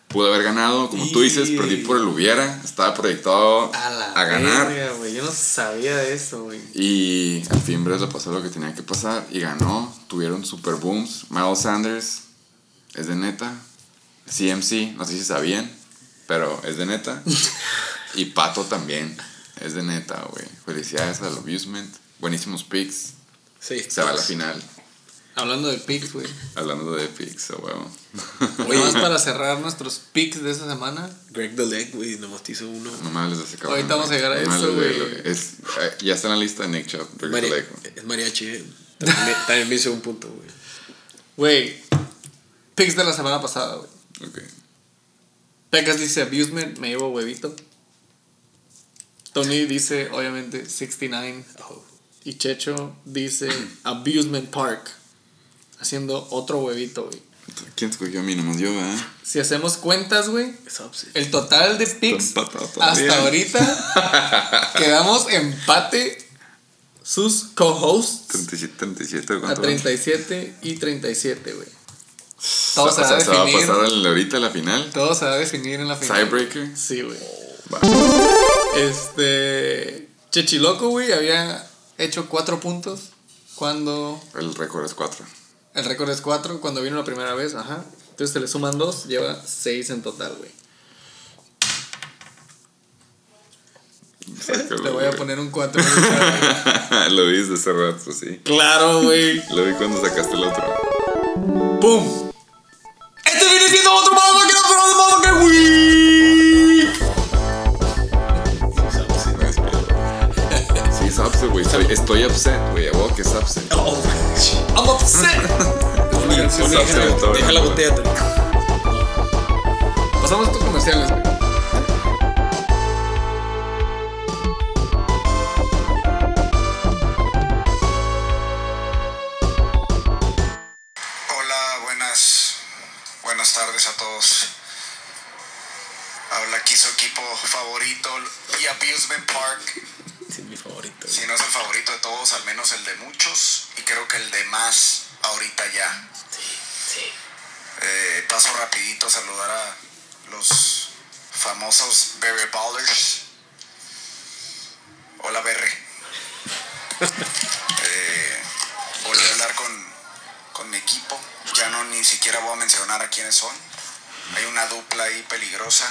[SPEAKER 1] Pude haber ganado, como tú dices, perdí por el hubiera, estaba proyectado
[SPEAKER 2] A la
[SPEAKER 1] a ganar.
[SPEAKER 2] verga. Yo no sabía de eso, güey.
[SPEAKER 1] Y al fin Bres le pasó lo que tenía que pasar y ganó. Tuvieron super booms. Miles Sanders es de neta. CMC, no sé si sabían, pero es de neta. y Pato también es de neta, güey. Felicidades al Abusement. Buenísimos picks.
[SPEAKER 3] Sí.
[SPEAKER 1] Se va a la final.
[SPEAKER 2] Hablando de picks, güey.
[SPEAKER 1] Hablando de picks, huevo.
[SPEAKER 2] Nada más para cerrar nuestros picks de esta semana.
[SPEAKER 3] Greg Dolek, güey, nomás te hizo uno.
[SPEAKER 1] No me hables de ese cabrón.
[SPEAKER 2] Ahorita vamos a llegar a eso, güey.
[SPEAKER 1] Es, eh, ya está en la lista de Nick Chubb. Rick
[SPEAKER 3] Mari-
[SPEAKER 1] Coleco.
[SPEAKER 3] es mariachi, eh. También me, también me hizo un punto, güey.
[SPEAKER 2] Güey. Picks de la semana pasada, güey.
[SPEAKER 1] Ok.
[SPEAKER 2] Pecas dice abusement, me llevo huevito. Tony dice, obviamente, 69. Y Checho dice abusement park. Haciendo otro huevito, güey.
[SPEAKER 1] ¿Quién escogió a mí? Nomás yo, ¿eh?
[SPEAKER 2] Si hacemos cuentas, güey, el total de picks hasta ahorita quedamos empate sus co-hosts
[SPEAKER 1] 37, 37,
[SPEAKER 2] a
[SPEAKER 1] ¿cuánto?
[SPEAKER 2] 37 y 37, güey. Todo se va a
[SPEAKER 1] sea, se va a
[SPEAKER 2] definir.
[SPEAKER 1] pasar ahorita la final.
[SPEAKER 2] Todo se va a definir en la final.
[SPEAKER 1] Tiebreaker.
[SPEAKER 2] Sí, güey.
[SPEAKER 1] Va.
[SPEAKER 2] Este. Chechiloco, güey, había hecho cuatro puntos cuando.
[SPEAKER 1] El récord es 4.
[SPEAKER 2] El récord es cuatro cuando vino la primera vez, ajá. Entonces te le suman dos, lleva seis en total, güey. Te voy a poner un cuatro.
[SPEAKER 1] Lo vi desde hace rato, sí.
[SPEAKER 2] claro, güey.
[SPEAKER 1] Lo vi cuando sacaste el otro.
[SPEAKER 2] ¡Pum! Este viene siendo otro Motherfucker the Motherfucker Week.
[SPEAKER 1] Güey. Estoy, upset, güey. A vos que es upset.
[SPEAKER 2] I'm upset.
[SPEAKER 3] Deja, la botella.
[SPEAKER 2] Pasamos a estos comerciales, güey.
[SPEAKER 8] Famosos Berry Ballers. Hola Berre. Eh, volví a hablar con, con mi equipo. Ya no ni siquiera voy a mencionar a quiénes son. Hay una dupla ahí peligrosa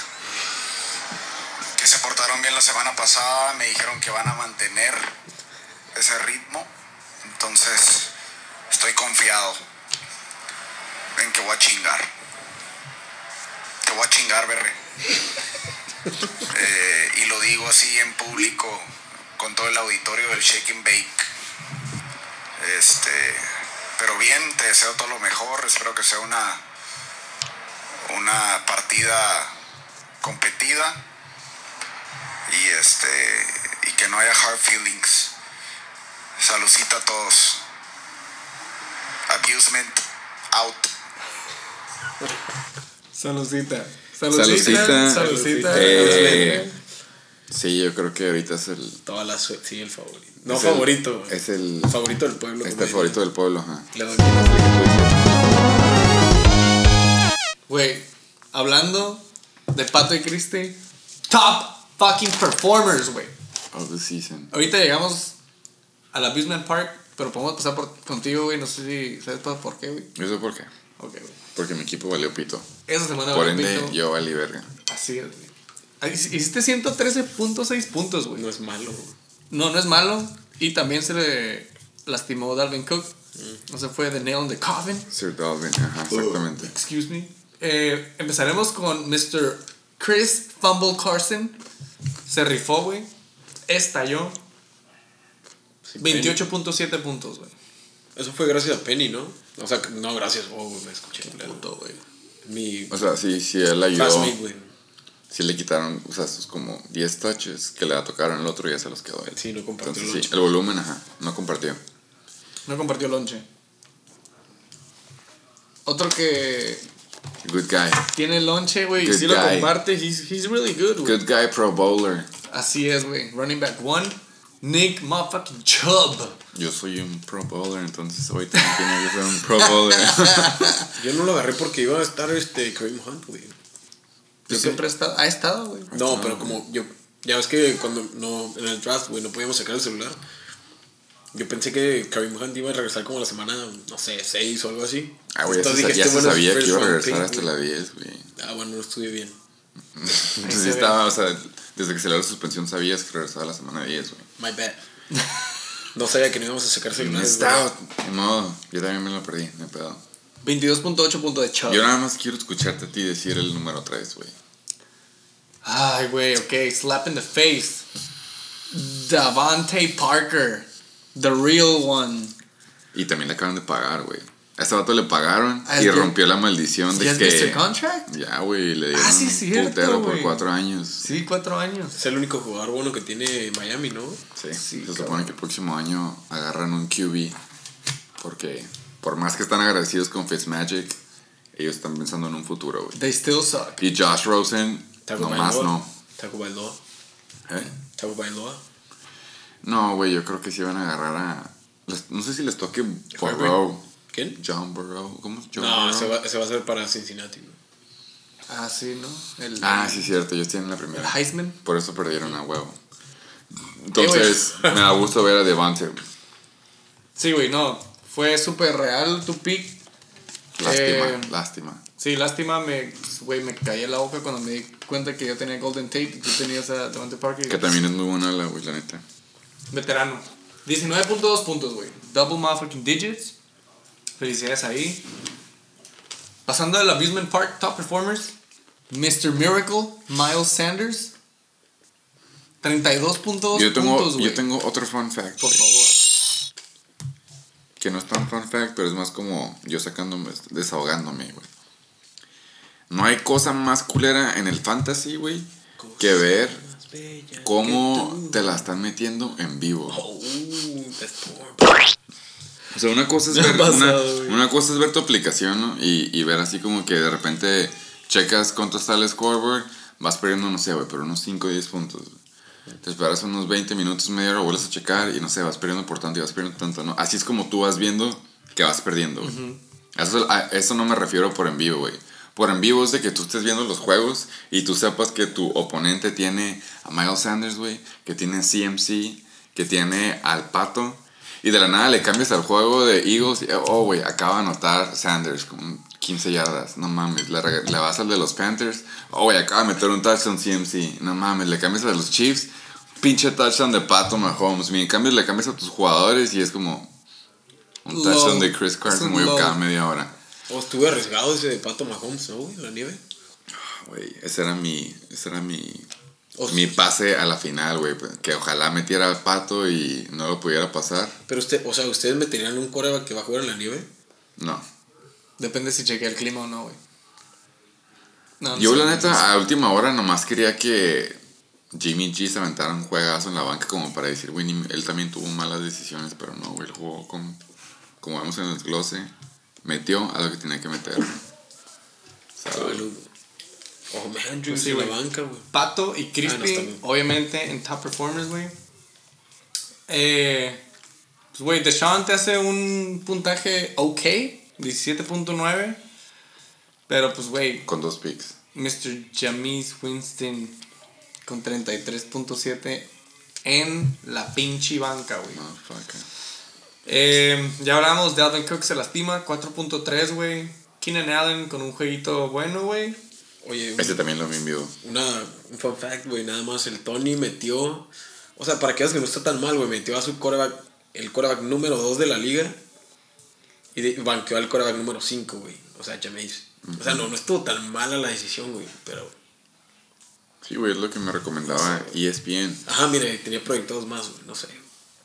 [SPEAKER 8] que se portaron bien la semana pasada, me dijeron que van a mantener ese ritmo. Entonces, estoy confiado en que voy a chingar. Te voy a chingar, Berre. Eh, y lo digo así en público, con todo el auditorio del Shake and Bake. Este, pero bien, te deseo todo lo mejor. Espero que sea una, una partida competida y este y que no haya hard feelings. Salucita a todos. Abusement out.
[SPEAKER 2] Saludcita.
[SPEAKER 1] Saludcita.
[SPEAKER 2] Saludcita.
[SPEAKER 1] Eh, sí, yo creo que ahorita es el.
[SPEAKER 3] Toda la suerte. Sí, el favorito. No
[SPEAKER 1] es el-
[SPEAKER 3] favorito. güey.
[SPEAKER 1] es el.
[SPEAKER 3] favorito del pueblo.
[SPEAKER 1] Este el favorito del pueblo, ajá.
[SPEAKER 2] Güey, hablando de Pato y Cristi, top fucking performers, güey.
[SPEAKER 1] Of the season.
[SPEAKER 2] Ahorita llegamos al Abusement Park, pero podemos pasar por, contigo, güey. No sé si sabes por por qué, güey.
[SPEAKER 1] ¿Eso por qué?
[SPEAKER 2] Ok, güey.
[SPEAKER 1] Porque mi equipo valió pito.
[SPEAKER 2] Esa semana,
[SPEAKER 1] Por ende,
[SPEAKER 2] pito.
[SPEAKER 1] yo valí verga.
[SPEAKER 2] Así es, güey. Hiciste 113.6 puntos, güey.
[SPEAKER 3] No es malo. güey.
[SPEAKER 2] No, no es malo. Y también se le lastimó Dalvin Cook. No se fue de nail in the coffin.
[SPEAKER 1] Sir Dalvin, ajá, exactamente.
[SPEAKER 2] Excuse me. Eh, empezaremos con Mr. Chris Fumble Carson. Se rifó, güey. Estalló.
[SPEAKER 3] Sí,
[SPEAKER 2] 28.7 puntos, güey.
[SPEAKER 3] Eso fue gracias a Penny, ¿no? O sea, no, gracias. Oh, me escuché.
[SPEAKER 2] Puto, güey.
[SPEAKER 3] Mi
[SPEAKER 1] O sea, sí, sí, él ayudó.
[SPEAKER 3] güey.
[SPEAKER 1] Sí le quitaron, o sea, esos como 10 touches que le tocaron el otro y ya se los quedó él.
[SPEAKER 3] Sí, no compartió
[SPEAKER 1] Entonces,
[SPEAKER 3] el
[SPEAKER 1] sí,
[SPEAKER 3] lonche.
[SPEAKER 1] el volumen, ajá, no compartió.
[SPEAKER 2] No compartió lonche. Otro que
[SPEAKER 1] Good guy.
[SPEAKER 2] tiene lonche, güey, y si lo comparte, he's, he's really good, güey.
[SPEAKER 1] Good guy pro bowler.
[SPEAKER 2] Así es, güey. Running back one, Nick motherfucking Chubb.
[SPEAKER 1] Yo soy un pro bowler, entonces hoy también tiene que ser un pro bowler.
[SPEAKER 3] Yo no lo agarré porque iba a estar este Kareem Hunt, güey.
[SPEAKER 2] Yo siempre he estado, ha estado, güey.
[SPEAKER 3] No, pero como yo. Ya ves que cuando no. En el draft, güey, no podíamos sacar el celular. Yo pensé que Kareem Hunt iba a regresar como la semana, no sé, 6 o algo así.
[SPEAKER 1] Ah, güey, ya se,
[SPEAKER 3] Entonces dije,
[SPEAKER 1] ya
[SPEAKER 3] este
[SPEAKER 1] se
[SPEAKER 3] bueno
[SPEAKER 1] sabía que iba a regresar
[SPEAKER 3] pick,
[SPEAKER 1] hasta
[SPEAKER 3] güey.
[SPEAKER 1] la 10, güey.
[SPEAKER 3] Ah, bueno, no estudié bien.
[SPEAKER 1] Entonces
[SPEAKER 2] ve.
[SPEAKER 1] estaba, o sea, desde que se le dio la suspensión sabías que regresaba la semana 10, güey.
[SPEAKER 3] My bad. No sabía que no íbamos a sacar
[SPEAKER 1] No estaba. No, yo también me lo perdí, me pedo.
[SPEAKER 2] 22.8 puntos de Chubb.
[SPEAKER 1] Yo nada más quiero escucharte a ti decir el número 3, güey.
[SPEAKER 2] Ay, güey, ok. Slap in the face. Davante Parker. The real one.
[SPEAKER 1] Y también le acaban de pagar, güey. A este vato le pagaron
[SPEAKER 2] Ah,
[SPEAKER 1] y
[SPEAKER 2] que-
[SPEAKER 1] rompió la maldición de
[SPEAKER 2] ¿Ya has
[SPEAKER 1] que.
[SPEAKER 2] visto el contract?
[SPEAKER 1] Ya, güey, le dieron
[SPEAKER 2] Ah, sí,
[SPEAKER 1] un
[SPEAKER 2] cierto,
[SPEAKER 1] putero por cuatro años.
[SPEAKER 2] Sí, cuatro años.
[SPEAKER 3] Es el único jugador bueno que tiene Miami, ¿no?
[SPEAKER 1] Sí,
[SPEAKER 2] Sí,
[SPEAKER 1] se
[SPEAKER 2] cabrón.
[SPEAKER 1] supone que el próximo año agarran un QB porque por más que están agradecidos con Fitzmagic, ellos están pensando en un futuro, güey.
[SPEAKER 2] They still suck.
[SPEAKER 1] Y Josh Rosen,
[SPEAKER 3] Taco
[SPEAKER 1] nomás
[SPEAKER 3] Bailoa.
[SPEAKER 1] no.
[SPEAKER 3] Taco Bailoa.
[SPEAKER 1] ¿Eh?
[SPEAKER 3] Taco Bailoa.
[SPEAKER 1] No, güey, yo creo que sí van a agarrar a... no sé si les toque
[SPEAKER 3] Herbert.
[SPEAKER 1] Burrow.
[SPEAKER 3] ¿Quién?
[SPEAKER 1] John Burrow. ¿Cómo es John
[SPEAKER 3] No,
[SPEAKER 1] Burrow?
[SPEAKER 3] ese va, ese va a ser para Cincinnati. güey.
[SPEAKER 2] Ah, sí, ¿no? El,
[SPEAKER 1] Ah, sí, cierto, ellos tienen la
[SPEAKER 2] el
[SPEAKER 1] primera.
[SPEAKER 2] Heisman.
[SPEAKER 1] Por eso perdieron a huevo. Entonces, me da gusto ver a Devante.
[SPEAKER 2] Sí, güey, no. Fue súper real tu pick.
[SPEAKER 1] Lástima,
[SPEAKER 2] Eh,
[SPEAKER 1] lástima.
[SPEAKER 2] Sí, lástima, me, güey, me caí en la boca cuando me di cuenta que yo tenía Golden Tate y tú tenías a Devante Parker.
[SPEAKER 1] Que también es muy buena la, güey, la neta.
[SPEAKER 2] Veterano. 19.2 puntos, güey. Double motherfucking digits. Felicidades ahí. Pasando al Amusement Park Top Performers. Mr. Miracle, Miles Sanders. 32.2
[SPEAKER 1] Yo tengo,
[SPEAKER 2] puntos,
[SPEAKER 1] yo tengo otro fun fact.
[SPEAKER 2] Por favor.
[SPEAKER 1] Que no es tan fun fact, pero es más como yo sacándome, desahogándome, güey. No hay cosa más culera en el fantasy, güey, que ver cómo te la están metiendo en vivo.
[SPEAKER 3] Oh.
[SPEAKER 1] O sea, una cosa es ver, una,
[SPEAKER 3] pasado, güey.
[SPEAKER 1] una cosa es ver tu aplicación, ¿no? Y, y ver así como que de repente checas cuánto está el scoreboard, vas perdiendo, no sé, güey, pero unos 5 o 10 puntos. güey. Te esperas unos 20 minutos, media hora, vuelves a checar y no sé, vas perdiendo por tanto y vas perdiendo tanto, ¿no? Así es como tú vas viendo que vas perdiendo, güey. eso, a eso no me refiero por en vivo, güey. Por en vivo es de que tú estés viendo los juegos y tú sepas que tu oponente tiene a Miles Sanders, güey, que tiene CMC, que tiene al Pato. Y de la nada le cambias al juego de Eagles. y, oh, güey, acaba de anotar Sanders con 15 yardas. No mames. Le, vas al de los Panthers. Oh, güey, acaba de meter un touchdown CMC. No mames. Le cambias al de los Chiefs. Pinche touchdown de Pato Mahomes. Y en cambio le cambias a tus jugadores y es como un
[SPEAKER 2] Low.
[SPEAKER 1] touchdown de Chris Carson, güey, cada media hora.
[SPEAKER 3] Oh, estuve arriesgado ese de Pato Mahomes, ¿no, güey? En la nieve.
[SPEAKER 1] Güey, ese era mi, ese era mi, Mi pase a la final, güey. pues, Que ojalá metiera al pato y no lo pudiera pasar.
[SPEAKER 3] Pero usted, o sea, ¿ustedes meterían un coreback que va a jugar en la nieve?
[SPEAKER 1] No.
[SPEAKER 2] Depende si chequea el clima o no, güey. No, no
[SPEAKER 1] Yo, la neta, a última hora nomás quería que Jimmy G se aventara un juegazo en la banca como para decir, güey, él también tuvo malas decisiones, pero no, güey, él jugó con, como vemos en el desglose, metió a lo que tenía que meter. Salud.
[SPEAKER 3] Oh, man, Andrews
[SPEAKER 2] Pues sí,
[SPEAKER 3] en la banca, güey.
[SPEAKER 2] Pato y
[SPEAKER 3] Ah, no,
[SPEAKER 2] obviamente en top performers, güey. Eh, pues, güey, Deshaun te hace un puntaje ok, 17.9. Pero, pues, güey,
[SPEAKER 1] Con dos picks.
[SPEAKER 2] Mr. James Winston con 33.7 en la pinche banca, güey.
[SPEAKER 1] Motherfucker.
[SPEAKER 2] Eh, ya hablamos de Alvin Cook, se lastima, 4.3, güey. Keenan Allen con un jueguito bueno, güey.
[SPEAKER 3] Oye,
[SPEAKER 1] Ese también lo me envió.
[SPEAKER 3] una, un fun fact, güey, nada más. El Tony metió, o sea, para que veas que no está tan mal, güey, metió a su coreback, el coreback número 2 de la liga y de- banqueó al coreback número 5, güey. O sea, Jameis. O sea, no, no estuvo tan mala la decisión, güey, pero...
[SPEAKER 1] Sí, güey, es lo que me recomendaba E ESPN.
[SPEAKER 3] Ajá, mire, tenía proyectados más, güey, no sé.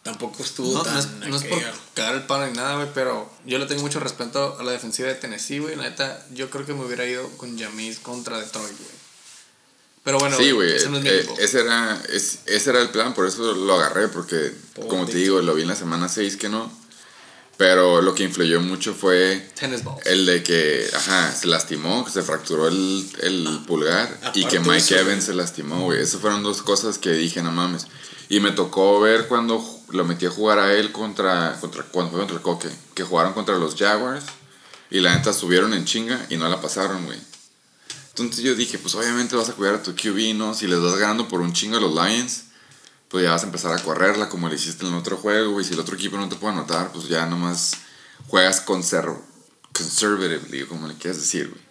[SPEAKER 3] Tampoco estuvo
[SPEAKER 2] No,
[SPEAKER 3] tan...
[SPEAKER 2] no es, no es por cagar el palo ni nada, güey, pero yo le tengo mucho respeto a la defensiva de Tennessee, güey. La neta, yo creo que me hubiera ido con James contra Detroit, güey. Pero bueno,
[SPEAKER 1] sí, güey.
[SPEAKER 2] ese no es mi
[SPEAKER 1] eh, ese, era, es- ese era el plan, por eso lo agarré, porque, como te digo, lo vi en la semana 6 que no. Pero lo que influyó mucho fue el de que, ajá, se lastimó, que se fracturó el, el pulgar y que Mike
[SPEAKER 3] eso,
[SPEAKER 1] Evans se lastimó, güey. Esas fueron dos cosas que dije, no mames. Y me tocó ver cuando lo metí a jugar a él contra, contra cuando fue contra el Coque, que jugaron contra los Jaguars y la neta subieron en chinga y no la pasaron, güey. Entonces yo dije, pues obviamente vas a cuidar a tu QB, ¿no? Si les vas ganando por un chingo a los Lions, pues ya vas a empezar a correrla como le hiciste en el otro juego, güey. Si el otro equipo no te puede anotar, pues ya nomás juegas conserv conservatively, como le quieras decir, güey.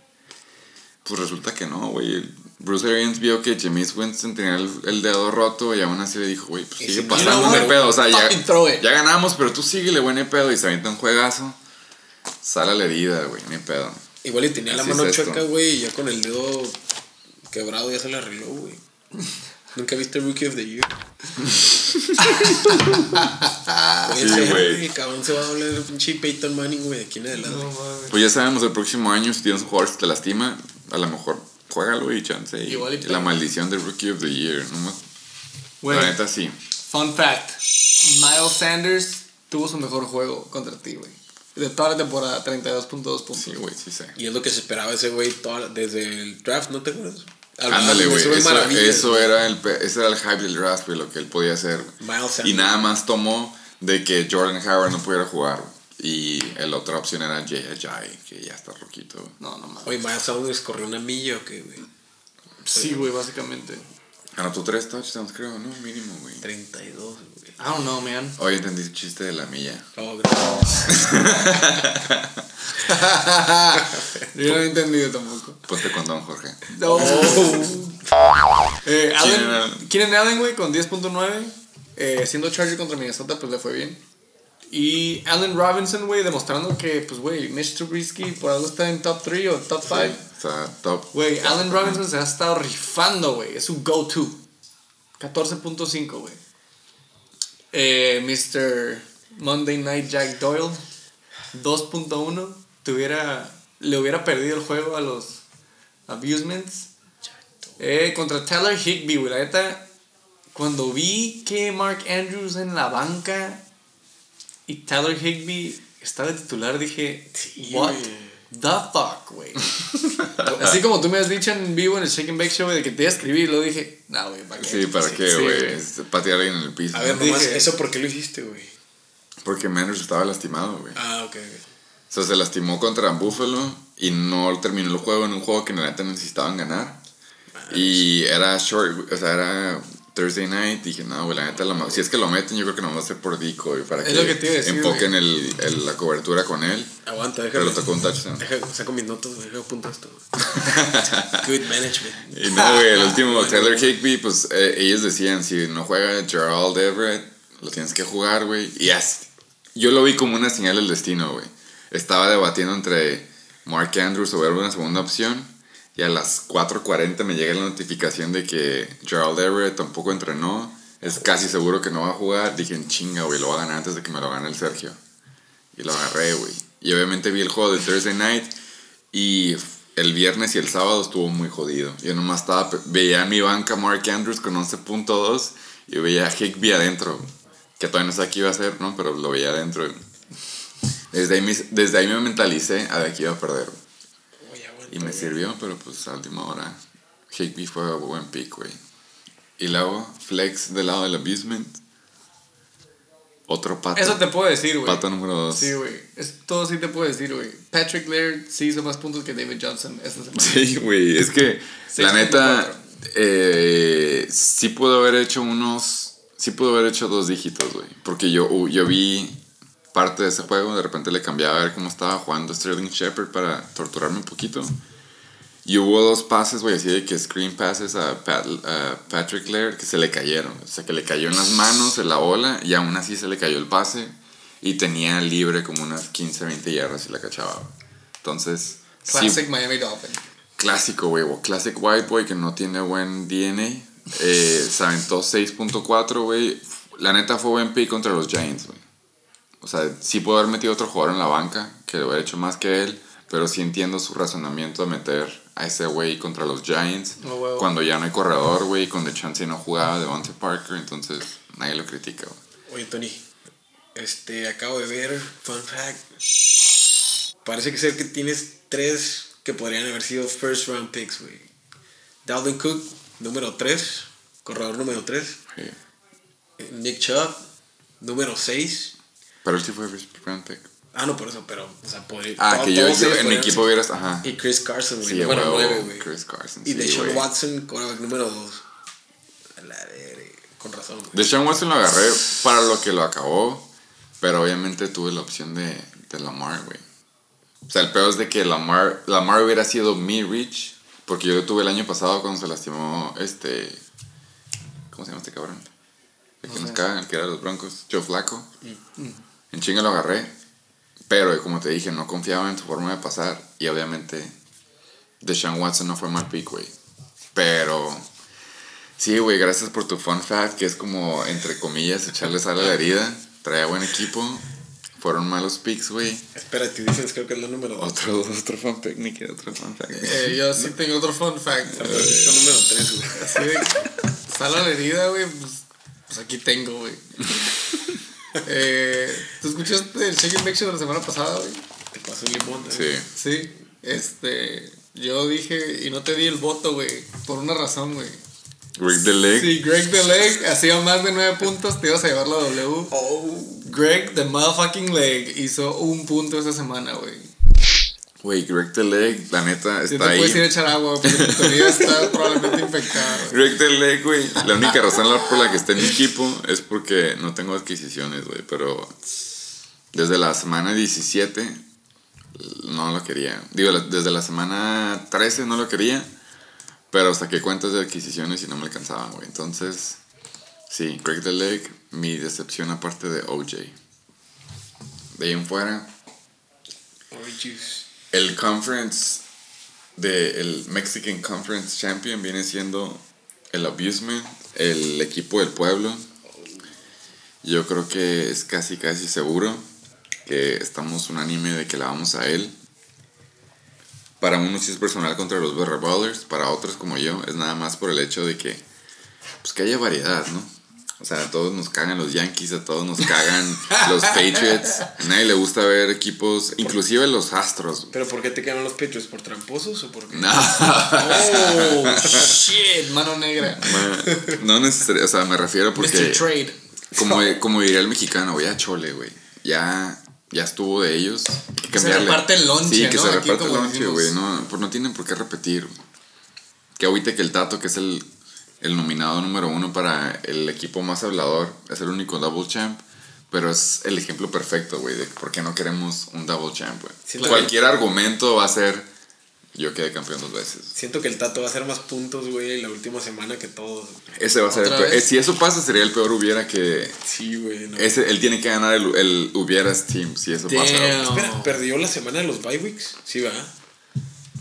[SPEAKER 1] Pues resulta que no, güey. Bruce Arians vio que James Winston tenía el, el dedo roto y aún así le dijo, güey, pues sigue
[SPEAKER 3] si
[SPEAKER 1] pasando,
[SPEAKER 2] what?
[SPEAKER 1] pedo. O sea, ya, ya ganamos, pero tú síguele, güey, no hay pedo. Y se avienta un juegazo. Sale la herida, güey, hay pedo.
[SPEAKER 3] Igual y tenía la mano
[SPEAKER 1] es
[SPEAKER 3] chueca, güey, y ya con el dedo quebrado ya se le arregló, güey. ¿Nunca viste Rookie of the Year?
[SPEAKER 1] Sí, güey.
[SPEAKER 3] El cabrón se va a doblar el pinche Peyton Manning, güey, de aquí en adelante.
[SPEAKER 1] Pues ya sabemos, el próximo año, si tienes un jugador que te lastima, a lo mejor juégalo y chance. Y,
[SPEAKER 2] Igual y
[SPEAKER 1] y la maldición del Rookie of the Year. ¿no?
[SPEAKER 2] Güey,
[SPEAKER 1] La neta sí.
[SPEAKER 2] fun fact. Miles Sanders tuvo su mejor juego contra ti, güey. de toda la temporada, 32.2 puntos.
[SPEAKER 1] Sí, güey, sí sé.
[SPEAKER 3] Y es lo que se esperaba ese güey desde el draft, ¿no te acuerdas? Al-
[SPEAKER 1] Ándale,
[SPEAKER 3] al-
[SPEAKER 1] güey. Eso, eso era el, pe- ese era el hype del draft, güey, lo que él podía hacer.
[SPEAKER 3] Miles
[SPEAKER 1] Y nada más tomó de que Jordan Howard no pudiera jugar. güey. Y la otra opción era Jay Ajayi, que ya está roquito.
[SPEAKER 2] No, no mames.
[SPEAKER 3] Oye, Miles Sanders corrió una milla o qué, güey.
[SPEAKER 2] Sí, güey, básicamente.
[SPEAKER 1] Anotó tres touchdowns, creo, ¿no? Mínimo, güey.
[SPEAKER 3] 32, güey.
[SPEAKER 2] I don't know, man.
[SPEAKER 1] Hoy entendí el chiste de la milla.
[SPEAKER 3] Oh, gracias.
[SPEAKER 2] Yo no he entendido tampoco.
[SPEAKER 1] Ponte con Don Jorge.
[SPEAKER 2] No. Eh, Allen,
[SPEAKER 1] Allen,
[SPEAKER 2] güey, con 10.9. Eh, siendo Charger contra Minnesota, pues le fue bien. Y Allen Robinson, güey, demostrando que, pues, güey, Mitch Trubisky por algo está en top 3 o top 5.
[SPEAKER 1] O sea, top.
[SPEAKER 2] Güey, Allen Robinson se ha estado rifando, güey. Es un go-to. 14.5, güey. Eh, Mr. Monday Night Jack Doyle, 2.1. Tuviera, le hubiera perdido el juego a los Abusements. Eh, contra Tyler Higby, güey. La neta, cuando vi que Mark Andrews en la banca y Tyler Higby estaba de titular, dije, what the fuck, güey. Así como tú me has dicho en vivo en el Shake and Bake Show, de que te iba a escribir, lo dije, no, güey, ¿para qué?
[SPEAKER 1] Sí, ¿para qué,
[SPEAKER 2] sí,
[SPEAKER 1] güey? Es Patear a alguien en el piso.
[SPEAKER 3] A ver,
[SPEAKER 1] ¿no?
[SPEAKER 3] nomás,
[SPEAKER 2] Dije-
[SPEAKER 3] ¿eso por qué lo hiciste, güey?
[SPEAKER 1] Porque Manners estaba lastimado, güey.
[SPEAKER 3] Ah, ok, ok.
[SPEAKER 1] O sea, se lastimó contra Buffalo y no terminó el juego en un juego que neta necesitaban ganar. Y era short, o sea, era Thursday night. Dije, no, güey, la neta, lo ma- si es que lo meten, yo creo que no va a ser por Dico, güey, para
[SPEAKER 2] Es
[SPEAKER 1] que,
[SPEAKER 2] lo que te iba a decir,
[SPEAKER 1] enfoquen el, el- la cobertura con él.
[SPEAKER 3] Aguanta,
[SPEAKER 1] Pero
[SPEAKER 3] déjame.
[SPEAKER 1] lo tocó un touchdown.
[SPEAKER 3] Deja, saco mis notas, güey. Esto, güey. Good management.
[SPEAKER 1] Y no, güey, el último, Taylor Higby, pues eh, ellos decían, si no juega Gerald Everett, lo tienes que jugar, güey. Y as- yo lo vi como una señal del destino, güey. Estaba debatiendo entre Mark Andrews o ver una segunda opción. Y a las 4.40 me llega la notificación de que Gerald Everett tampoco entrenó. Es casi seguro que no va a jugar. Dije, en chinga, güey, lo va a ganar antes de que me lo gane el Sergio. Y lo agarré, güey. Y obviamente vi el juego de Thursday Night. Y el viernes y el sábado estuvo muy jodido. Yo nomás estaba, veía mi banca Mark Andrews con 11.2 y veía a Higby adentro. Que todavía no sé qué iba a hacer, ¿no? Pero lo veía adentro. Desde ahí, desde ahí me mentalicé a de que iba a perder. Y me sirvió, pero pues a última hora. Higby fue buen pick, güey. Y luego, Flex del lado del Abusement. Otro pato.
[SPEAKER 2] Eso te puedo decir, güey.
[SPEAKER 1] Pato número 2.
[SPEAKER 2] Sí, güey. Todo sí te puedo decir, güey. Patrick Laird sí hizo más puntos que David Johnson esta semana.
[SPEAKER 1] Sí, güey, es que la
[SPEAKER 2] 6.4.
[SPEAKER 1] neta eh, sí pudo haber hecho unos, sí pudo haber hecho dos dígitos, güey, porque yo, uh, yo vi parte de ese juego, de repente le cambiaba a ver cómo estaba jugando Sterling Shepard para torturarme un poquito. Y hubo dos pases, güey, así de que screen passes a, Pat- a Patrick Laird que se le cayeron. O sea, que le cayó en las manos en la bola y aún así se le cayó el pase. Y tenía libre como unas 15, 20 yardas y la cachaba. Entonces, sí,
[SPEAKER 2] Classic Miami Dolphin.
[SPEAKER 1] Clásico, güey. Classic White Boy que no tiene buen DNA. Eh, se aventó 6.4, güey. La neta fue buen pick contra los Giants, güey. O sea, sí pudo haber metido otro jugador en la banca que lo hubiera hecho más que él. Pero sí entiendo su razonamiento de meter a ese güey contra los Giants. Cuando ya no hay corredor, güey. Cuando Chance no jugaba Devontae Parker. Entonces nadie lo critica, güey.
[SPEAKER 3] Oye, Tony, este, acabo de ver, fun fact. Parece que ser que tienes tres que podrían haber sido first round picks, güey. Dalvin Cook, número 3, corredor número 3.
[SPEAKER 1] Sí.
[SPEAKER 3] Nick Chubb, número 6.
[SPEAKER 1] Pero él sí fue pick.
[SPEAKER 3] Ah, no, por eso, pero, o sea, podría.
[SPEAKER 1] Ah,
[SPEAKER 3] to-
[SPEAKER 1] que yo, yo en mi equipo hubieras. Ajá.
[SPEAKER 3] Y Chris Carson, güey,
[SPEAKER 1] Sí,
[SPEAKER 3] número
[SPEAKER 1] huevo,
[SPEAKER 3] 9, güey.
[SPEAKER 1] Chris Carson.
[SPEAKER 3] Y
[SPEAKER 1] sí,
[SPEAKER 3] Deshaun. Watson, quarterback número 2. A la verga, con razón. güey.
[SPEAKER 1] Deshaun Watson lo agarré para lo que lo acabó, pero obviamente tuve la opción de, de Lamar, güey. O sea, el peor es de que Lamar, Lamar hubiera sido mi reach, porque yo lo tuve el año pasado cuando se lastimó este... ¿Cómo se llama este cabrón? El que nos caga, el que era de los Broncos, Joe Flaco. En chinga lo agarré, pero como te dije, no confiaba en su forma de pasar, y obviamente Deshaun Watson no fue mal pick, güey. Pero... Sí, güey, gracias por tu fun fact, que es como, entre comillas, echarle sal a la herida. Traía buen equipo. Fueron malos picks, güey.
[SPEAKER 3] Espérate, defense creo que es la número 2.
[SPEAKER 1] Otro, otro fun fact, ni que otro fun fact.
[SPEAKER 2] Eh, yo sí tengo otro fun fact.
[SPEAKER 3] San Francisco número 3, güey.
[SPEAKER 2] Así de sal a la herida, güey. Pues, pues aquí tengo, güey. Eh, ¿Tú escuchaste el Shake and Bake Show de la semana pasada, güey?
[SPEAKER 3] Te pasó un limón. ¿eh?
[SPEAKER 1] Sí.
[SPEAKER 2] Sí. Este. Yo dije, y no te di el voto, güey. Por una razón, güey.
[SPEAKER 1] Rick the Leg.
[SPEAKER 2] Si Greg the Leg hacía más de 9 puntos, te ibas a llevar la W. Greg the motherfucking Leg hizo un punto esa semana, güey.
[SPEAKER 1] Güey, Greg the Leg, la neta, está
[SPEAKER 2] te puedes ir a
[SPEAKER 1] ahí.
[SPEAKER 2] echar agua, porque tu vida está probablemente infectada. güey.
[SPEAKER 1] Greg the Leg, güey. La única razón por la que está en mi equipo es porque no tengo adquisiciones, güey. Pero desde la semana 17 no lo quería. Digo, desde la semana 13 no lo quería. Pero saqué cuentas de adquisiciones y no me alcanzaban, güey. Entonces, sí, Greg the Leg, mi decepción aparte de OJ. De ahí en fuera,
[SPEAKER 3] juice.
[SPEAKER 1] El conference de el Mexican Conference Champion viene siendo el Abusement, el equipo del pueblo. Yo creo que es casi casi seguro que estamos unánime de que la vamos a él. Para unos sí es personal contra los Berra Ballers, para otros como yo es nada más por el hecho de que pues que haya variedad, ¿no? O sea, a todos nos cagan los Yankees, a todos nos cagan los Patriots. A nadie le gusta ver equipos, inclusive los Astros.
[SPEAKER 3] ¿Pero por qué te quedan los pechos? ¿Por tramposos o por qué?
[SPEAKER 1] No,
[SPEAKER 2] Oh, shit, mano negra.
[SPEAKER 1] no necesariamente, o sea, me refiero porque
[SPEAKER 2] Mr. Trade.
[SPEAKER 1] como, como diría el mexicano, ya chole, güey. Ya, ya estuvo de ellos. Que
[SPEAKER 2] Que se
[SPEAKER 1] cambiarle.
[SPEAKER 2] reparte el lonche,
[SPEAKER 1] Sí, que
[SPEAKER 2] ¿no?
[SPEAKER 1] se
[SPEAKER 2] Aquí
[SPEAKER 1] reparte el lonche, güey. No, pues no tienen por qué repetir. Que ahorita que el Tato, que es el, el nominado número uno para el equipo más hablador, es el único double champ. Pero es el ejemplo perfecto, güey, de por qué no queremos un double champ, güey.
[SPEAKER 3] Siento
[SPEAKER 1] Cualquier argumento va a ser, yo quedé campeón dos veces.
[SPEAKER 3] Siento que el Tato va a hacer más puntos, güey, la última semana que todos.
[SPEAKER 1] Ese va a ser el
[SPEAKER 2] ¿Otra
[SPEAKER 1] peor.
[SPEAKER 2] vez?
[SPEAKER 1] eh, Si eso pasa, sería el peor hubiera que...
[SPEAKER 3] Sí, güey. No.
[SPEAKER 1] Ese, él tiene que ganar el, el hubieras team, si eso pasa. güey.
[SPEAKER 2] Damn.
[SPEAKER 3] Espera, ¿perdió la semana de los bye weeks? Sí, va.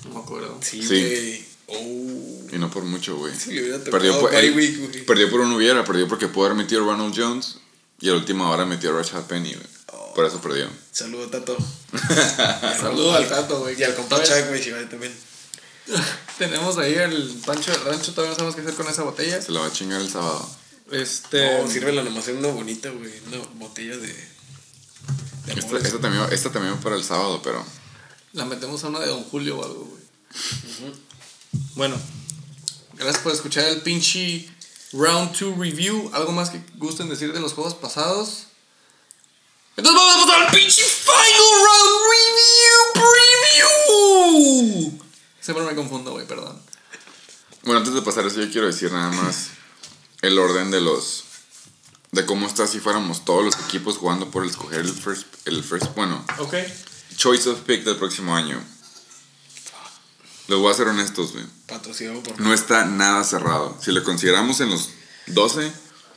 [SPEAKER 2] No me acuerdo.
[SPEAKER 3] Sí,
[SPEAKER 1] Sí.
[SPEAKER 3] Oh.
[SPEAKER 1] Y no por mucho, güey.
[SPEAKER 3] Sí,
[SPEAKER 1] perdió, por, él-
[SPEAKER 3] week,
[SPEAKER 1] perdió por un hubiera, perdió porque pudo haber metido a Ronald Jones y a la última hora metió a Rashad Penny, güey.
[SPEAKER 3] Oh.
[SPEAKER 1] Por eso perdió.
[SPEAKER 3] Saludo, Tato.
[SPEAKER 2] Saludos al Tato, güey.
[SPEAKER 3] Y al compa Chuck, güey, si también.
[SPEAKER 2] Tenemos ahí el Pancho del Rancho, todavía no sabemos qué hacer con esa botella.
[SPEAKER 1] Se la va a chingar el sábado.
[SPEAKER 2] Este.
[SPEAKER 3] No, sírvela nomás en una bonita, güey. Una botella de. de
[SPEAKER 1] Esta, también, esta también va para el sábado, pero...
[SPEAKER 2] La metemos a una de Don Julio o algo, güey. Bueno, gracias por escuchar el pinche Round 2 Review. ¿Algo más que gusten decir de los juegos pasados? Entonces vamos a pasar al pinche Final Round Review Preview. Siempre me confundo, güey, perdón.
[SPEAKER 1] Bueno, antes de pasar eso, yo quiero decir nada más el orden de los... De cómo está si fuéramos todos los equipos jugando por escoger el first... El first bueno,
[SPEAKER 2] Ok.
[SPEAKER 1] choice of pick del próximo año. Los voy a ser honestos, güey.
[SPEAKER 3] Patrocinado por.
[SPEAKER 1] no está nada cerrado. Si lo consideramos en los 12,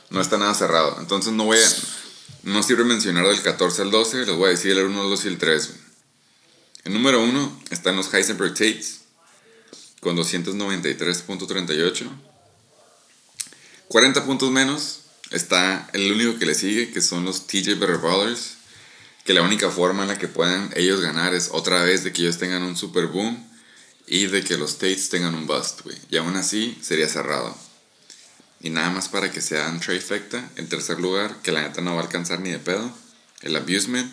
[SPEAKER 1] no está nada cerrado. Entonces no voy a... No sirve mencionar del 14 al 12, les voy a decir el 1, el 2 y el 3. güey. El número 1 están los Heisenberg Tates con 293.38. 40 puntos menos está el único que le sigue, que son los TJ Better Ballers, que la única forma en la que puedan ellos ganar es otra vez de que ellos tengan un super boom y de que los States tengan un bust, güey. Y aún así sería cerrado. Y nada más para que sean trifecta, en tercer lugar, que la neta no va a alcanzar ni de pedo, el Abusement,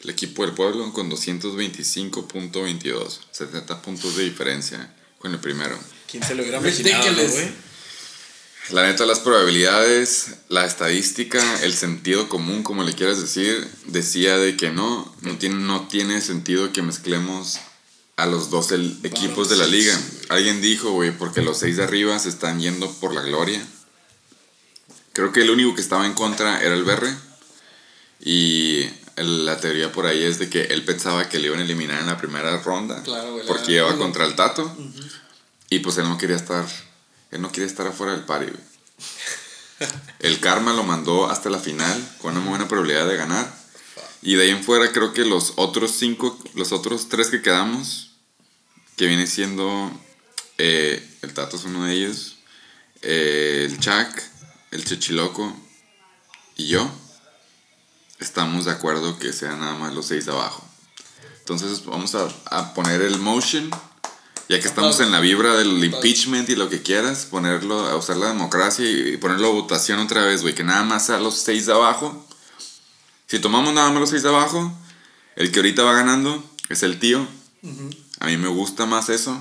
[SPEAKER 1] el equipo del pueblo con 225.22, 70 puntos de diferencia con el primero.
[SPEAKER 3] ¿Quién se lo hubiera imaginado, güey?
[SPEAKER 1] La neta, las probabilidades, la estadística, el sentido común, como le quieras decir, decía de que no, no tiene, no tiene sentido que mezclemos a los 12 el- equipos de la liga. Alguien dijo, güey, porque los seis de arriba se están yendo por la gloria. Creo que el único que estaba en contra era el Berre. Y la teoría por ahí es de que él pensaba que le iban a eliminar en la primera ronda.
[SPEAKER 2] Claro, güey,
[SPEAKER 1] Porque iba contra el Tato. Y pues él no quería estar. Él no quería estar afuera del party, güey. El karma lo mandó hasta la final con una buena probabilidad de ganar. Y de ahí en fuera creo que los otros cinco, los otros tres que quedamos, que viene siendo eh, el Tato es uno de ellos, eh, el Chuck, el Chechiloco y yo, estamos de acuerdo que sean nada más los seis de abajo. Entonces vamos a, a poner el motion, ya que estamos en la vibra del impeachment y lo que quieras, ponerlo, a usar la democracia y ponerlo a votación otra vez, güey, que nada más a los seis de abajo Si tomamos nada más los seis de abajo, el que ahorita va ganando es el tío. A mí me gusta más eso,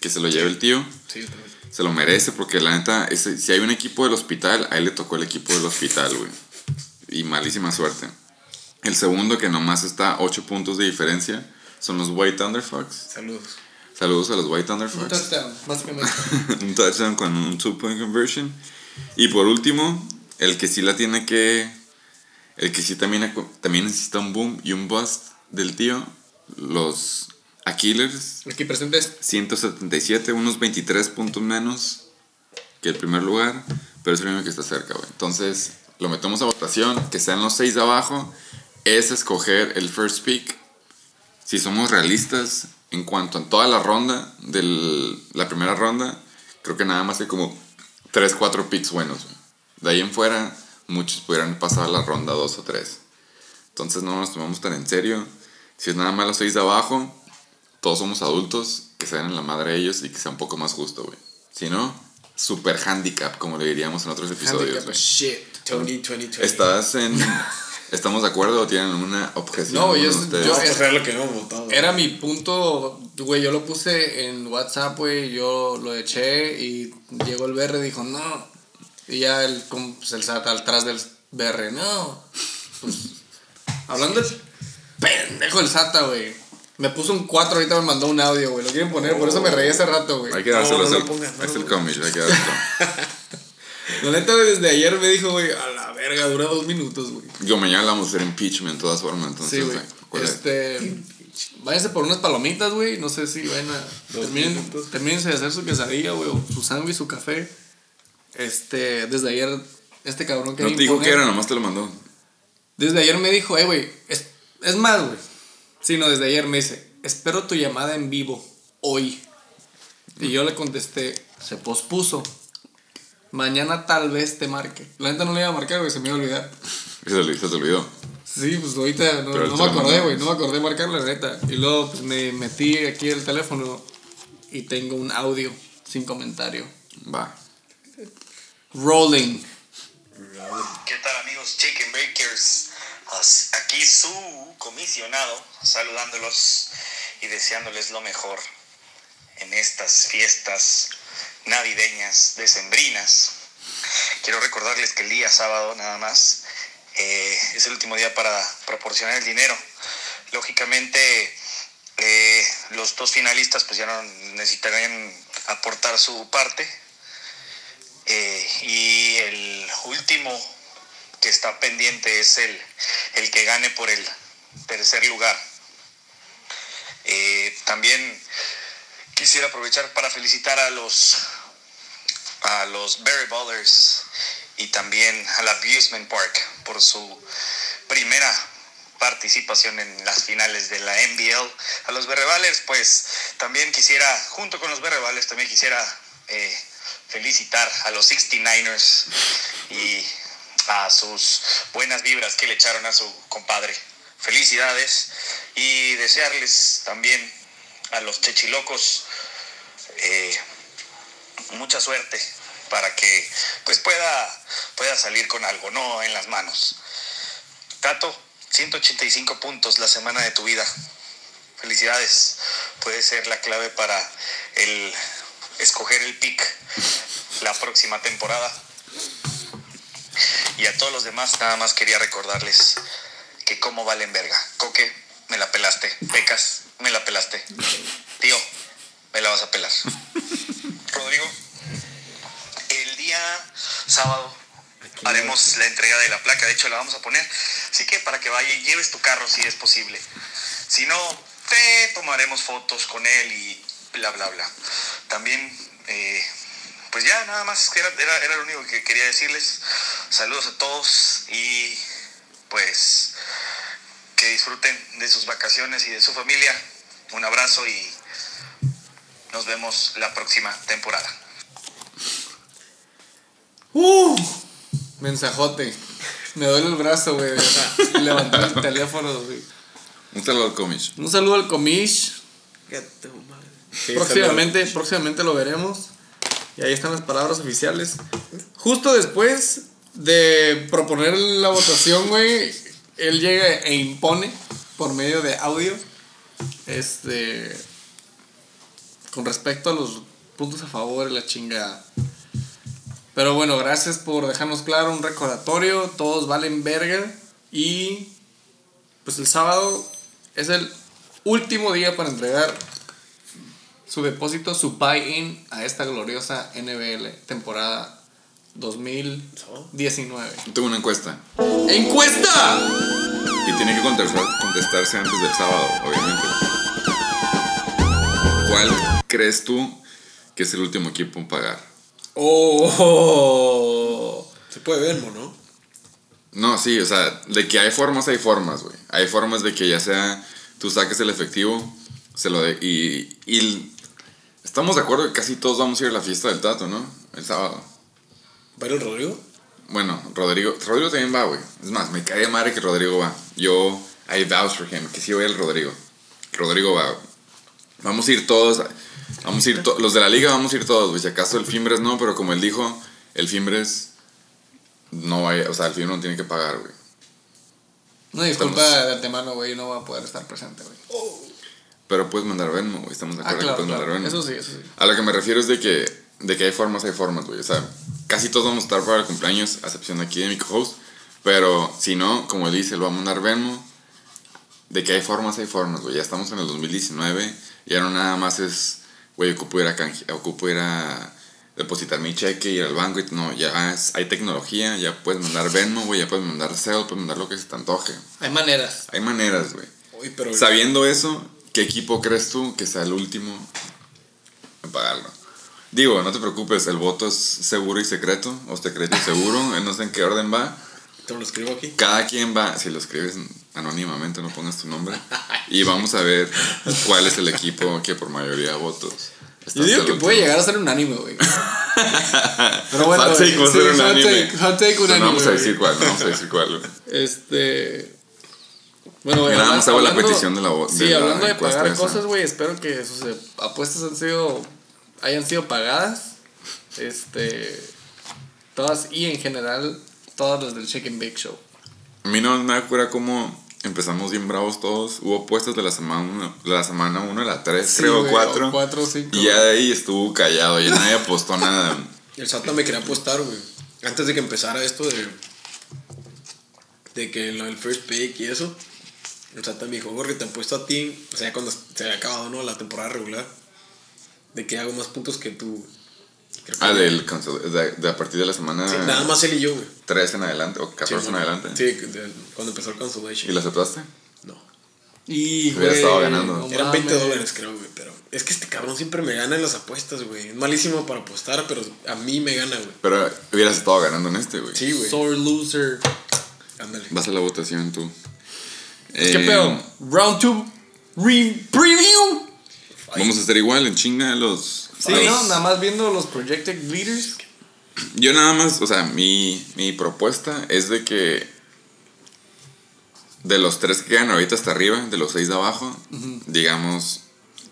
[SPEAKER 1] que se lo lleve el tío.
[SPEAKER 3] Sí, otra vez.
[SPEAKER 1] Se lo merece porque la neta, ese- si hay un equipo del hospital, a él le tocó el equipo del hospital, güey. Y malísima suerte. El segundo, que nomás está 8 puntos de diferencia, son los White Thunderfucks.
[SPEAKER 3] Saludos.
[SPEAKER 1] Saludos a los White
[SPEAKER 2] Un
[SPEAKER 1] Thunderfucks.
[SPEAKER 2] touchdown, básicamente.
[SPEAKER 1] un touchdown con un two point conversion. Y por último, el que sí la tiene que. El que sí también, también necesita un boom y un bust del tío. Los Aquilers,
[SPEAKER 2] Aquí presentes.
[SPEAKER 1] 177, unos 23 puntos menos que el primer lugar. Pero es el único que está cerca, güey. Entonces, lo metemos a votación. Que sean los seis de abajo. Es escoger el first pick. Si somos realistas en cuanto a toda la ronda, de la primera ronda, creo que nada más hay como 3, 4 picks buenos. güey. De ahí en fuera, muchos pudieran pasar a la ronda 2 o 3. Entonces no nos tomamos tan en serio. Si es nada más los 6 de abajo, todos somos adultos, que se den en la madre ellos y que sea un poco más justo, güey. Si no, super handicap, como le diríamos en otros episodios. Güey.
[SPEAKER 3] Shit. Tony 2020.
[SPEAKER 1] ¿Estás en... ¿Estamos de acuerdo o tienen una objeción?
[SPEAKER 2] No, yo- yo-
[SPEAKER 3] Vamos a hacer lo que no votado.
[SPEAKER 2] Era mi punto, güey, yo lo puse en WhatsApp, güey, yo lo eché y llegó el BR y dijo, no. Y ya el, pues, el SAT atrás del BR, no. Pues, hablando del pendejo el SATA, güey. Me puso un 4, ahorita me mandó un audio, güey. Lo quieren poner, por eso me reí hace rato, güey.
[SPEAKER 1] Hay que dárselo.
[SPEAKER 3] No, no
[SPEAKER 1] es
[SPEAKER 3] lo
[SPEAKER 1] el- es cómic, hay que dárselo.
[SPEAKER 2] La neta, desde ayer me dijo, güey, a la verga, dura dos minutos, güey.
[SPEAKER 1] Yo mañana vamos a hacer impeachment de todas formas, entonces...
[SPEAKER 2] Sí, güey.
[SPEAKER 1] ¿cuál es?
[SPEAKER 2] Este. Váyanse por unas palomitas, güey. No sé si vayan a. Terminen, termínense de hacer su quesadilla, güey. O su sándwich, su café. Este. Desde ayer. Este cabrón que
[SPEAKER 1] No te dijo que era, nomás te lo mandó.
[SPEAKER 2] Desde ayer me dijo, eh, güey. Es, es más, güey. Sí, no, desde ayer me dice. Espero tu llamada en vivo. Hoy. Y yo le contesté. Se pospuso. Mañana tal vez te marque. La neta no le iba a marcar, güey. Se me iba a olvidar.
[SPEAKER 1] Se te, se te olvidó.
[SPEAKER 2] Sí, pues ahorita no, no me acordé, güey, no me acordé de marcarle, la neta. Y luego pues, me metí aquí el teléfono y tengo un audio sin comentario.
[SPEAKER 1] Va.
[SPEAKER 2] Rolling.
[SPEAKER 8] ¿Qué tal amigos Chicken Bakers? Aquí su comisionado saludándolos y deseándoles lo mejor en estas fiestas navideñas, decembrinas. Quiero recordarles que el día sábado nada más eh, es el último día para proporcionar el dinero. Lógicamente eh, los dos finalistas pues ya no necesitarían aportar su parte eh, y el último que está pendiente es el, el que gane por el tercer lugar. Eh, también quisiera aprovechar para felicitar a los a los Berry Ballers y también al Abusement Park por su primera participación en las finales de la NBL. A los Berry Ballers, pues también quisiera, junto con los Berry Ballers, también quisiera eh, felicitar a los 69ers y a sus buenas vibras que le echaron a su compadre. Felicidades y desearles también a los chechilocos eh, mucha suerte para que pues pueda, pueda salir con algo, no en las manos. Tato, 185 puntos la semana de tu vida. Felicidades. Puede ser la clave para el escoger el pick la próxima temporada. Y a todos los demás nada más quería recordarles que cómo valen verga. Coque, me la pelaste. Pecas, me la pelaste. Tío, me la vas a pelar. Rodrigo, el día sábado haremos la entrega de la placa. De hecho, la vamos a poner. Así que para que vaya y lleves tu carro si es posible. Si no, te tomaremos fotos con él y bla, bla, bla. También, eh, pues ya nada más, era, era, era lo único que quería decirles. Saludos a todos y pues que disfruten de sus vacaciones y de su familia. Un abrazo y nos vemos la próxima temporada.
[SPEAKER 2] Uh, mensajote. Me duele el brazo, güey. Levantar el teléfono, güey.
[SPEAKER 1] Un saludo al cómic.
[SPEAKER 2] Un saludo al comish. Próximamente, próximamente lo veremos. Y ahí están las palabras oficiales. Justo después de proponer la votación, güey, él llega e impone por medio de audio. Este. Con respecto a los puntos a favor y la chingada. Pero bueno, gracias por dejarnos claro un recordatorio. Todos valen verga. Y. Pues el sábado es el último día para entregar su depósito, su buy-in a esta gloriosa NBL temporada 2019.
[SPEAKER 1] Tengo una encuesta.
[SPEAKER 2] ¡Encuesta!
[SPEAKER 1] Y tiene que contestar- contestarse antes del sábado, obviamente. ¿Cuál crees tú que es el último equipo en pagar?
[SPEAKER 2] Oh.
[SPEAKER 3] Se puede ver, ¿no?
[SPEAKER 1] No, sí, o sea, de que hay formas, hay formas, güey. Hay formas de que ya sea tú saques el efectivo, se lo de, y, y estamos de acuerdo que casi todos vamos a ir a la fiesta del Tato, ¿no? El sábado.
[SPEAKER 3] ¿Va a ir el Rodrigo?
[SPEAKER 1] Bueno, Rodrigo, Rodrigo también va, güey. Es más, me cae de madre que Rodrigo va. Yo, I vouch for him, que sí voy al Rodrigo. Rodrigo va. Vamos a ir todos, vamos a ir, to- los de la liga vamos a ir todos, güey. Si acaso el Fimbres no, pero como él dijo, el Fimbres no va a- o sea, el Fimbres no tiene que pagar, güey.
[SPEAKER 2] No, disculpa
[SPEAKER 1] Estamos-
[SPEAKER 2] de antemano, güey, no va a poder estar presente, güey.
[SPEAKER 1] Pero puedes mandar Venmo, güey. Estamos de
[SPEAKER 2] Ah,
[SPEAKER 1] acuerdo
[SPEAKER 2] claro,
[SPEAKER 1] que puedes
[SPEAKER 2] claro.
[SPEAKER 1] mandar Venmo.
[SPEAKER 2] Eso sí, eso sí.
[SPEAKER 1] A lo que me refiero es de que, de que hay formas, hay formas, güey. O sea, casi todos vamos a estar para el cumpleaños, a excepción aquí de mi co-host. Pero si no, como él dice, él va a mandar Venmo. De que hay formas, hay formas, güey. Ya estamos en el 2019. Ya no nada más es, güey, ocupo ir a, canje- ocupo ir a depositar mi cheque, ir al banco. Y, no, ya es- hay tecnología. Ya puedes mandar Venmo, güey. Ya puedes mandar Zelle, puedes mandar lo que se te antoje.
[SPEAKER 2] Hay maneras.
[SPEAKER 1] Hay maneras, güey.
[SPEAKER 3] Uy, pero.
[SPEAKER 1] Sabiendo eso, ¿qué equipo crees tú que sea el último en pagarlo? Digo, no te preocupes, el voto es seguro y secreto, o secreto y seguro, no sé en qué orden va.
[SPEAKER 3] Te lo escribo aquí.
[SPEAKER 1] Cada quien va, si lo escribes anónimamente, no pongas tu nombre, y vamos a ver cuál es el equipo que por mayoría de votos.
[SPEAKER 2] Yo digo que puede llegar a ser unánime, güey. Pero bueno,
[SPEAKER 1] Hot take,
[SPEAKER 2] güey,
[SPEAKER 1] va a
[SPEAKER 2] sí,
[SPEAKER 1] ser
[SPEAKER 2] hot
[SPEAKER 1] unánime.
[SPEAKER 2] take, hot take
[SPEAKER 1] Pero
[SPEAKER 2] unánime,
[SPEAKER 1] No vamos a decir cuál, no vamos a decir cuál.
[SPEAKER 2] Este. Bueno, güey.
[SPEAKER 1] Nada más hago la
[SPEAKER 2] hablando-
[SPEAKER 1] petición de la vo-
[SPEAKER 2] Sí,
[SPEAKER 1] de la
[SPEAKER 2] hablando de pagar
[SPEAKER 1] esa.
[SPEAKER 2] cosas, güey. Espero que sus eh, apuestas han sido. hayan sido pagadas. Este. Todas y en general, todas las del Shake and Bake Show.
[SPEAKER 1] A mí no me acuerdo cómo empezamos bien bravos todos. Hubo puestas de la semana 1, la semana uno, la 3,
[SPEAKER 2] Sí,
[SPEAKER 1] creo,
[SPEAKER 2] güey,
[SPEAKER 1] 4.
[SPEAKER 2] o cuatro o cinco.
[SPEAKER 1] Y ya de ahí estuvo callado, ya nadie apostó nada.
[SPEAKER 3] El Sata me quería apostar, güey. Antes de que empezara esto de. De que lo del first pick y eso. El Sata me dijo, Jorge, te apuesto a ti. O sea, cuando se había acabado, ¿no? La temporada regular. De que hago más puntos que tú. Creo que-
[SPEAKER 1] Ah, del cancel- de, de a partir de la semana
[SPEAKER 3] Sí, nada más él y yo, güey.
[SPEAKER 1] 3 en adelante o
[SPEAKER 3] Sí,
[SPEAKER 1] 14 en
[SPEAKER 3] bueno,
[SPEAKER 1] adelante.
[SPEAKER 3] Sí, de- cuando empezó el cancellation.
[SPEAKER 1] ¿Y lo aceptaste?
[SPEAKER 3] No.
[SPEAKER 2] Y,
[SPEAKER 1] Hubiera estado ganando.
[SPEAKER 2] no
[SPEAKER 3] Eran 20
[SPEAKER 2] mames.
[SPEAKER 3] dólares, creo, güey. Pero es que este cabrón siempre me gana en las apuestas, güey. Es malísimo para apostar, pero a mí me gana, güey.
[SPEAKER 1] Pero hubieras estado ganando en este, güey.
[SPEAKER 3] Sí, güey.
[SPEAKER 2] Sore loser.
[SPEAKER 3] Ándale.
[SPEAKER 1] Vas a la votación tú.
[SPEAKER 2] ¿Qué
[SPEAKER 1] Eh,
[SPEAKER 2] pedo? Round 2 preview.
[SPEAKER 1] Vamos a hacer igual en chinga los.
[SPEAKER 2] Sí,
[SPEAKER 1] los-
[SPEAKER 2] ¿no? Nada más viendo los projected leaders.
[SPEAKER 1] Yo nada más, o sea, mi, mi propuesta es de que de los tres que quedan ahorita hasta arriba, de los seis de abajo, digamos,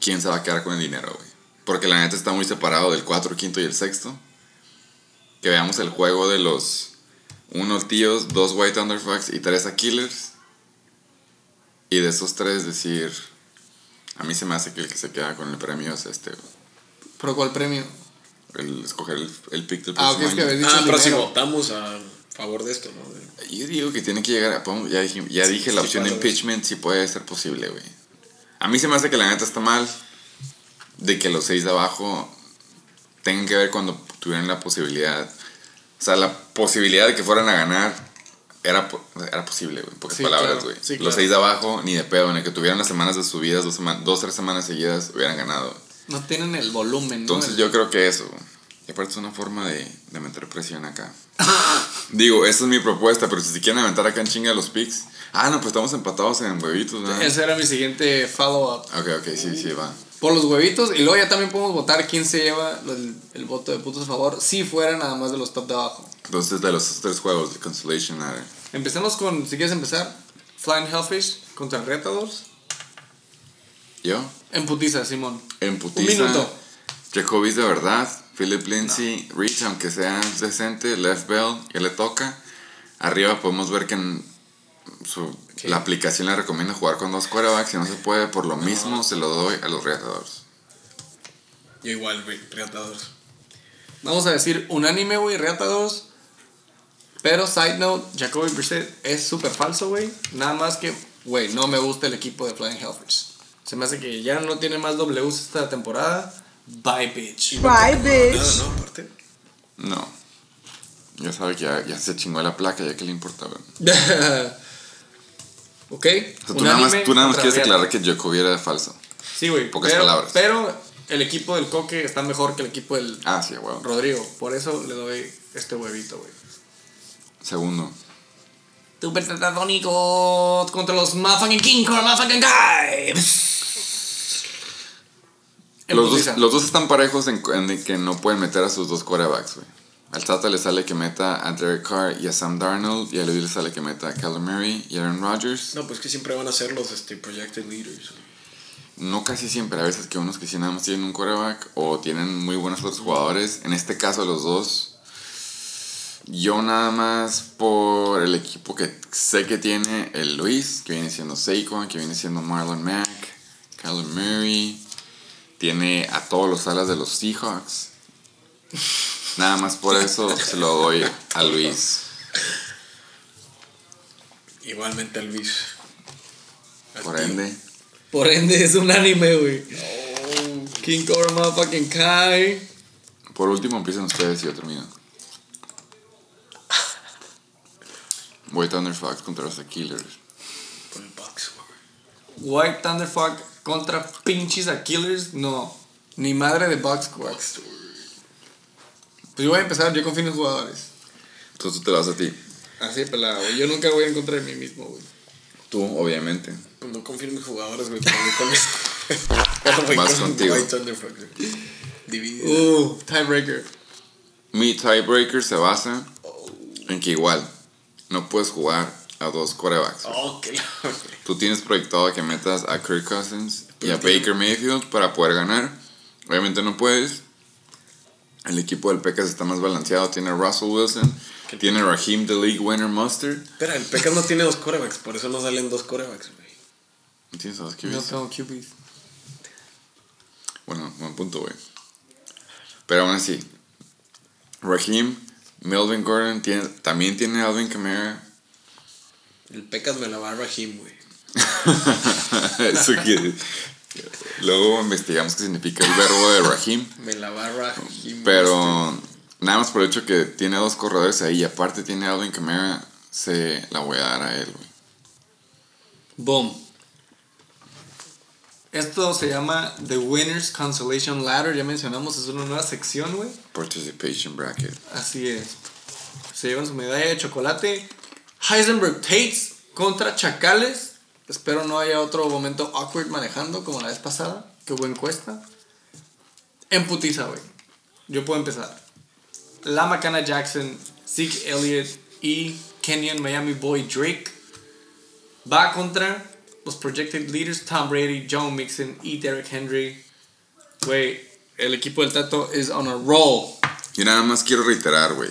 [SPEAKER 1] quién se va a quedar con el dinero, güey. Porque la neta está muy separado del cuatro, quinto y el sexto. Que veamos el juego de los uno tíos, dos white underfucks y tres a killers. Y de esos tres decir, a mí se me hace que el que se queda con el premio es este, güey.
[SPEAKER 2] ¿Pero cuál premio?
[SPEAKER 1] El escoger el, el pick del
[SPEAKER 2] Ah, ok,
[SPEAKER 1] próximo
[SPEAKER 2] es que
[SPEAKER 1] año.
[SPEAKER 2] habéis dicho
[SPEAKER 3] Ah,
[SPEAKER 2] el
[SPEAKER 3] pero si
[SPEAKER 2] dinero.
[SPEAKER 3] votamos a favor de esto, ¿no? De-
[SPEAKER 1] Yo digo que tiene que llegar a. Ya dije, ya dije la
[SPEAKER 3] sí
[SPEAKER 1] opción de impeachment, si puede ser posible, güey. A mí se me hace que la neta está mal de que los seis de abajo tengan que ver cuando tuvieran la posibilidad. O sea, la posibilidad de que fueran a ganar era, era posible, güey. En pocas
[SPEAKER 2] Sí,
[SPEAKER 1] palabras,
[SPEAKER 2] claro.
[SPEAKER 1] güey. Los seis de abajo, ni de pedo, ni que tuvieran las semanas de subidas, dos, sema- dos tres semanas seguidas, hubieran ganado.
[SPEAKER 2] No tienen el volumen, ¿no?
[SPEAKER 1] Entonces yo creo que eso. Y aparte es una forma de, de meter presión acá. Digo, esa es mi propuesta, pero si se quieren aventar acá en chinga los picks. Ah, no, pues estamos empatados en huevitos, ¿verdad?
[SPEAKER 2] Ese era mi siguiente follow-up.
[SPEAKER 1] Ok, ok, sí, sí, va.
[SPEAKER 2] Por los huevitos. Y luego ya también podemos votar quién se lleva el, el voto de puntos a favor. Si fuera nada más de los top de abajo.
[SPEAKER 1] Entonces, de los tres juegos, de Constellation Ladder.
[SPEAKER 2] Empecemos con, si quieres empezar, Flying Hellfish contra Retadors.
[SPEAKER 1] Yo,
[SPEAKER 2] En putiza, Simón.
[SPEAKER 1] en putiza.
[SPEAKER 2] Un minuto.
[SPEAKER 1] Jacoby's de verdad. Philip Lindsay, Rich, aunque sea decente. Left Bell, ya le toca. Arriba podemos ver que en- su- la aplicación le recomienda jugar con dos quarterbacks. Si no se puede, por lo mismo se lo doy a los reatadores.
[SPEAKER 3] Yo igual, güey, Reatadores.
[SPEAKER 2] Vamos a decir unánime, güey, Reata 2. Pero, side note, Jacoby Brissett es súper falso, güey. Nada más que, güey, no me gusta el equipo de Flying Hellfish. Se me hace que ya no tiene más Ws esta temporada. Bye, bitch.
[SPEAKER 5] Bye,
[SPEAKER 3] Nada,
[SPEAKER 5] bitch.
[SPEAKER 3] ¿no? Aparte.
[SPEAKER 1] No. Ya sabe que ya, ya se chingó la placa, ya que le importaba. O
[SPEAKER 2] ok.
[SPEAKER 1] sea, tú nada más,
[SPEAKER 2] unánime
[SPEAKER 1] tú nada más
[SPEAKER 2] contra
[SPEAKER 1] quieres declarar que Jacoby era falso.
[SPEAKER 2] Sí, güey.
[SPEAKER 1] Pocas
[SPEAKER 2] pero,
[SPEAKER 1] palabras.
[SPEAKER 2] Pero el equipo del Coque está mejor que el equipo del
[SPEAKER 1] Ah, sí, huevo.
[SPEAKER 2] Rodrigo. Por eso le doy este huevito, güey.
[SPEAKER 1] Segundo.
[SPEAKER 2] Super tetadónicos contra los motherfucking King Kong, motherfucking guy. En
[SPEAKER 1] Los dos, los dos están parejos en, en que no pueden meter a sus dos quarterbacks, güey. Al Tata le sale que meta a Derek Carr y a Sam Darnold, y a Luis le sale que meta a Kyler Murray y Aaron Rodgers.
[SPEAKER 3] No, pues que siempre van a ser los este, projected leaders.
[SPEAKER 1] No casi siempre, a veces que unos que sí nada más tienen un quarterback o tienen muy buenos otros jugadores. En este caso los dos. Yo nada más por el equipo que sé que tiene el Luis, que viene siendo Saquon, que viene siendo Marlon Mack, Kyler Murray. Tiene a todos los alas de los Seahawks. Nada más por eso se lo doy a Luis.
[SPEAKER 3] Igualmente a Luis.
[SPEAKER 1] Por
[SPEAKER 3] tío.
[SPEAKER 1] ende,
[SPEAKER 2] Por ende es un anime, güey. King Kong, motherfucking Kai.
[SPEAKER 1] por último empiezan ustedes y yo termino. Voy Thunder Fox contra los Killers.
[SPEAKER 3] Por el box, güey.
[SPEAKER 2] White Thunderfuck contra pinches a Killers. No. Ni madre de Bucks, güey. Pues yo voy a empezar, yo confío en los jugadores.
[SPEAKER 1] Entonces tú te vas a ti.
[SPEAKER 2] Así pelada, güey. Yo nunca voy en contra de mí mismo, güey.
[SPEAKER 1] Tú, obviamente.
[SPEAKER 3] Pues no confío en mis jugadores, güey. pero voy con- con
[SPEAKER 1] contigo.
[SPEAKER 3] White Thunderfuck, güey. Dividido.
[SPEAKER 2] Uh, tiebreaker.
[SPEAKER 1] Mi tiebreaker se basa en que igual no puedes jugar a dos quarterbacks.
[SPEAKER 3] Oh, qué
[SPEAKER 1] Tú tienes proyectado que metas a Kirk Cousins y a Baker Mayfield para poder ganar. Obviamente no puedes. El equipo del Pecas está más balanceado. Tiene a Russell Wilson. Tiene a Raheem, the league winner Mustard.
[SPEAKER 3] Espera, el Pecas no tiene dos corebacks, por eso no salen dos corebacks, güey.
[SPEAKER 1] ¿Tienes a los
[SPEAKER 2] No
[SPEAKER 1] QBs?
[SPEAKER 2] tengo QBs.
[SPEAKER 1] Bueno, buen punto, güey. Pero aún así, Raheem, Melvin Gordon tiene, también tiene a Alvin Kamara.
[SPEAKER 3] El Pecas me la va a Raheem, güey.
[SPEAKER 1] Eso quiere. Luego investigamos qué significa el verbo de Raheem.
[SPEAKER 3] Me la va a Raheem.
[SPEAKER 1] Pero nada más por el hecho que tiene dos corredores ahí y aparte tiene a Alvin Kamara, se la voy a dar a él, güey.
[SPEAKER 2] Boom. Esto se llama The Winners Consolation Ladder. Ya mencionamos, es una nueva sección, güey.
[SPEAKER 1] Participation bracket.
[SPEAKER 2] Así es. Se llevan su medalla de chocolate. Heisenberg Tates contra Chacales. Espero no haya otro momento awkward manejando como la vez pasada, que hubo encuesta. En putiza, güey. Yo puedo empezar. La Macana Jackson, Zeke Elliott y Kenyan Miami Boy Drake va contra los projected leaders Tom Brady, Joe Mixon y Derek Henry. Güey, el equipo del Tato is on a roll.
[SPEAKER 1] Yo nada más quiero reiterar, güey.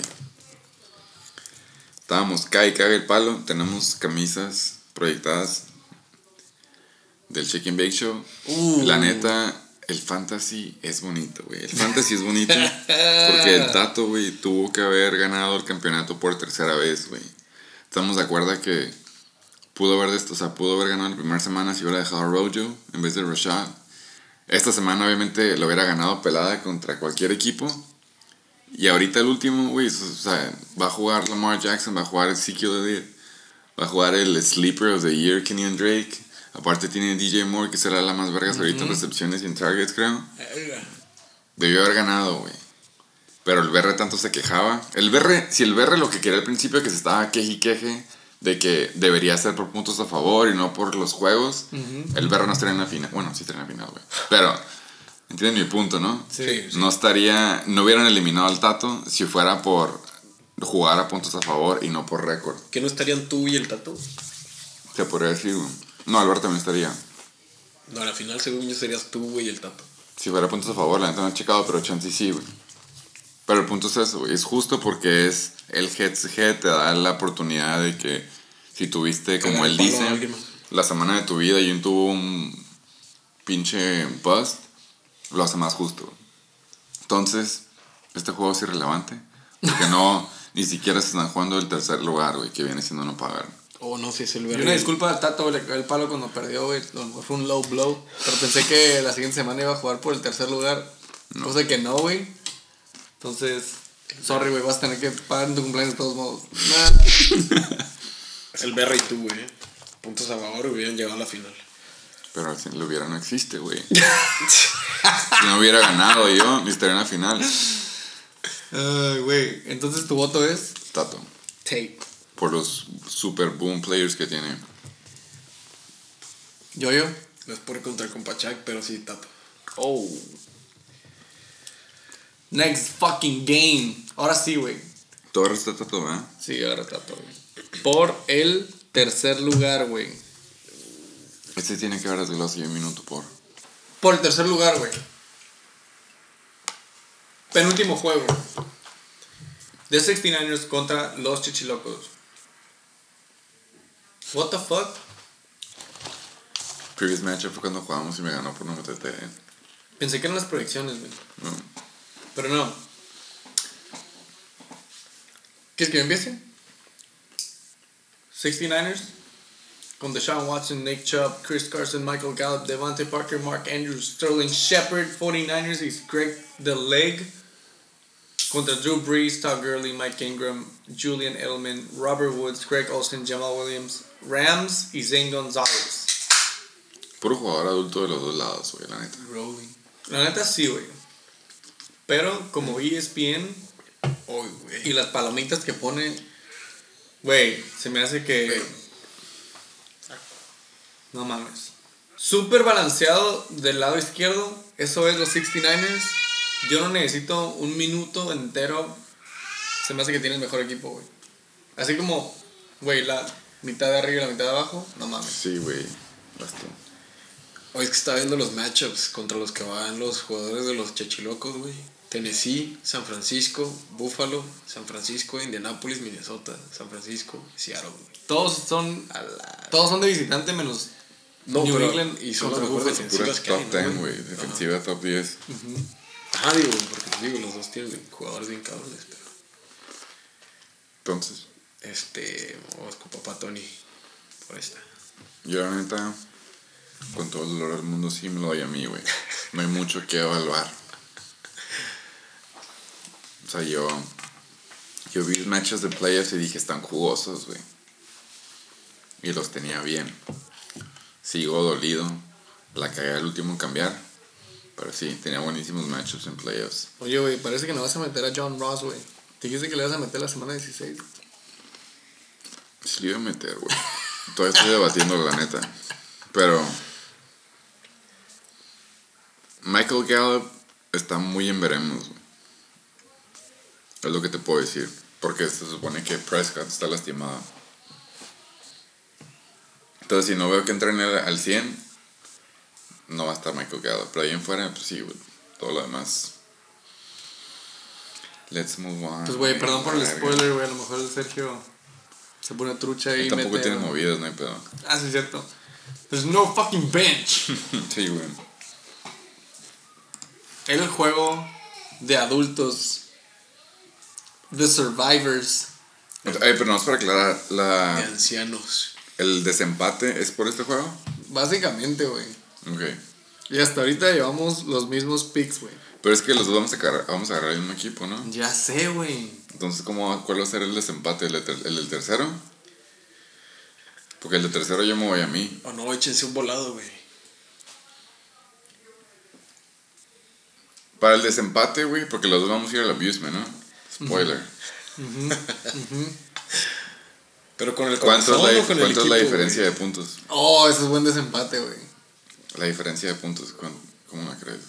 [SPEAKER 1] Estábamos cae caga el palo. Tenemos camisas proyectadas del Shake and Bake Show.
[SPEAKER 2] Uh.
[SPEAKER 1] La neta, el fantasy es bonito, güey. El fantasy es bonito porque el Tato, güey, tuvo que haber ganado el campeonato por tercera vez, güey. Estamos de acuerdo que pudo haber, o sea, pudo haber ganado la primera semana si hubiera dejado a Rojo en vez de Rashad. Esta semana obviamente lo hubiera ganado pelada contra cualquier equipo. Y ahorita el último, güey, o sea, va a jugar Lamar Jackson, va a jugar Ezekiel Elliott, va a jugar el Sleeper of the Year, Kenyon Drake. Aparte tiene DJ Moore, que será la más vergas ahorita en recepciones y en targets, creo. Debió haber ganado, güey. Pero el BR tanto se quejaba. El BR, si el BR lo que quería al principio, que se estaba queje y queje de que debería ser por puntos a favor y no por los juegos, el BR no estaría en la final. Bueno, sí estaría en la final, güey. Pero, entienden mi punto, ¿no?
[SPEAKER 2] Sí.
[SPEAKER 1] No estaría, no hubieran eliminado al Tato si fuera por jugar a puntos a favor y no por récord.
[SPEAKER 3] ¿Que no estarían tú y el Tato?
[SPEAKER 1] Se podría decir, güey. No, Alberto también estaría.
[SPEAKER 3] No, a la final según yo serías tú, güey, y el Tato.
[SPEAKER 1] Si fuera puntos a favor, la neta no he checado, pero chance sí, güey. Pero el punto es eso, güey. Es justo porque es el head to head, te da la oportunidad de que Si tuviste, como él dice, la semana de tu vida y un tuvo un pinche bust, lo hace más justo. güey. Entonces, este juego es irrelevante. Porque no, ni siquiera se están jugando el tercer lugar, güey, que viene siendo no pagar.
[SPEAKER 3] Oh, no sé, es el
[SPEAKER 2] Y
[SPEAKER 3] verde.
[SPEAKER 2] una disculpa al Tato, güey, le cagó el palo cuando perdió, güey. Fue un low blow. Pero pensé que la siguiente semana iba a jugar por el tercer lugar. Cosa que no, güey. Entonces, sorry, güey, vas a tener que pagar en tu cumpleaños de todos modos. Nah.
[SPEAKER 3] Es el Berry y tú, güey. Puntos a favor hubieran llegado a la final.
[SPEAKER 1] Pero si lo hubiera no existe, güey. si no hubiera ganado yo, ni estaría en la final.
[SPEAKER 2] Ay, güey. Entonces tu voto es
[SPEAKER 1] Tato.
[SPEAKER 2] Tate.
[SPEAKER 1] Por los super boom players que tiene.
[SPEAKER 2] Yo, yo.
[SPEAKER 3] No es por encontrar con Pachak, pero sí, Tato.
[SPEAKER 2] Oh. Next fucking game. Ahora sí, güey.
[SPEAKER 1] Todo está Tato, ¿verdad?
[SPEAKER 2] Sí, ahora Tato, güey. Por el tercer lugar, güey.
[SPEAKER 1] Este tiene que haber así un minuto por.
[SPEAKER 2] Por el tercer lugar, güey. Penúltimo juego. The 69ers contra los Chichilocos. What the fuck?
[SPEAKER 1] Previous matchup fue cuando jugábamos y me ganó por no meterte.
[SPEAKER 2] Pensé que eran las proyecciones, güey.
[SPEAKER 1] No.
[SPEAKER 2] Pero no. ¿Quieres que yo empiece? 69ers. Con Deshaun Watson, Nick Chubb, Chris Carson, Michael Gallup, Devante Parker, Mark Andrews, Sterling Shepard. 49ers is Greg the Leg. Contra Drew Brees, Todd Gurley, Mike Ingram, Julian Edelman, Robert Woods, Greg Olsen, Jamal Williams, Rams y Zane Gonzalez.
[SPEAKER 1] Puro jugador adulto de los dos lados, güey, la neta.
[SPEAKER 2] Rolling. La neta sí, güey. Pero como ESPN
[SPEAKER 3] Uy, güey.
[SPEAKER 2] y las palomitas que pone, güey, se me hace que... No mames. Súper balanceado del lado izquierdo. Eso es los 69ers. Yo no necesito un minuto entero. Se me hace que tiene el mejor equipo, güey. Así como, güey, la mitad de arriba y la mitad de abajo. No mames.
[SPEAKER 1] Sí, güey. Basta.
[SPEAKER 3] Hoy es que estaba viendo los matchups contra los que van los jugadores de los Chechilocos, güey. Tennessee, San Francisco, Buffalo, San Francisco, Indianapolis, Minnesota, San Francisco, Seattle, güey.
[SPEAKER 2] Todos son,
[SPEAKER 3] la-
[SPEAKER 2] todos son de visitante menos
[SPEAKER 3] No,
[SPEAKER 2] New
[SPEAKER 3] pero-
[SPEAKER 2] England
[SPEAKER 3] y son las mejores defensivas que hay,
[SPEAKER 1] top
[SPEAKER 3] ¿no,
[SPEAKER 1] 10, güey. Defensiva top 10.
[SPEAKER 3] Ajá, digo, porque digo, los dos tienen jugadores bien cabrones, pero.
[SPEAKER 1] Entonces,
[SPEAKER 3] Este, vamos con papá Tony por esta.
[SPEAKER 1] yo la neta, con todo el dolor del mundo, sí me lo doy a mí, güey. No hay mucho que evaluar. O sea, yo. Yo vi matches de playoffs y dije, están jugosos, güey. Y los tenía bien. Sigo dolido. La cagué al último en cambiar. Pero sí, tenía buenísimos matchups en playoffs.
[SPEAKER 2] Oye, güey, parece que no vas a meter a John Ross, güey. Te dijiste que le vas a meter la semana 16.
[SPEAKER 1] Sí, lo iba a meter, güey. Todavía estoy debatiendo, la neta. Pero. Michael Gallup está muy en veremos, güey. Es lo que te puedo decir. Porque se supone que Prescott está lastimado. Entonces, si no veo que entrene al al 100, no va a estar Michael Gallup. Pero ahí en fuera, pues sí, güey. Todo lo demás. Let's move on.
[SPEAKER 2] Pues, güey, perdón por el spoiler, güey. A lo mejor el Sergio se pone trucha y
[SPEAKER 1] tampoco
[SPEAKER 2] mete...
[SPEAKER 1] tiene movidas, no hay pedo.
[SPEAKER 2] Ah, sí, es cierto. There's no fucking bench.
[SPEAKER 1] Sí, güey.
[SPEAKER 2] el juego de adultos. The Survivors.
[SPEAKER 1] Ay, pero no es para aclarar,
[SPEAKER 3] De
[SPEAKER 1] la,
[SPEAKER 3] ancianos.
[SPEAKER 1] el desempate es por este juego.
[SPEAKER 2] Básicamente, güey.
[SPEAKER 1] Ok.
[SPEAKER 2] Y hasta ahorita llevamos los mismos picks, güey.
[SPEAKER 1] Pero es que los dos vamos a agarrar, vamos a agarrar el mismo equipo, ¿no?
[SPEAKER 2] Ya sé, güey.
[SPEAKER 1] Entonces, ¿cómo, ¿cuál va a ser el desempate? ¿El, de ter- el del tercero? Porque el de tercero yo me voy a mí.
[SPEAKER 3] O no, échense un volado, güey.
[SPEAKER 1] Para el desempate, güey, porque los dos vamos a ir al abusement, ¿no? Spoiler.
[SPEAKER 3] Pero con el
[SPEAKER 1] ¿Cuánto es
[SPEAKER 3] corazón
[SPEAKER 1] la,
[SPEAKER 3] o con el
[SPEAKER 1] cuánto es la diferencia de puntos?
[SPEAKER 2] Oh, ese es buen desempate, güey.
[SPEAKER 1] La diferencia de puntos, ¿cuán- ¿cómo la crees?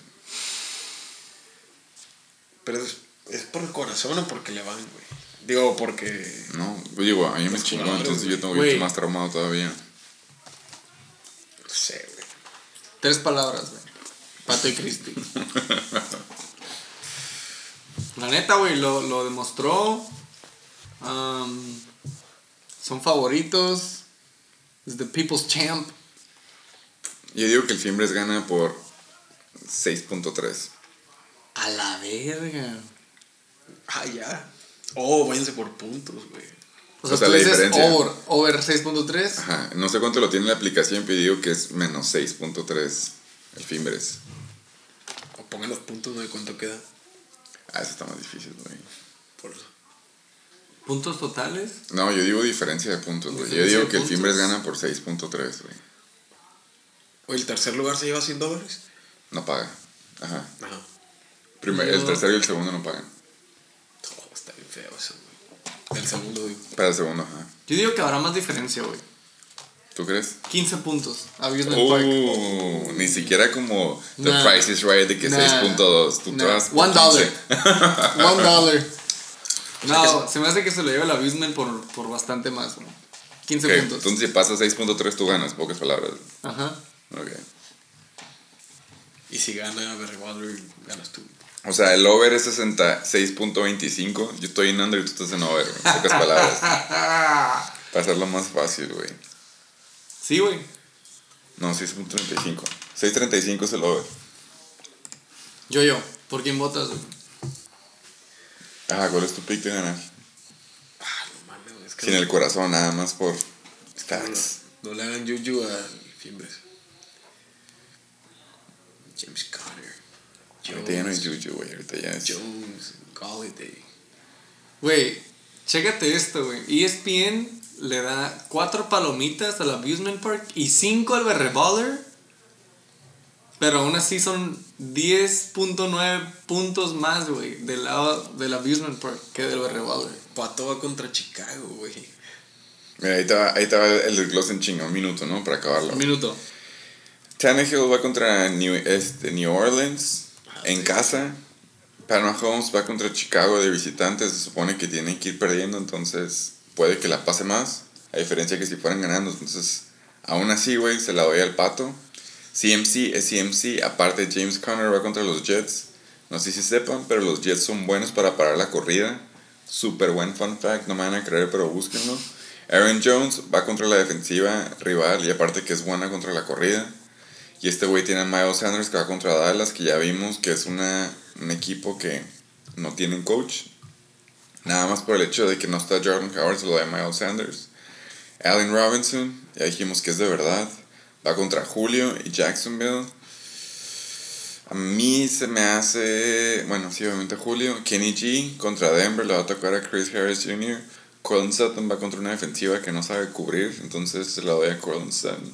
[SPEAKER 3] Pero es, es por el corazón o porque le van, güey. Digo, porque.
[SPEAKER 1] No, pues digo, a mí me chingó, entonces yo tengo mucho más traumado todavía.
[SPEAKER 3] No sé, güey.
[SPEAKER 2] Tres palabras, güey. Pato y Cristi. La neta, güey, lo, lo demostró. Am, son favoritos. Es the people's champ.
[SPEAKER 1] Yo digo que el Fimbres gana por 6.3.
[SPEAKER 2] A la verga.
[SPEAKER 3] Ah, ya. Oh, váyanse por puntos, güey.
[SPEAKER 2] O sea,
[SPEAKER 1] O sea,
[SPEAKER 2] tú
[SPEAKER 1] la
[SPEAKER 2] dices
[SPEAKER 1] diferencia.
[SPEAKER 2] over, over 6.3.
[SPEAKER 1] Ajá, no sé cuánto lo tiene la aplicación, pero digo que es menos 6.3 el Fimbres.
[SPEAKER 3] O pongan los puntos, ¿no? ¿De cuánto queda?
[SPEAKER 1] Ah, eso está más difícil, güey.
[SPEAKER 3] Por eso.
[SPEAKER 2] Puntos totales.
[SPEAKER 1] No, yo digo diferencia de puntos, güey. Yo digo que el. Fimbres gana por 6.3, güey.
[SPEAKER 3] Oye, ¿el tercer lugar se lleva 100 dólares?
[SPEAKER 1] No paga. Ajá.
[SPEAKER 3] Ajá.
[SPEAKER 1] Primer-
[SPEAKER 2] Yo-
[SPEAKER 1] El tercero y el segundo no pagan.
[SPEAKER 3] Oh, está bien feo eso, güey. El segundo, digo.
[SPEAKER 1] Para el segundo, ajá.
[SPEAKER 2] Yo digo que habrá más diferencia, güey.
[SPEAKER 1] ¿Tú crees?
[SPEAKER 2] 15 puntos. Amusement Park.
[SPEAKER 1] Uh, ni siquiera como The
[SPEAKER 2] Nah.
[SPEAKER 1] Price is Right de que
[SPEAKER 2] Nah.
[SPEAKER 1] 6.2. Tú te
[SPEAKER 2] Nah.
[SPEAKER 1] vas por
[SPEAKER 2] One dollar.
[SPEAKER 1] 15.
[SPEAKER 2] One dollar. No, se me hace que se lo lleva el Abusement por, por bastante más, güey. 15
[SPEAKER 1] Ok,
[SPEAKER 2] puntos.
[SPEAKER 1] Entonces, si pasas 6.3, tú ganas, pocas palabras.
[SPEAKER 2] Ajá.
[SPEAKER 1] Ok.
[SPEAKER 3] Y si gana Barry Waller, ganas tú.
[SPEAKER 1] O sea, el over es 66.25. Yo estoy en under y tú estás en over. En pocas palabras. Para hacerlo más fácil, güey.
[SPEAKER 2] Sí, güey.
[SPEAKER 1] No, 6.35. 6.35 es el over.
[SPEAKER 2] Yo, yo. ¿Por quién votas, güey?
[SPEAKER 1] Ah, ¿cuál es tu pick de ganar?
[SPEAKER 3] Ah, no mames. Es que
[SPEAKER 1] Sin
[SPEAKER 3] no,
[SPEAKER 1] el corazón, nada más por
[SPEAKER 3] no,
[SPEAKER 1] stats.
[SPEAKER 3] no le hagan yuyu a Fimbres. James Conner.
[SPEAKER 1] Ahorita ya no es
[SPEAKER 3] Jones.
[SPEAKER 1] Juju, güey. Ahorita ya es.
[SPEAKER 3] Jones. Galladay.
[SPEAKER 2] Güey, chécate esto, güey. ESPN le da 4 palomitas al Abusement Park y 5 al Berre Baller. Pero aún así son 10.9 puntos más, güey, del lado del Abusement Park que del Berre Baller.
[SPEAKER 3] Pato va contra Chicago, güey.
[SPEAKER 1] Mira, ahí va, ahí va el desglose en chinga, un minuto, ¿no? Para acabarlo.
[SPEAKER 2] Un minuto.
[SPEAKER 1] Tannehill va contra New, este, New Orleans en casa. Pat Mahomes va contra Chicago de visitantes. Se supone que tienen que ir perdiendo, entonces puede que la pase más. A diferencia que si fueran ganando. Entonces, aún así, güey, se la doy al pato. CMC es CMC. Aparte, James Conner va contra los Jets. No sé si sepan, pero los Jets son buenos para parar la corrida. Súper buen fun fact, no me van a creer, pero búsquenlo. Aaron Jones va contra la defensiva rival y aparte que es buena contra la corrida. Y este güey tiene a Miles Sanders que va contra Dallas, que ya vimos que es una, un equipo que no tiene un coach. Nada más por el hecho de que no está Jordan Howard, se lo da Miles Sanders. Allen Robinson, ya dijimos que es de verdad. Va contra Julio y Jacksonville. A mí se me hace, bueno, sí, obviamente Julio. Kenny G contra Denver, le va a tocar a Chris Harris Jr. Colin Sutton va contra una defensiva que no sabe cubrir, entonces se la doy a Colin Sutton.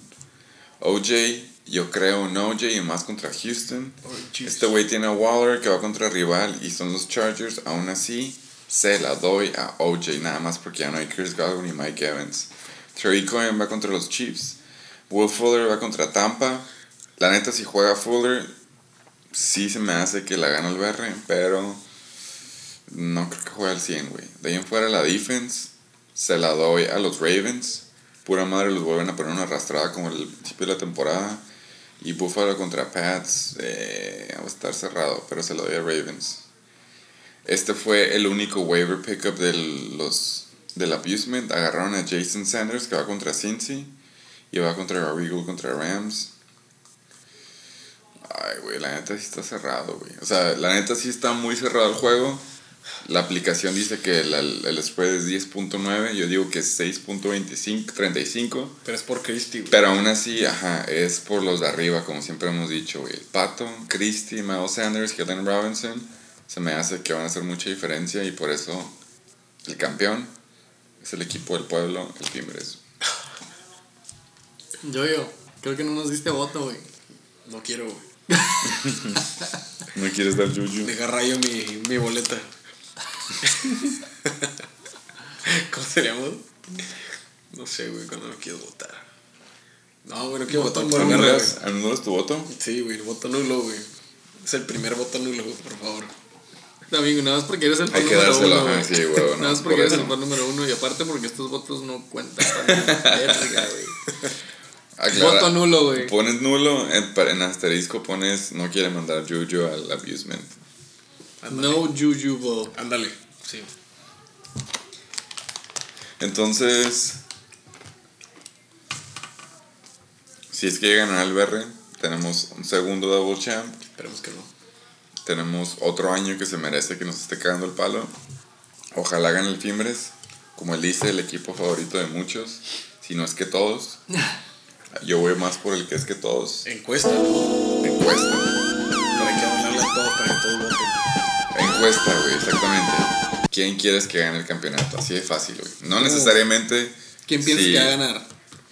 [SPEAKER 1] OJ, yo creo un OJ y más contra Houston. Este güey tiene a Waller que va contra rival y son los Chargers. Aún así, se la doy a OJ nada más porque ya no hay Chris Godwin y Mike Evans. Terry Cohen va contra los Chiefs. Will Fuller va contra Tampa. La neta, si juega Fuller, sí se me hace que la gana el BR, pero no creo que juegue al 100, güey. De ahí en fuera la defense, se la doy a los Ravens. Pura madre los vuelven a poner una arrastrada como el principio de la temporada. Y Buffalo contra Pats eh, va a estar cerrado, pero se lo doy a Ravens. Este fue el único waiver pickup de los, del Abusement. Agarraron a Jason Sanders que va contra Cincy. Y va contra Regal contra Rams. Ay, güey, la neta sí está cerrado, güey. O sea, la neta sí está muy cerrado el juego. La aplicación dice que el, el spread es 10.9. Yo digo que es 6.25, 35.
[SPEAKER 3] Pero es por Christie, güey.
[SPEAKER 1] Pero aún así, ajá, es por los de arriba, como siempre hemos dicho, güey. El Pato, Christie, Miles Sanders, Kellen Robinson. Se me hace que van a hacer mucha diferencia y por eso el campeón es el equipo del pueblo, el Fimbres.
[SPEAKER 2] Yo, yo. Creo que no nos diste voto, güey.
[SPEAKER 3] No quiero, güey.
[SPEAKER 1] ¿No quieres dar Juju?
[SPEAKER 3] Deja rayo mi, mi boleta. ¿Cómo seríamos? No sé, güey, cuando no quiero votar. No, güey, no quiero votar por verga, güey.
[SPEAKER 1] ¿Anulas, ¿Anulas tu voto?
[SPEAKER 3] Sí, güey, voto nulo, güey. Es el primer voto nulo, güey, por favor.
[SPEAKER 2] Amigo, nada más porque eres el
[SPEAKER 1] Hay
[SPEAKER 2] fan
[SPEAKER 1] que
[SPEAKER 2] número
[SPEAKER 1] dárselo,
[SPEAKER 2] uno, güey.
[SPEAKER 1] sí, güey.
[SPEAKER 2] Nada más
[SPEAKER 1] no,
[SPEAKER 2] porque
[SPEAKER 1] por
[SPEAKER 2] eres el fan número uno y aparte porque estos votos no cuentan. para. Verga, güey.
[SPEAKER 1] Aclara-
[SPEAKER 2] Voto nulo, güey.
[SPEAKER 1] Pones nulo, en, en asterisco pones no quiere mandar Juju al abusement.
[SPEAKER 2] No Juju vote.
[SPEAKER 3] Ándale, sí.
[SPEAKER 1] Entonces, Si es que llegan al BR, tenemos un segundo double champ.
[SPEAKER 3] Esperemos que no.
[SPEAKER 1] Tenemos otro año que se merece que nos esté cagando el palo. Ojalá hagan el Fimbres, como él dice, el equipo favorito de muchos, si no es que todos. Yo voy más por el que es que todos.
[SPEAKER 3] Encuesta.
[SPEAKER 1] Encuesta.
[SPEAKER 3] Hay que hablarle a todos para que todos voten.
[SPEAKER 1] Encuesta, güey, exactamente. ¿Quién quieres que gane el campeonato? Así de fácil, güey. No necesariamente.
[SPEAKER 2] ¿Quién piensas
[SPEAKER 1] sí.
[SPEAKER 2] que va a ganar?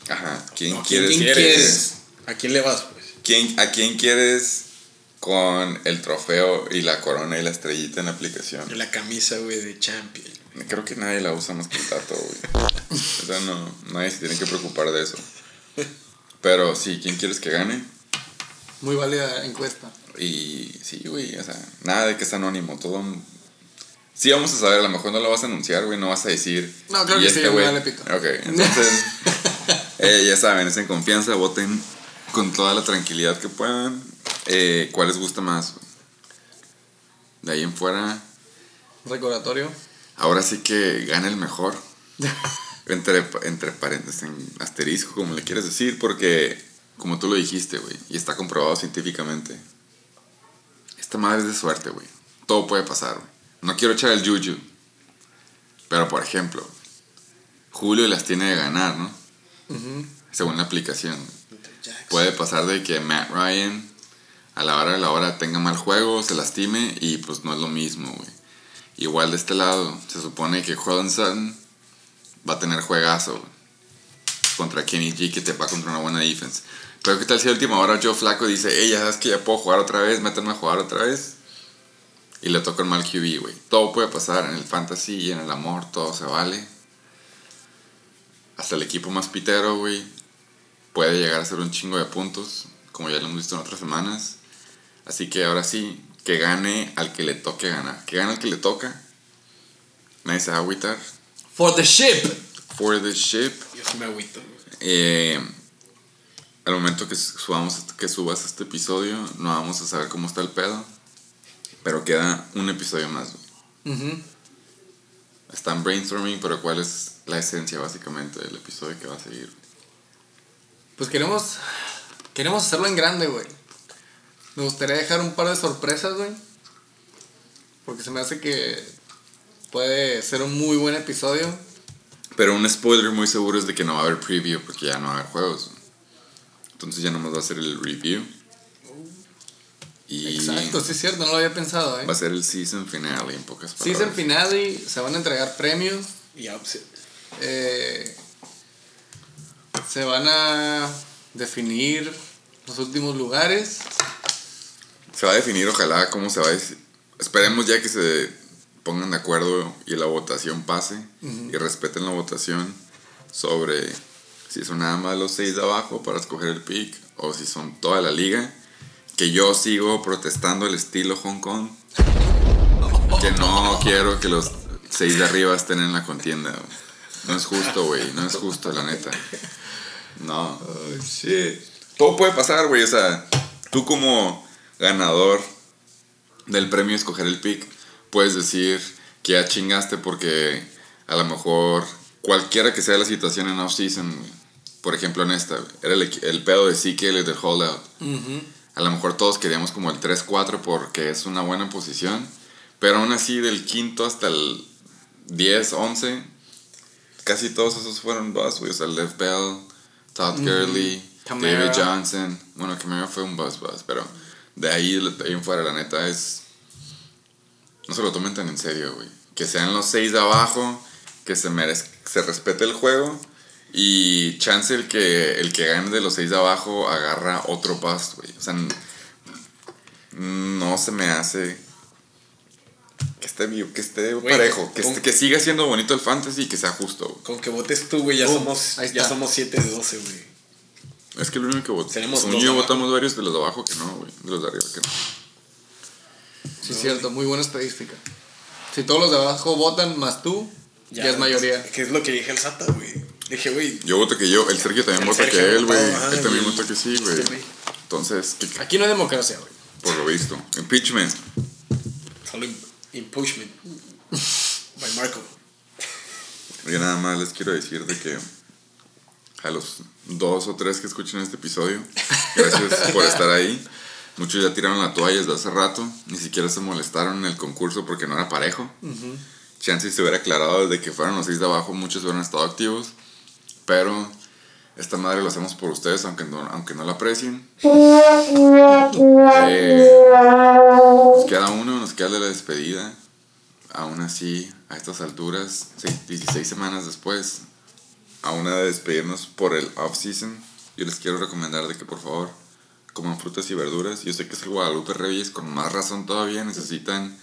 [SPEAKER 1] Ajá. ¿Quién
[SPEAKER 3] No,
[SPEAKER 1] quieres?
[SPEAKER 2] ¿quién quieres?
[SPEAKER 3] ¿A quién le vas, pues?
[SPEAKER 1] ¿Quién- ¿A quién quieres con el trofeo y la corona y la estrellita en la aplicación?
[SPEAKER 3] La camisa, güey, de Champion.
[SPEAKER 1] Creo que nadie la usa más que el tato, güey. O sea, no, nadie se tiene que preocupar de eso. Pero sí, ¿quién quieres que gane?
[SPEAKER 2] Muy válida encuesta.
[SPEAKER 1] Y sí, güey, o sea, nada de que es anónimo, todo... Sí vamos a saber, a lo mejor no lo vas a anunciar, güey, no vas a decir...
[SPEAKER 2] No, creo
[SPEAKER 1] "Y
[SPEAKER 2] que
[SPEAKER 1] este
[SPEAKER 2] sí,
[SPEAKER 1] güey".
[SPEAKER 2] vale pito.
[SPEAKER 1] Ok, entonces, eh, ya saben, es en confianza, voten con toda la tranquilidad que puedan. Eh, ¿Cuál les gusta más? De ahí en fuera,
[SPEAKER 2] Recordatorio.
[SPEAKER 1] ahora sí que gana el mejor. Entre, entre paréntesis, en asterisco, como le quieres decir, porque, como tú lo dijiste, güey, y está comprobado científicamente, esta madre es de suerte, güey. Todo puede pasar, güey. No quiero echar el juju, pero por ejemplo, Julio las tiene de ganar, ¿no? Según la aplicación. Puede pasar de que Matt Ryan a la hora de la hora tenga mal juego, se lastime y pues no es lo mismo, güey. Igual de este lado, se supone que Jordan Sutton va a tener juegazo güey, contra Kenny G que te va contra una buena defense. Pero qué tal si a última hora Joe Flaco dice, hey, ya sabes que ya puedo jugar otra vez, métanme a jugar otra vez. Y le toca el mal QB, güey. Todo puede pasar en el fantasy y en el amor, todo se vale. Hasta el equipo más pitero, güey, puede llegar a ser un chingo de puntos, como ya lo hemos visto en otras semanas. Así que ahora sí, que gane al que le toque ganar. Que gane al que le toca. Nadie se va a agüitar.
[SPEAKER 2] For the ship.
[SPEAKER 1] For the ship.
[SPEAKER 3] Me agüito.
[SPEAKER 1] Eh, al momento que subamos que subas este episodio, no vamos a saber cómo está el pedo. Pero queda un episodio más. güey. Están brainstorming, pero cuál es la esencia básicamente del episodio que va a seguir.
[SPEAKER 2] Pues queremos. Queremos hacerlo en grande, güey. Me gustaría dejar un par de sorpresas, güey. Porque se me hace que puede ser un muy buen episodio.
[SPEAKER 1] Pero un spoiler muy seguro es de que no va a haber preview porque ya no va a haber juegos. Entonces ya nomás va a ser el review. Y
[SPEAKER 2] Exacto, sí es cierto, no lo había pensado, eh.
[SPEAKER 1] va a ser el season finale en pocas palabras.
[SPEAKER 2] Season finale, se van a entregar premios.
[SPEAKER 3] Y ya,
[SPEAKER 2] eh, se van a definir los últimos lugares.
[SPEAKER 1] Se va a definir, ojalá, cómo se va a decir. Esperemos ya que se pongan de acuerdo y la votación pase y respeten la votación sobre si son nada más los seis de abajo para escoger el pick o si son toda la liga. Que yo sigo protestando el estilo Hong Kong. Que no quiero que los seis de arriba estén en la contienda. No es justo, güey. No es justo, la neta. No. Todo puede pasar, güey. O sea, tú como ganador del premio escoger el pick, puedes decir que ya chingaste porque a lo mejor cualquiera que sea la situación en off-season, por ejemplo en esta, era el, el pedo de CK el del holdout. A lo mejor todos queríamos como el 3-4 porque es una buena posición, pero aún así del quinto hasta el 10, 11, casi todos esos fueron buzz, güey. O sea, Lev Bell, Todd Gurley. David Johnson. Bueno, Camara fue un buzz buzz, pero de ahí, de ahí en fuera, la neta es. No se lo tomen tan en serio, güey. Que sean los seis de abajo, que se merezca, se respete el juego. Y chance el que, el que gane de los seis de abajo agarra otro bust, güey. O sea, no se me hace que esté vivo, que esté
[SPEAKER 3] Güey,
[SPEAKER 1] parejo, que,
[SPEAKER 3] con-
[SPEAKER 1] que siga siendo bonito el fantasy y que sea justo. güey.
[SPEAKER 3] Con que votes tú, güey, ya somos ya somos 7 de 12, güey.
[SPEAKER 1] Es que el único que votó.
[SPEAKER 3] Tenemos
[SPEAKER 1] yo votamos varios de los de abajo que no, güey. De los de arriba que no.
[SPEAKER 2] Sí, es cierto, muy buena estadística. Si todos los de abajo votan más tú, ya, es mayoría.
[SPEAKER 3] Que es lo que dije al Sata, güey. Dije, güey,
[SPEAKER 1] Yo voto que yo, el Sergio también
[SPEAKER 3] El
[SPEAKER 1] vota
[SPEAKER 3] Sergio
[SPEAKER 1] que él, güey. Él también vota que sí, güey. Entonces, ¿qué-
[SPEAKER 2] Aquí no hay democracia, güey.
[SPEAKER 1] por lo visto. Impeachment.
[SPEAKER 3] solo im- impeachment. By Marco.
[SPEAKER 1] Yo nada más les quiero decir de que a los dos o tres que escuchen este episodio. Gracias por estar ahí. Muchos ya tiraron la toalla desde hace rato. Ni siquiera se molestaron en el concurso porque no era parejo. Chance si se hubiera aclarado desde que fueron los seis de abajo, muchos hubieran estado activos. Pero esta madre lo hacemos por ustedes, aunque no, aunque no la aprecien. Eh, nos queda uno, nos queda de la despedida. Aún así, a estas alturas, sí, 16 semanas después, a una de despedirnos por el off-season, yo les quiero recomendar de que por favor coman frutas y verduras. Yo sé que es el Guadalupe Reyes, con más razón todavía necesitan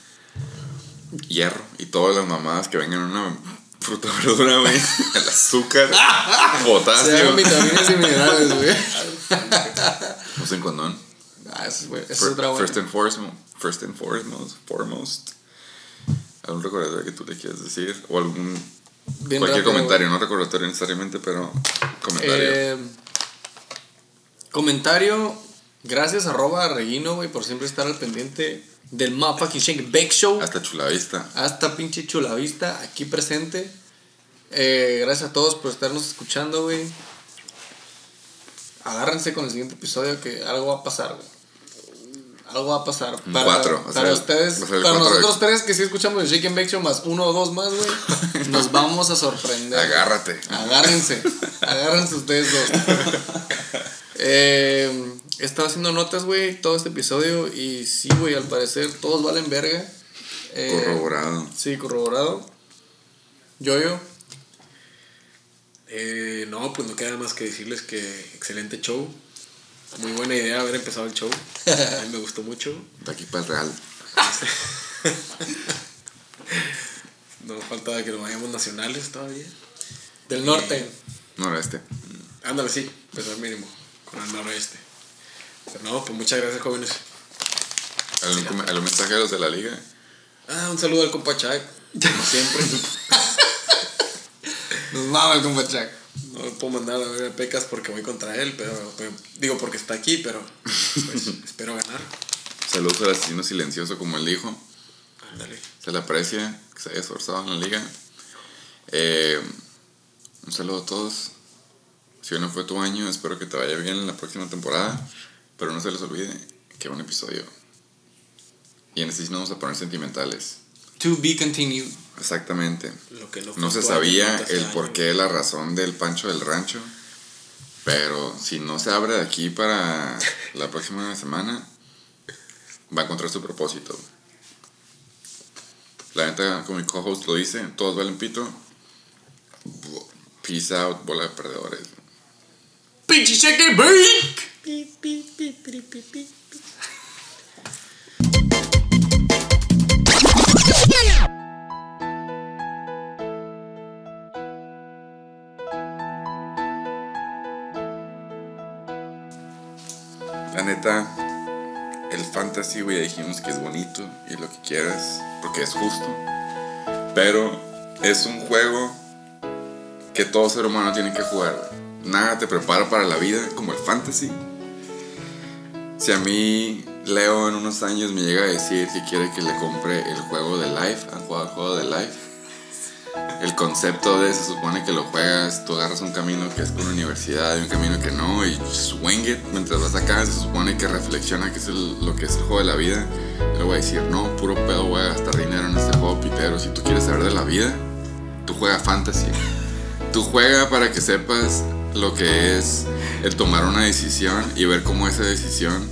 [SPEAKER 1] hierro y todas las mamadas que vengan en una fruta verdura, güey. El azúcar,
[SPEAKER 2] Se
[SPEAKER 1] potasio.
[SPEAKER 2] vitaminas y minerales, güey.
[SPEAKER 1] Usen condón.
[SPEAKER 2] Ah, eso es, güey. Esa es
[SPEAKER 1] Fir-
[SPEAKER 2] otra buena.
[SPEAKER 1] First and foremost, first and foremost, foremost. ¿Algún recordatorio que tú le quieras decir? O algún
[SPEAKER 2] Bien
[SPEAKER 1] cualquier
[SPEAKER 2] rápido,
[SPEAKER 1] comentario, no recordatorio necesariamente, pero comentario.
[SPEAKER 2] Eh, comentario. Gracias, arroba Reguino, güey, por siempre estar al pendiente del Motherfucking Shake Bake Show.
[SPEAKER 1] Hasta chulavista.
[SPEAKER 2] Hasta pinche chulavista, aquí presente. Eh, gracias a todos por estarnos escuchando, güey. Agárrense con el siguiente episodio que algo va a pasar, güey. Algo va a pasar. Para,
[SPEAKER 1] cuatro,
[SPEAKER 2] para
[SPEAKER 1] sea,
[SPEAKER 2] ustedes, para
[SPEAKER 1] cuatro
[SPEAKER 2] nosotros tres que sí escuchamos el Shake and Bake Show más uno o dos más, güey, nos vamos a sorprender.
[SPEAKER 1] Agárrate.
[SPEAKER 2] Agárrense, agárrense ustedes dos. Eh, he estado haciendo notas, güey, todo este episodio y sí, güey, al parecer todos valen verga. Eh,
[SPEAKER 1] Corroborado.
[SPEAKER 2] Sí, corroborado. Yo-yo.
[SPEAKER 3] Eh, no, pues no queda más que decirles que excelente show. Muy buena idea haber empezado el show. A mí me gustó mucho.
[SPEAKER 1] De aquí para el Real.
[SPEAKER 3] No falta que nos vayamos nacionales todavía.
[SPEAKER 2] Del norte.
[SPEAKER 1] Noroeste.
[SPEAKER 3] Ándale, sí, pues al mínimo, con el noroeste. No, pues muchas gracias, jóvenes.
[SPEAKER 1] ¿Algún, mensaje de los de la liga?
[SPEAKER 3] Ah, un saludo al compa Chak, como siempre.
[SPEAKER 2] Nos mama el compa Chuck.
[SPEAKER 3] No le puedo mandar a ver a Pecas porque voy contra él, pero, pero- digo porque está aquí, pero pues, espero ganar.
[SPEAKER 1] Saludos al asesino silencioso, como él dijo.
[SPEAKER 3] Ándale.
[SPEAKER 1] Se le aprecia que se haya esforzado en la liga. Eh, un saludo a todos. Si hoy no fue tu año, espero que te vaya bien en la próxima temporada. Pero no se les olvide que un episodio. Y en este sí nos vamos a poner sentimentales.
[SPEAKER 2] To be continued.
[SPEAKER 1] Exactamente.
[SPEAKER 3] Lo que no,
[SPEAKER 1] se sabía el
[SPEAKER 3] daño.
[SPEAKER 1] por qué, la razón del pancho del rancho. Pero si no se abre de aquí para la próxima semana, va a encontrar su propósito. La neta, como mi co-host lo dice, todos valen pito. Peace out, bola de perdedores.
[SPEAKER 2] Pinche And Bake.
[SPEAKER 1] La neta, el fantasy, güey, dijimos que es bonito y lo que quieras, porque es justo. Pero es un juego que todo ser humano tiene que jugar. Nada te prepara para la vida como el fantasy. Si a mí Leo en unos años me llega a decir que quiere que le compre el juego de Life, ¿han jugado el juego de Life? El concepto de se supone que lo juegas, tú agarras un camino que es con una universidad y un camino que no, y swing it mientras vas acá. Se supone que reflexiona que es el- lo que es el juego de la vida. Le voy a decir, no, puro pedo, voy a gastar dinero en este juego pitero. Si tú quieres saber de la vida, tú juega fantasy. Tú juega para que sepas lo que es el tomar una decisión y ver cómo esa decisión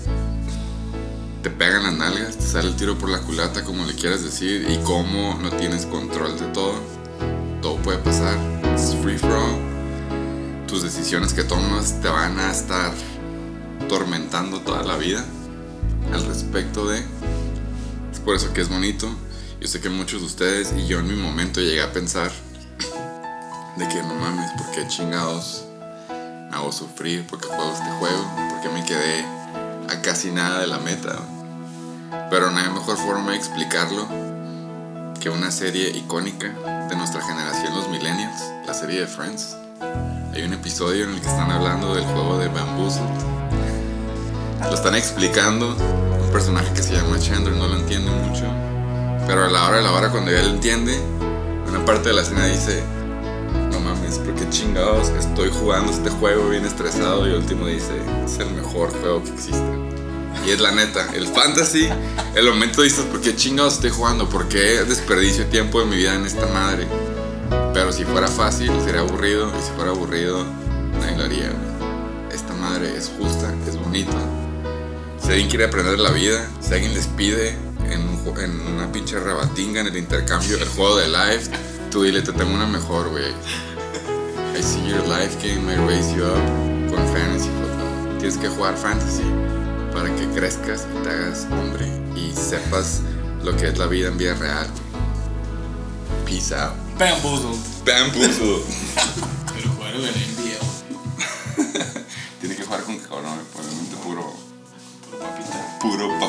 [SPEAKER 1] te pega en las nalgas, te sale el tiro por la culata, como le quieras decir, y cómo no tienes control de todo. Todo puede pasar. Es free for all. Tus decisiones que tomas te van a estar tormentando toda la vida al respecto de. Es por eso que es bonito. Yo sé que muchos de ustedes y yo en mi momento llegué a pensar de que no mames, ¿por qué chingados hago sufrir? ¿Por qué juego este juego? ¿Por qué me quedé a casi nada de la meta? Pero no hay mejor forma de explicarlo que una serie icónica de nuestra generación, los millennials, la serie de Friends. Hay un episodio en el que están hablando del juego de Bamboozled. Lo están explicando. Un personaje que se llama Chandler no lo entiende mucho. Pero a la hora de la hora, cuando él entiende, una parte de la escena dice: No mames, mames, ¿por qué chingados estoy jugando este juego bien estresado? Y el último dice, es el mejor juego que existe. Y es la neta, el fantasy, el momento dices, ¿por qué chingados estoy jugando? ¿Por qué desperdicio tiempo de mi vida en esta madre? Pero si fuera fácil, sería aburrido. Y si fuera aburrido, nadie lo haría. Esta madre es justa, es bonita. Si alguien quiere aprender de la vida, si alguien les pide en, un en una pinche rebatinga en el intercambio el juego de life, tú dile, te tengo una mejor, güey. I see your life game, I raise you up con fantasy football. Tienes que jugar fantasy para que crezcas, te hagas hombre y sepas lo que es la vida en vida real. Peace out.
[SPEAKER 2] Bamboozled.
[SPEAKER 1] Bamboozled.
[SPEAKER 3] Pero jugar en NBA.
[SPEAKER 1] Tiene que jugar con cabrón, obviamente puro.
[SPEAKER 3] Puro papita.
[SPEAKER 1] Puro papita.